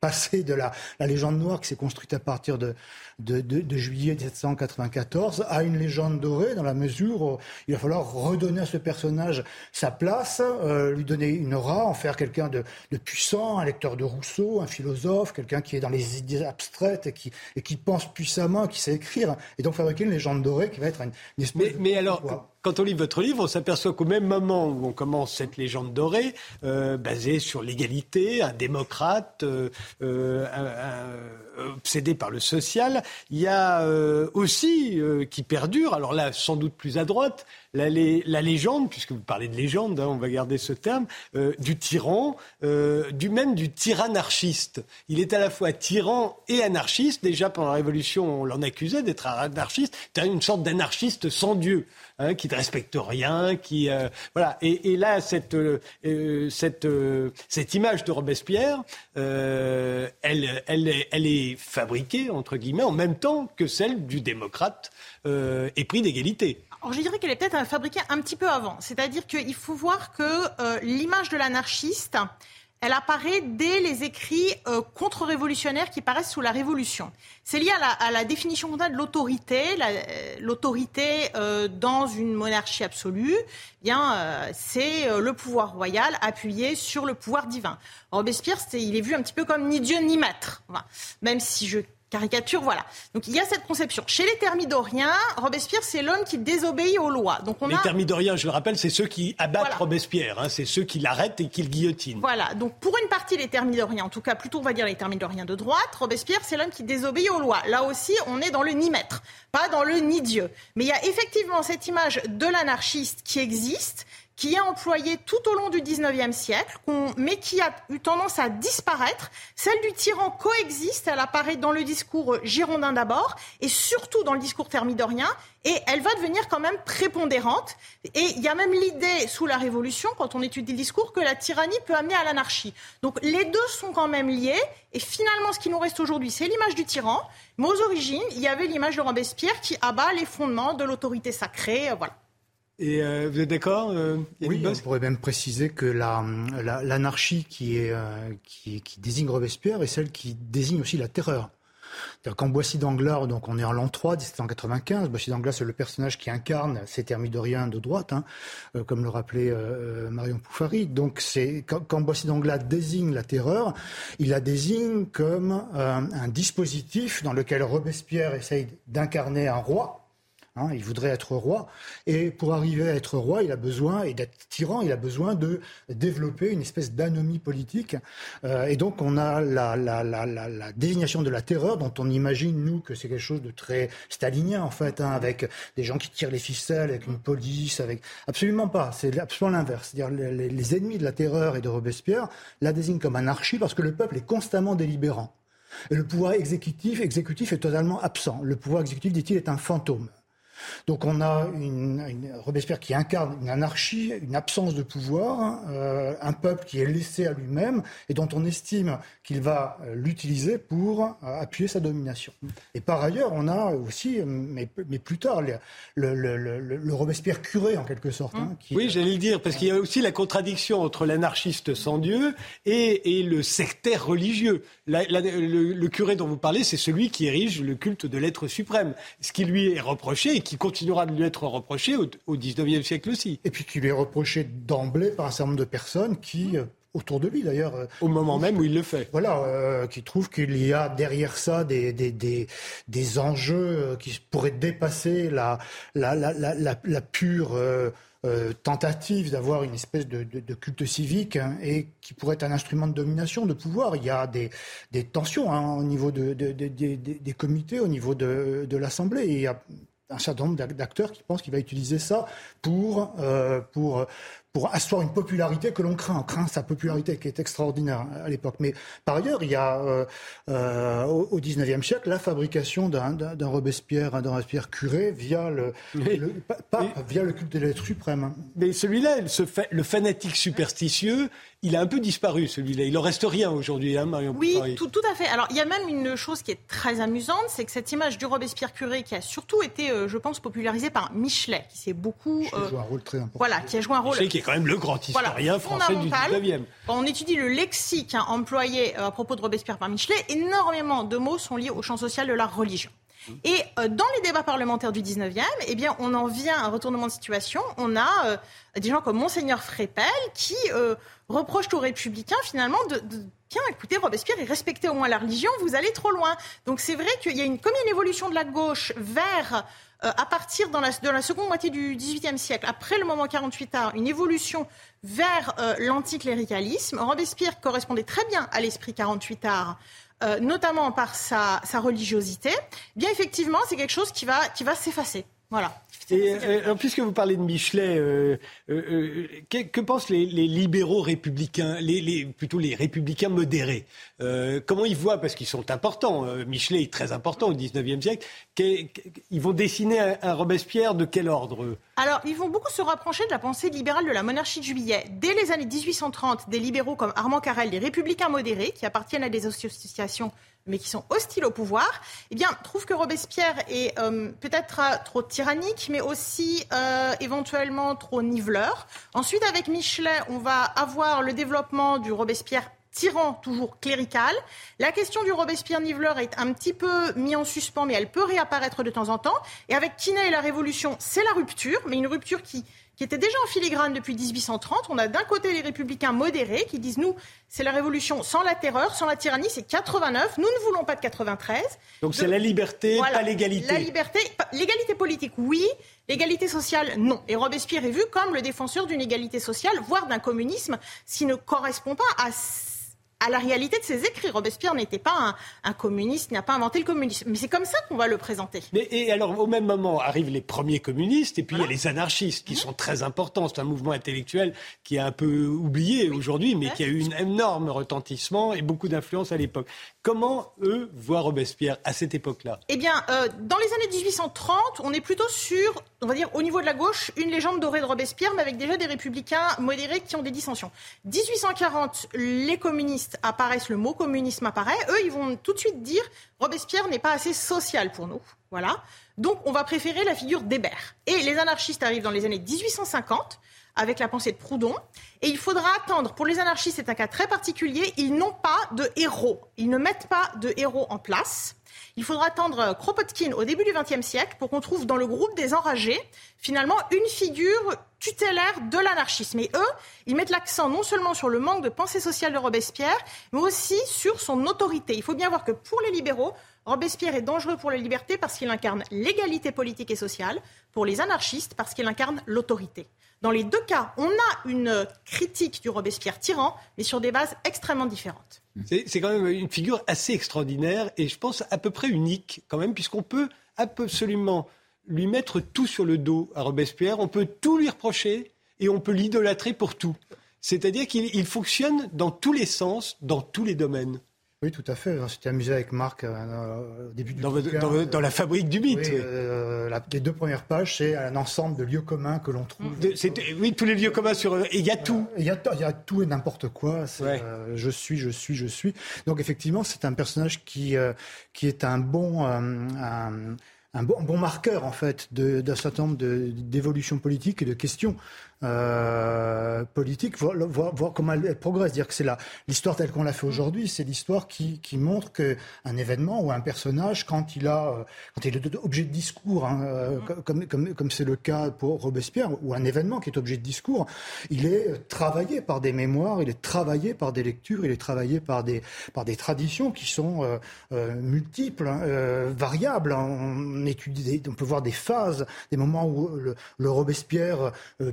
[SPEAKER 10] passer de la, la légende noire qui s'est construite à partir de, de, de, juillet 1794 à une légende dorée dans la mesure où il va falloir redonner à ce personnage sa place, euh, lui donner une aura, en faire quelqu'un de, de, puissant, un lecteur de Rousseau, un philosophe, quelqu'un qui est dans les idées abstraites et qui, et qui pense puissamment, qui sait écrire, et donc fabriquer une légende dorée qui va être une, espèce
[SPEAKER 2] mais, mais alors, quand on lit votre livre, on s'aperçoit qu'au même moment où on commence cette légende dorée, euh, basée sur l'égalité, un démocrate euh, euh, obsédé par le social, il y a aussi qui perdure, alors là sans doute plus à droite, la, légende, puisque vous parlez de légende, hein, on va garder ce terme, du tyran, du même du tyrannarchiste. Il est à la fois tyran et anarchiste. Déjà pendant la Révolution, on l'en accusait d'être anarchiste. C'est une sorte d'anarchiste sans Dieu. Hein, qui ne respecte rien, qui euh, voilà. Et, là, cette euh, euh, cette cette image de Robespierre, elle elle elle est fabriquée entre guillemets en même temps que celle du démocrate épris d'égalité.
[SPEAKER 9] Alors, je dirais qu'elle est peut-être fabriquée un petit peu avant. C'est-à-dire qu'il faut voir que l'image de l'anarchiste, elle apparaît dès les écrits euh, contre-révolutionnaires qui paraissent sous la Révolution. C'est lié à la, définition qu'on a de l'autorité. Euh, l'autorité euh, dans une monarchie absolue, eh bien, c'est le pouvoir royal appuyé sur le pouvoir divin. Robespierre, il est vu un petit peu comme ni Dieu ni maître. Même si je caricature, voilà. Donc il y a cette conception. Chez les thermidoriens, Robespierre, c'est l'homme qui désobéit aux lois. Donc
[SPEAKER 2] on les thermidoriens, je le rappelle, c'est ceux qui abattent Robespierre, hein. c'est ceux qui l'arrêtent et qui le guillotinent.
[SPEAKER 9] Voilà. Donc pour une partie les thermidoriens, en tout cas plutôt on va dire les thermidoriens de droite, Robespierre, c'est l'homme qui désobéit aux lois. Là aussi, on est dans le ni maître, pas dans le ni Dieu. Mais il y a effectivement cette image de l'anarchiste qui existe qui est employée tout au long du 19e siècle, mais qui a eu tendance à disparaître. Celle du tyran coexiste, elle apparaît dans le discours girondin d'abord, et surtout dans le discours thermidorien, et elle va devenir quand même prépondérante. Et il y a même l'idée, sous la Révolution, quand on étudie le discours, que la tyrannie peut amener à l'anarchie. Donc les deux sont quand même liés, et finalement, ce qui nous reste aujourd'hui, c'est l'image du tyran, mais aux origines, il y avait l'image de Robespierre qui abat les fondements de l'autorité sacrée, voilà.
[SPEAKER 2] Et euh, vous êtes d'accord euh,
[SPEAKER 10] Oui, on pourrait même préciser que l'anarchie la, qui, est, euh, qui, qui, désigne Robespierre est celle qui désigne aussi la terreur. Quand Boissy d'Anglas, donc on est en l'an 3, 1795, Boissy d'Anglas c'est le personnage qui incarne ces thermidoriens de droite, hein, euh, comme le rappelait euh, Marion Poufari. Donc c'est quand, quand Boissy d'Anglas désigne la terreur, il la désigne comme un dispositif dans lequel Robespierre essaye d'incarner un roi, Hein, il voudrait être roi. Et pour arriver à être roi, il a besoin, et d'être tyran, il a besoin de développer une espèce d'anomie politique. Euh, et donc, on a la, la, désignation de la terreur, dont on imagine, nous, que c'est quelque chose de très stalinien, en fait, hein, avec des gens qui tirent les ficelles, avec une police, avec... Absolument pas. C'est absolument l'inverse. C'est-à-dire, les, ennemis de la terreur et de Robespierre la désignent comme anarchie parce que le peuple est constamment délibérant. Et le pouvoir exécutif, exécutif est totalement absent. Le pouvoir exécutif, dit-il, est un fantôme. Donc on a une, Robespierre qui incarne une anarchie, une absence de pouvoir, euh, un peuple qui est laissé à lui-même et dont on estime qu'il va l'utiliser pour euh, appuyer sa domination. Et par ailleurs, on a aussi, mais, plus tard, le, Robespierre curé en quelque sorte. Hein,
[SPEAKER 2] oui, j'allais le dire, parce qu'il y a aussi la contradiction entre l'anarchiste sans Dieu et, le sectaire religieux. le, curé dont vous parlez, c'est celui qui érige le culte de l'être suprême. Ce qui lui est reproché et qui continuera de lui être reproché au, XIXe siècle aussi.
[SPEAKER 10] Et puis qui lui est reproché d'emblée par un certain nombre de personnes qui euh, autour de lui d'ailleurs. Euh,
[SPEAKER 2] au moment même où il le fait.
[SPEAKER 10] Voilà, euh, qui trouvent qu'il y a derrière ça des, des, des, des enjeux qui pourraient dépasser la, la, la, la, la pure tentative d'avoir une espèce de, de, culte civique hein, et qui pourrait être un instrument de domination, de pouvoir. Il y a des, des tensions hein, au niveau de, des comités, au niveau de, l'Assemblée. Il y a un certain nombre d'acteurs qui pensent qu'il va utiliser ça pour, euh, pour, pour asseoir une popularité que l'on craint. On craint sa popularité qui est extraordinaire à l'époque. Mais par ailleurs, il y a euh, euh, au XIXe siècle la fabrication d'un Robespierre, d'un Robespierre curé via le, pas, via le culte de l'être suprême.
[SPEAKER 2] Mais celui-là, le fanatique superstitieux, il a un peu disparu celui-là. Il en reste rien aujourd'hui, hein, Marion
[SPEAKER 9] Oui, tout, tout, à fait. Alors il y a même une chose qui est très amusante, c'est que cette image du Robespierre curé qui a surtout été, euh, je pense, popularisée par Michelet, qui s'est beaucoup,
[SPEAKER 10] qui a joué un rôle très important.
[SPEAKER 9] Voilà, qui a joué un rôle.
[SPEAKER 2] Est quand même le grand historien français du 19e.
[SPEAKER 9] on étudie le lexique hein, employé euh, à propos de Robespierre par Michelet, énormément de mots sont liés au champ social de la religion. Et euh, dans les débats parlementaires du 19e, eh bien, on en vient à un retournement de situation. On a des gens comme Monseigneur Frépel qui reproche aux républicains finalement de, de bien écoutez, Robespierre il respectait au moins la religion, vous allez trop loin. Donc c'est vrai qu'il y a une, comme une évolution de la gauche vers euh, à partir de la seconde moitié du XVIIIe siècle, après le moment 48 art, une évolution vers euh, l'anticléricalisme. Robespierre correspondait très bien à l'esprit 48 art, euh, notamment par sa, sa religiosité. Bien effectivement, c'est quelque chose qui va, qui va s'effacer. Voilà.
[SPEAKER 2] Et, euh, puisque vous parlez de Michelet, euh, euh, que, pensent les, libéraux républicains, les, plutôt les républicains modérés Comment ils voient, parce qu'ils sont importants, Michelet est très important au XIXe siècle, ils vont dessiner un, Robespierre de quel ordre
[SPEAKER 9] Alors, ils vont beaucoup se rapprocher de la pensée libérale de la monarchie de juillet. Dès les années 1830, des libéraux comme Armand Carrel, des républicains modérés, qui appartiennent à des associations mais qui sont hostiles au pouvoir, eh bien, trouvent que Robespierre est euh, peut-être trop tyrannique, mais aussi euh, éventuellement trop niveleur. Ensuite, avec Michelet, on va avoir le développement du Robespierre tyran, toujours clérical. La question du Robespierre niveleur est un petit peu mise en suspens, mais elle peut réapparaître de temps en temps. Et avec Quinet et la Révolution, c'est la rupture, mais une rupture qui qui était déjà en filigrane depuis 1830. On a d'un côté les républicains modérés qui disent nous, c'est la révolution sans la terreur, sans la tyrannie, c'est 89. Nous ne voulons pas de 93.
[SPEAKER 2] Donc c'est la liberté, pas l'égalité.
[SPEAKER 9] La liberté, l'égalité politique, oui. L'égalité sociale, non. Et Robespierre est vu comme le défenseur d'une égalité sociale, voire d'un communisme, qui ne correspond pas à à la réalité de ses écrits. Robespierre n'était pas un, communiste, n'a pas inventé le communisme. Mais c'est comme ça qu'on va le présenter.
[SPEAKER 2] Mais, et alors, au même moment, arrivent les premiers communistes, et puis il y a les anarchistes, qui mmh. sont très importants. C'est un mouvement intellectuel qui est un peu oublié aujourd'hui, mais qui a eu un énorme retentissement et beaucoup d'influence à l'époque. Comment, eux, voient Robespierre à cette époque-là?
[SPEAKER 9] Eh bien, euh, dans les années 1830, on est plutôt sur, on va dire, au niveau de la gauche, une légende dorée de Robespierre, mais avec déjà des républicains modérés qui ont des dissensions. 1840, les communistes apparaissent, le mot communisme apparaît. Eux, ils vont tout de suite dire Robespierre n'est pas assez social pour nous. Voilà. Donc, on va préférer la figure d'Hébert. Et les anarchistes arrivent dans les années 1850 avec la pensée de Proudhon. Et il faudra attendre. Pour les anarchistes, c'est un cas très particulier. Ils n'ont pas de héros. Ils ne mettent pas de héros en place. Il faudra attendre Kropotkin au début du XXe siècle pour qu'on trouve dans le groupe des enragés, finalement, une figure tutélaire de l'anarchisme. Et eux, ils mettent l'accent non seulement sur le manque de pensée sociale de Robespierre, mais aussi sur son autorité. Il faut bien voir que pour les libéraux, Robespierre est dangereux pour les libertés parce qu'il incarne l'égalité politique et sociale, pour les anarchistes parce qu'il incarne l'autorité. Dans les deux cas, on a une critique du Robespierre tyran, mais sur des bases extrêmement différentes.
[SPEAKER 2] C'est quand même une figure assez extraordinaire et je pense à peu près unique quand même, puisqu'on peut absolument lui mettre tout sur le dos à Robespierre, on peut tout lui reprocher et on peut l'idolâtrer pour tout. C'est-à-dire qu'il fonctionne dans tous les sens, dans tous les domaines.
[SPEAKER 10] Oui, tout à fait. On s'était amusé avec Marc euh, au début du
[SPEAKER 2] dans, dans, la fabrique du mythe. Oui,
[SPEAKER 10] euh, les deux premières pages, c'est un ensemble de lieux communs que l'on trouve.
[SPEAKER 2] oui, tous les lieux communs sur. Et il y a tout.
[SPEAKER 10] Il y a, y a, tout et n'importe quoi. Euh, je suis, je suis, je suis. Donc effectivement, c'est un personnage qui qui est un bon un, un bon, bon, marqueur en fait d'un certain nombre d'évolutions politiques et de questions euh, politique, voir, voir, comment elle, progresse. Dire que c'est l'histoire telle qu'on l'a fait aujourd'hui, c'est l'histoire qui, qui, montre qu'un événement ou un personnage, quand il a, euh, quand il est objet de discours, hein, euh, comme comme comme c'est le cas pour Robespierre, ou un événement qui est objet de discours, il est travaillé par des mémoires, il est travaillé par des lectures, il est travaillé par des par des traditions qui sont euh, multiples, hein, variables. On étudie, on peut voir des phases, des moments où le, le Robespierre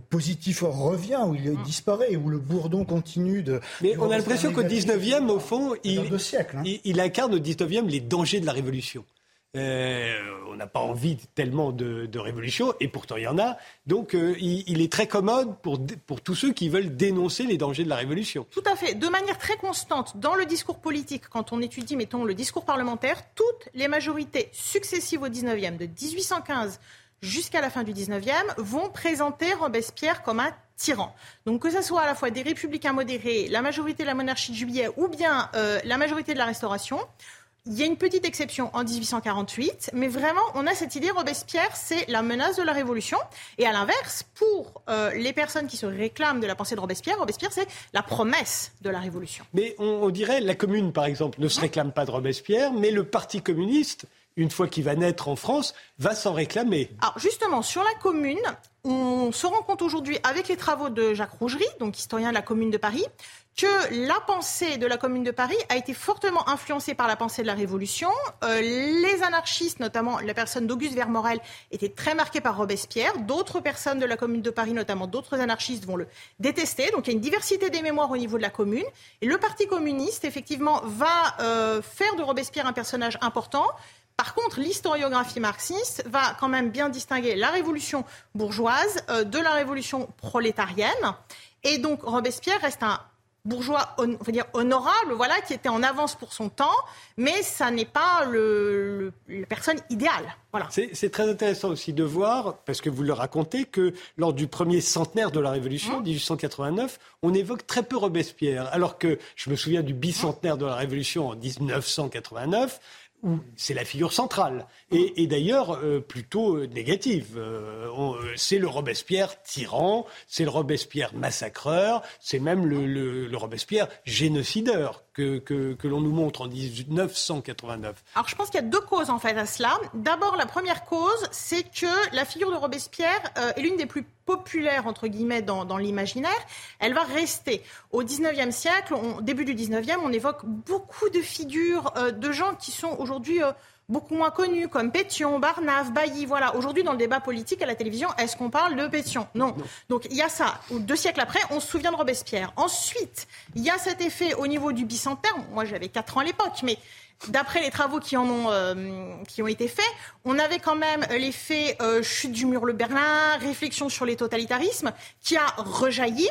[SPEAKER 10] positif revient, où il mm. disparaît, où le bourdon continue de...
[SPEAKER 2] Mais on a l'impression qu'au 19e, au fond, il,
[SPEAKER 10] hein.
[SPEAKER 2] il, incarne au 19e les dangers de la Révolution. Euh, on n'a pas envie tellement de, révolution, et pourtant il y en a. Donc euh, il, est très commode pour, pour tous ceux qui veulent dénoncer les dangers de la révolution.
[SPEAKER 9] Tout à fait. De manière très constante, dans le discours politique, quand on étudie, mettons, le discours parlementaire, toutes les majorités successives au 19e, de 1815 jusqu'à la fin du 19e, vont présenter Robespierre comme un tyran. Donc que ce soit à la fois des républicains modérés, la majorité de la monarchie de juillet ou bien euh, la majorité de la restauration, il y a une petite exception en 1848, mais vraiment, on a cette idée, Robespierre, c'est la menace de la Révolution. Et à l'inverse, pour euh, les personnes qui se réclament de la pensée de Robespierre, Robespierre, c'est la promesse de la Révolution.
[SPEAKER 2] Mais on, on, dirait, la Commune, par exemple, ne se réclame pas de Robespierre, mais le Parti communiste une fois qu'il va naître en France, va s'en réclamer.
[SPEAKER 9] Alors justement, sur la commune, on se rend compte aujourd'hui, avec les travaux de Jacques Rougerie, donc historien de la commune de Paris, que la pensée de la Commune de Paris a été fortement influencée par la pensée de la Révolution. Euh, les anarchistes, notamment la personne d'Auguste Vermorel, étaient très marqués par Robespierre. D'autres personnes de la Commune de Paris, notamment d'autres anarchistes, vont le détester. Donc il y a une diversité des mémoires au niveau de la Commune. Et le Parti communiste, effectivement, va euh, faire de Robespierre un personnage important. Par contre, l'historiographie marxiste va quand même bien distinguer la révolution bourgeoise euh, de la révolution prolétarienne. Et donc Robespierre reste un bourgeois on, dire honorable, voilà, qui était en avance pour son temps, mais ça n'est pas le, la personne idéale. Voilà.
[SPEAKER 2] C'est très intéressant aussi de voir, parce que vous le racontez, que lors du premier centenaire de la Révolution, 1889, mmh. on évoque très peu Robespierre, alors que je me souviens du bicentenaire de la Révolution en 1989 c'est la figure centrale, et, d'ailleurs euh, plutôt euh, négative. Euh, c'est le Robespierre tyran, c'est le Robespierre massacreur, c'est même le, Robespierre génocideur que, l'on nous montre en 1989.
[SPEAKER 9] Alors je pense qu'il y a deux causes en fait à cela. D'abord, la première cause, c'est que la figure de Robespierre est l'une des plus populaires entre guillemets dans, l'imaginaire. Elle va rester. Au 19e siècle, au début du 19e, on évoque beaucoup de figures de gens qui sont aujourd'hui beaucoup moins connus, comme Pétion, Barnave, Bailly. Voilà, aujourd'hui, dans le débat politique à la télévision, est-ce qu'on parle de Pétion? Non. Donc, il y a ça. Deux siècles après, on se souvient de Robespierre. Ensuite, il y a cet effet au niveau du bicentenaire. Moi, j'avais 4 ans à l'époque, mais d'après les travaux qui en ont, euh, qui ont été faits, on avait quand même l'effet euh, chute du mur le Berlin, réflexion sur les totalitarismes, qui a rejailli.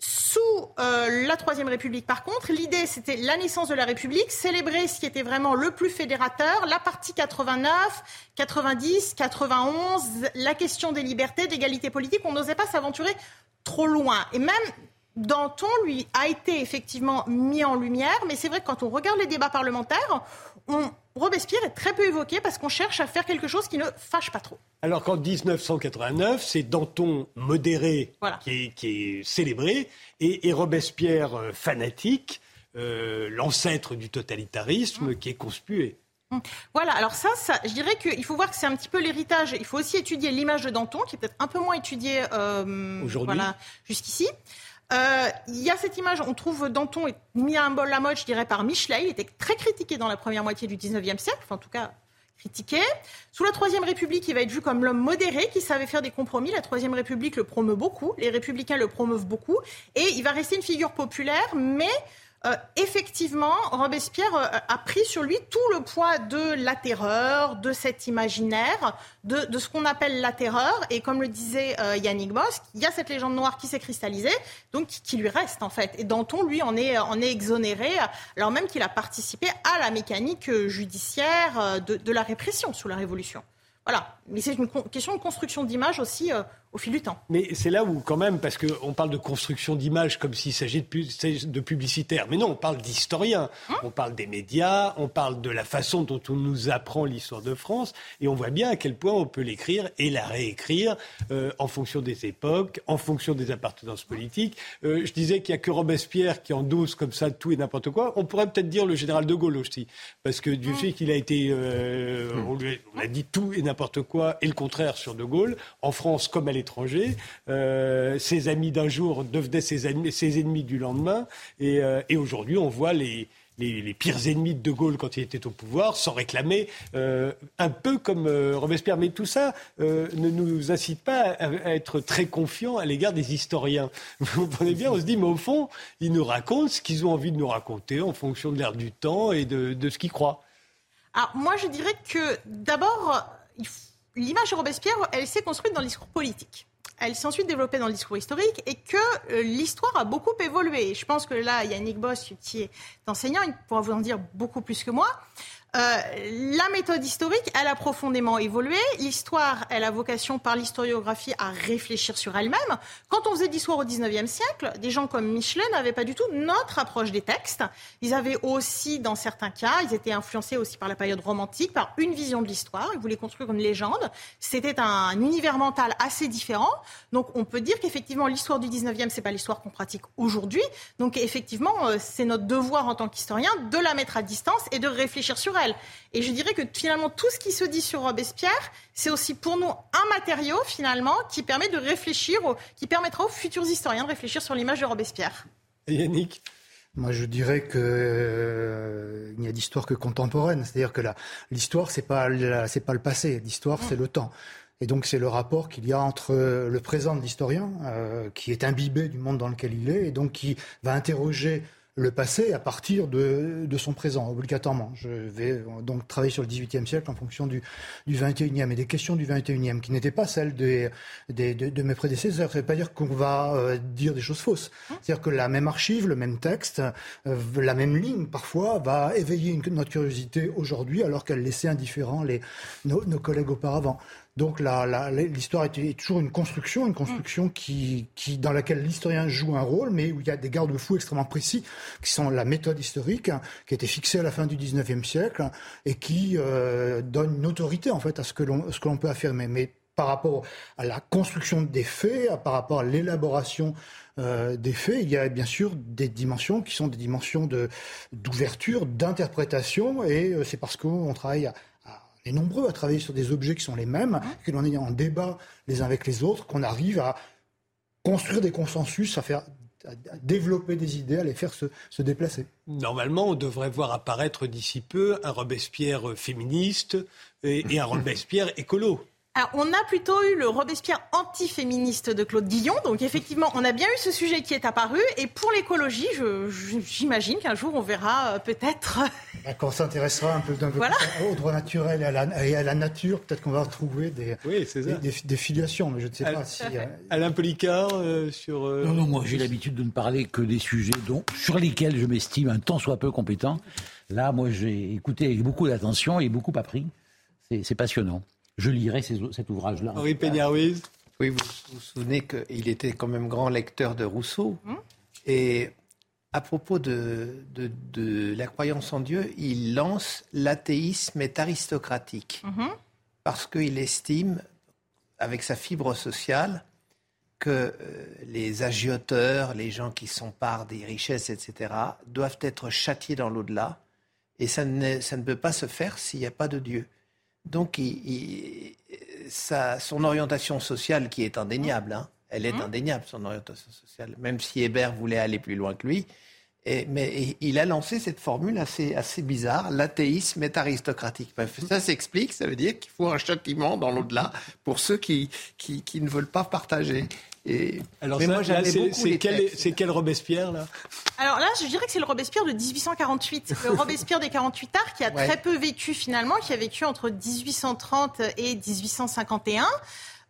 [SPEAKER 9] Sous euh, la Troisième République, par contre, l'idée, c'était la naissance de la République, célébrer ce qui était vraiment le plus fédérateur, la partie 89, 90, 91, la question des libertés, d'égalité politique. On n'osait pas s'aventurer trop loin. Et même Danton, lui, a été effectivement mis en lumière, mais c'est vrai que quand on regarde les débats parlementaires, on, Robespierre est très peu évoqué parce qu'on cherche à faire quelque chose qui ne fâche pas trop.
[SPEAKER 2] Alors qu'en 1989, c'est Danton modéré qui, est, célébré et, Robespierre euh, fanatique, euh, l'ancêtre du totalitarisme, qui est conspué.
[SPEAKER 9] Hum. Voilà, alors ça, ça je dirais qu'il faut voir que c'est un petit peu l'héritage. Il faut aussi étudier l'image de Danton, qui est peut-être un peu moins étudiée euh, voilà, jusqu'ici. Euh, il y a cette image, on trouve Danton mis à un bol la mode, je dirais, par Michelet. Il était très critiqué dans la première moitié du 19e siècle, enfin, en tout cas critiqué. Sous la Troisième République, il va être vu comme l'homme modéré qui savait faire des compromis. La Troisième République le promeut beaucoup, les républicains le promeuvent beaucoup, et il va rester une figure populaire, mais euh, effectivement, Robespierre euh, a pris sur lui tout le poids de la terreur, de cet imaginaire, de, ce qu'on appelle la terreur. Et comme le disait euh, Yannick Bosque, il y a cette légende noire qui s'est cristallisée, donc qui, lui reste en fait. Et Danton, lui, en est, en est exonéré, alors même qu'il a participé à la mécanique judiciaire de la répression sous la Révolution. Voilà, mais c'est une question de construction d'image aussi au fil du temps.
[SPEAKER 2] Mais c'est là où, quand même, parce qu'on parle de construction d'image comme s'il s'agit de, de publicitaire. Mais non, on parle d'historiens. Hein on parle des médias, on parle de la façon dont on nous apprend l'histoire de France. Et on voit bien à quel point on peut l'écrire et la réécrire euh, en fonction des époques, en fonction des appartenances politiques. Euh, je disais qu'il n'y a que Robespierre qui endosse comme ça tout et n'importe quoi. On pourrait peut-être dire le général de Gaulle aussi. Parce que du fait qu'il a été. Euh, on, on a dit tout et n'importe quoi et le contraire sur de Gaulle. En France, comme elle l'étranger. Euh, ses amis d'un jour devenaient ses, ennemis, du lendemain. Euh, et, aujourd'hui, on voit les, pires ennemis de De Gaulle quand il était au pouvoir s'en réclamer euh, un peu comme Robespierre. Mais tout ça ne nous incite pas à, être très confiants à l'égard des historiens. Vous comprenez bien, on se dit, mais au fond, ils nous racontent ce qu'ils ont envie de nous raconter en fonction de l'air du temps et de, de ce qu'ils croient.
[SPEAKER 9] Alors moi, je dirais que d'abord, il faut l'image de Robespierre, elle s'est construite dans le discours politique. Elle s'est ensuite développée dans le discours historique et que euh, l'histoire a beaucoup évolué. Je pense que là, Yannick Boss, qui est enseignant, il pourra vous en dire beaucoup plus que moi. Euh, la méthode historique, elle a profondément évolué. L'histoire, elle a vocation par l'historiographie à réfléchir sur elle-même. Quand on faisait l'histoire au 19e siècle, des gens comme Michelet n'avaient pas du tout notre approche des textes. Ils avaient aussi, dans certains cas, ils étaient influencés aussi par la période romantique, par une vision de l'histoire. Ils voulaient construire une légende. C'était un univers mental assez différent. Donc on peut dire qu'effectivement, l'histoire du 19e, c'est pas l'histoire qu'on pratique aujourd'hui. Donc effectivement, euh, c'est notre devoir en tant qu'historien de la mettre à distance et de réfléchir sur elle. Et je dirais que finalement, tout ce qui se dit sur Robespierre, c'est aussi pour nous un matériau finalement qui permet de réfléchir, qui permettra aux futurs historiens de réfléchir sur l'image de Robespierre.
[SPEAKER 2] Yannick?
[SPEAKER 10] Moi, je dirais que euh, il n'y a d'histoire que contemporaine. C'est-à-dire que l'histoire, c'est pas c'est pas le passé. L'histoire, c'est le temps. Et donc, c'est le rapport qu'il y a entre le présent de l'historien, euh, qui est imbibé du monde dans lequel il est, et donc qui va interroger le passé à partir de, son présent, obligatoirement. Je vais donc travailler sur le XVIIIe siècle en fonction du, du XXIe et des questions du XXIe, qui n'étaient pas celles de, mes prédécesseurs. Ça ne veut pas dire qu'on va euh, dire des choses fausses. C'est-à-dire que la même archive, le même texte, euh, la même ligne, parfois, va éveiller notre curiosité aujourd'hui, alors qu'elle laissait indifférents nos collègues auparavant. Donc l'histoire est, toujours une construction, une construction qui, dans laquelle l'historien joue un rôle, mais où il y a des garde-fous extrêmement précis, qui sont la méthode historique, qui a été fixée à la fin du XIXe siècle, et qui euh, donne une autorité en fait à ce que l'on peut affirmer. Mais par rapport à la construction des faits, par rapport à l'élaboration euh, des faits, il y a bien sûr des dimensions qui sont des dimensions d'ouverture, d'interprétation, et euh, c'est parce qu'on travaille à, est nombreux à travailler sur des objets qui sont les mêmes, que l'on est en débat les uns avec les autres, qu'on arrive à construire des consensus, à faire développer des idées, à les faire se, se, déplacer.
[SPEAKER 2] Normalement, on devrait voir apparaître d'ici peu un Robespierre féministe et, et un Robespierre écolo
[SPEAKER 9] on a plutôt eu le Robespierre antiféministe de Claude Guillon. Donc, effectivement, on a bien eu ce sujet qui est apparu. Et pour l'écologie, j'imagine qu'un jour, on verra euh, peut-être.
[SPEAKER 10] Bah, quand on s'intéressera un peu, au droit naturel et à la, nature, peut-être qu'on va retrouver des, des, filiations. Mais je ne sais pas si.
[SPEAKER 2] Euh, Alain Policard, euh, sur.
[SPEAKER 1] Non, non, moi, j'ai l'habitude de ne parler que des sujets dont, sur lesquels je m'estime un tant soit peu compétent. Là, moi, j'ai écouté avec beaucoup d'attention et beaucoup appris. C'est passionnant je lirai cet ouvrage-là.
[SPEAKER 2] Henri Peña-Ruiz
[SPEAKER 8] Oui, vous vous souvenez qu'il était quand même grand lecteur de Rousseau. Hum. Et à propos de, de, la croyance en Dieu, il lance l'athéisme est aristocratique. Hum. Parce qu'il estime, avec sa fibre sociale, que euh, les agioteurs, les gens qui s'emparent des richesses, etc., doivent être châtiés dans l'au-delà Et ça ne, ça ne peut pas se faire s'il n'y a pas de Dieu. Donc, son orientation sociale, qui est indéniable, hein, elle est mmh. indéniable, son orientation sociale, même si Hébert voulait aller plus loin que lui. mais il a lancé cette formule assez, assez bizarre, l'athéisme est aristocratique. ça s'explique, ça veut dire qu'il faut un châtiment dans l'au-delà pour ceux qui, qui, qui, ne veulent pas partager.
[SPEAKER 2] Alors, c'est quel, quel, Robespierre, là?
[SPEAKER 9] Alors là, je dirais que c'est le Robespierre de 1848. Le Robespierre des 48 arts qui a très peu vécu finalement, qui a vécu entre 1830 et 1851.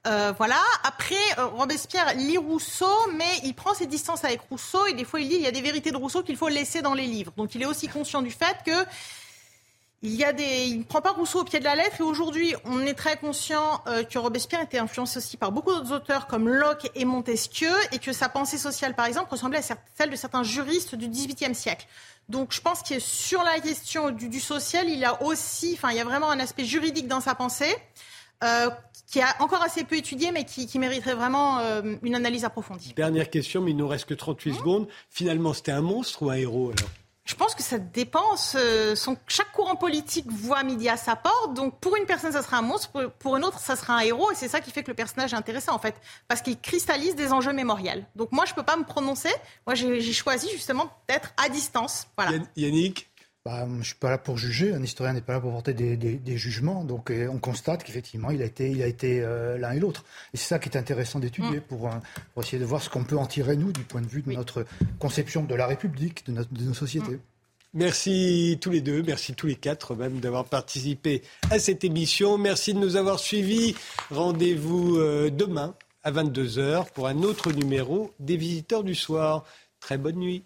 [SPEAKER 9] Euh, voilà. Après, euh, Robespierre lit Rousseau, mais il prend ses distances avec Rousseau et des fois il dit il y a des vérités de Rousseau qu'il faut laisser dans les livres. Donc il est aussi conscient du fait que il y a des, il ne prend pas Rousseau au pied de la lettre et aujourd'hui on est très conscient euh, que Robespierre était influencé aussi par beaucoup d'autres auteurs comme Locke et Montesquieu et que sa pensée sociale par exemple ressemblait à celle de certains juristes du XVIIIe siècle. Donc je pense que sur la question du, social, il y a aussi, enfin il y a vraiment un aspect juridique dans sa pensée. Euh, qui a encore assez peu étudié, mais qui, mériterait vraiment euh, une analyse approfondie.
[SPEAKER 2] Dernière question, mais il nous reste que 38 secondes. Finalement, c'était un monstre ou un héros alors?
[SPEAKER 9] Je pense que ça dépend. chaque courant politique voit midi à sa porte. Donc, pour une personne, ça sera un monstre. Pour, une autre, ça sera un héros. Et c'est ça qui fait que le personnage est intéressant, en fait. Parce qu'il cristallise des enjeux mémoriels. Donc, moi, je ne peux pas me prononcer. Moi, j'ai choisi justement d'être à distance. Voilà.
[SPEAKER 2] Yannick?
[SPEAKER 10] Bah, je ne suis pas là pour juger, un historien n'est pas là pour porter des, jugements, donc euh, on constate qu'effectivement il a été, il a été euh, l'un et l'autre. Et c'est ça qui est intéressant d'étudier mm. pour, pour, essayer de voir ce qu'on peut en tirer nous du point de vue de notre conception de la République, de, notre, de nos sociétés. Mm.
[SPEAKER 2] Merci tous les deux, merci tous les quatre même d'avoir participé à cette émission. Merci de nous avoir suivis. Rendez-vous euh, demain à 22h pour un autre numéro des visiteurs du soir. Très bonne nuit.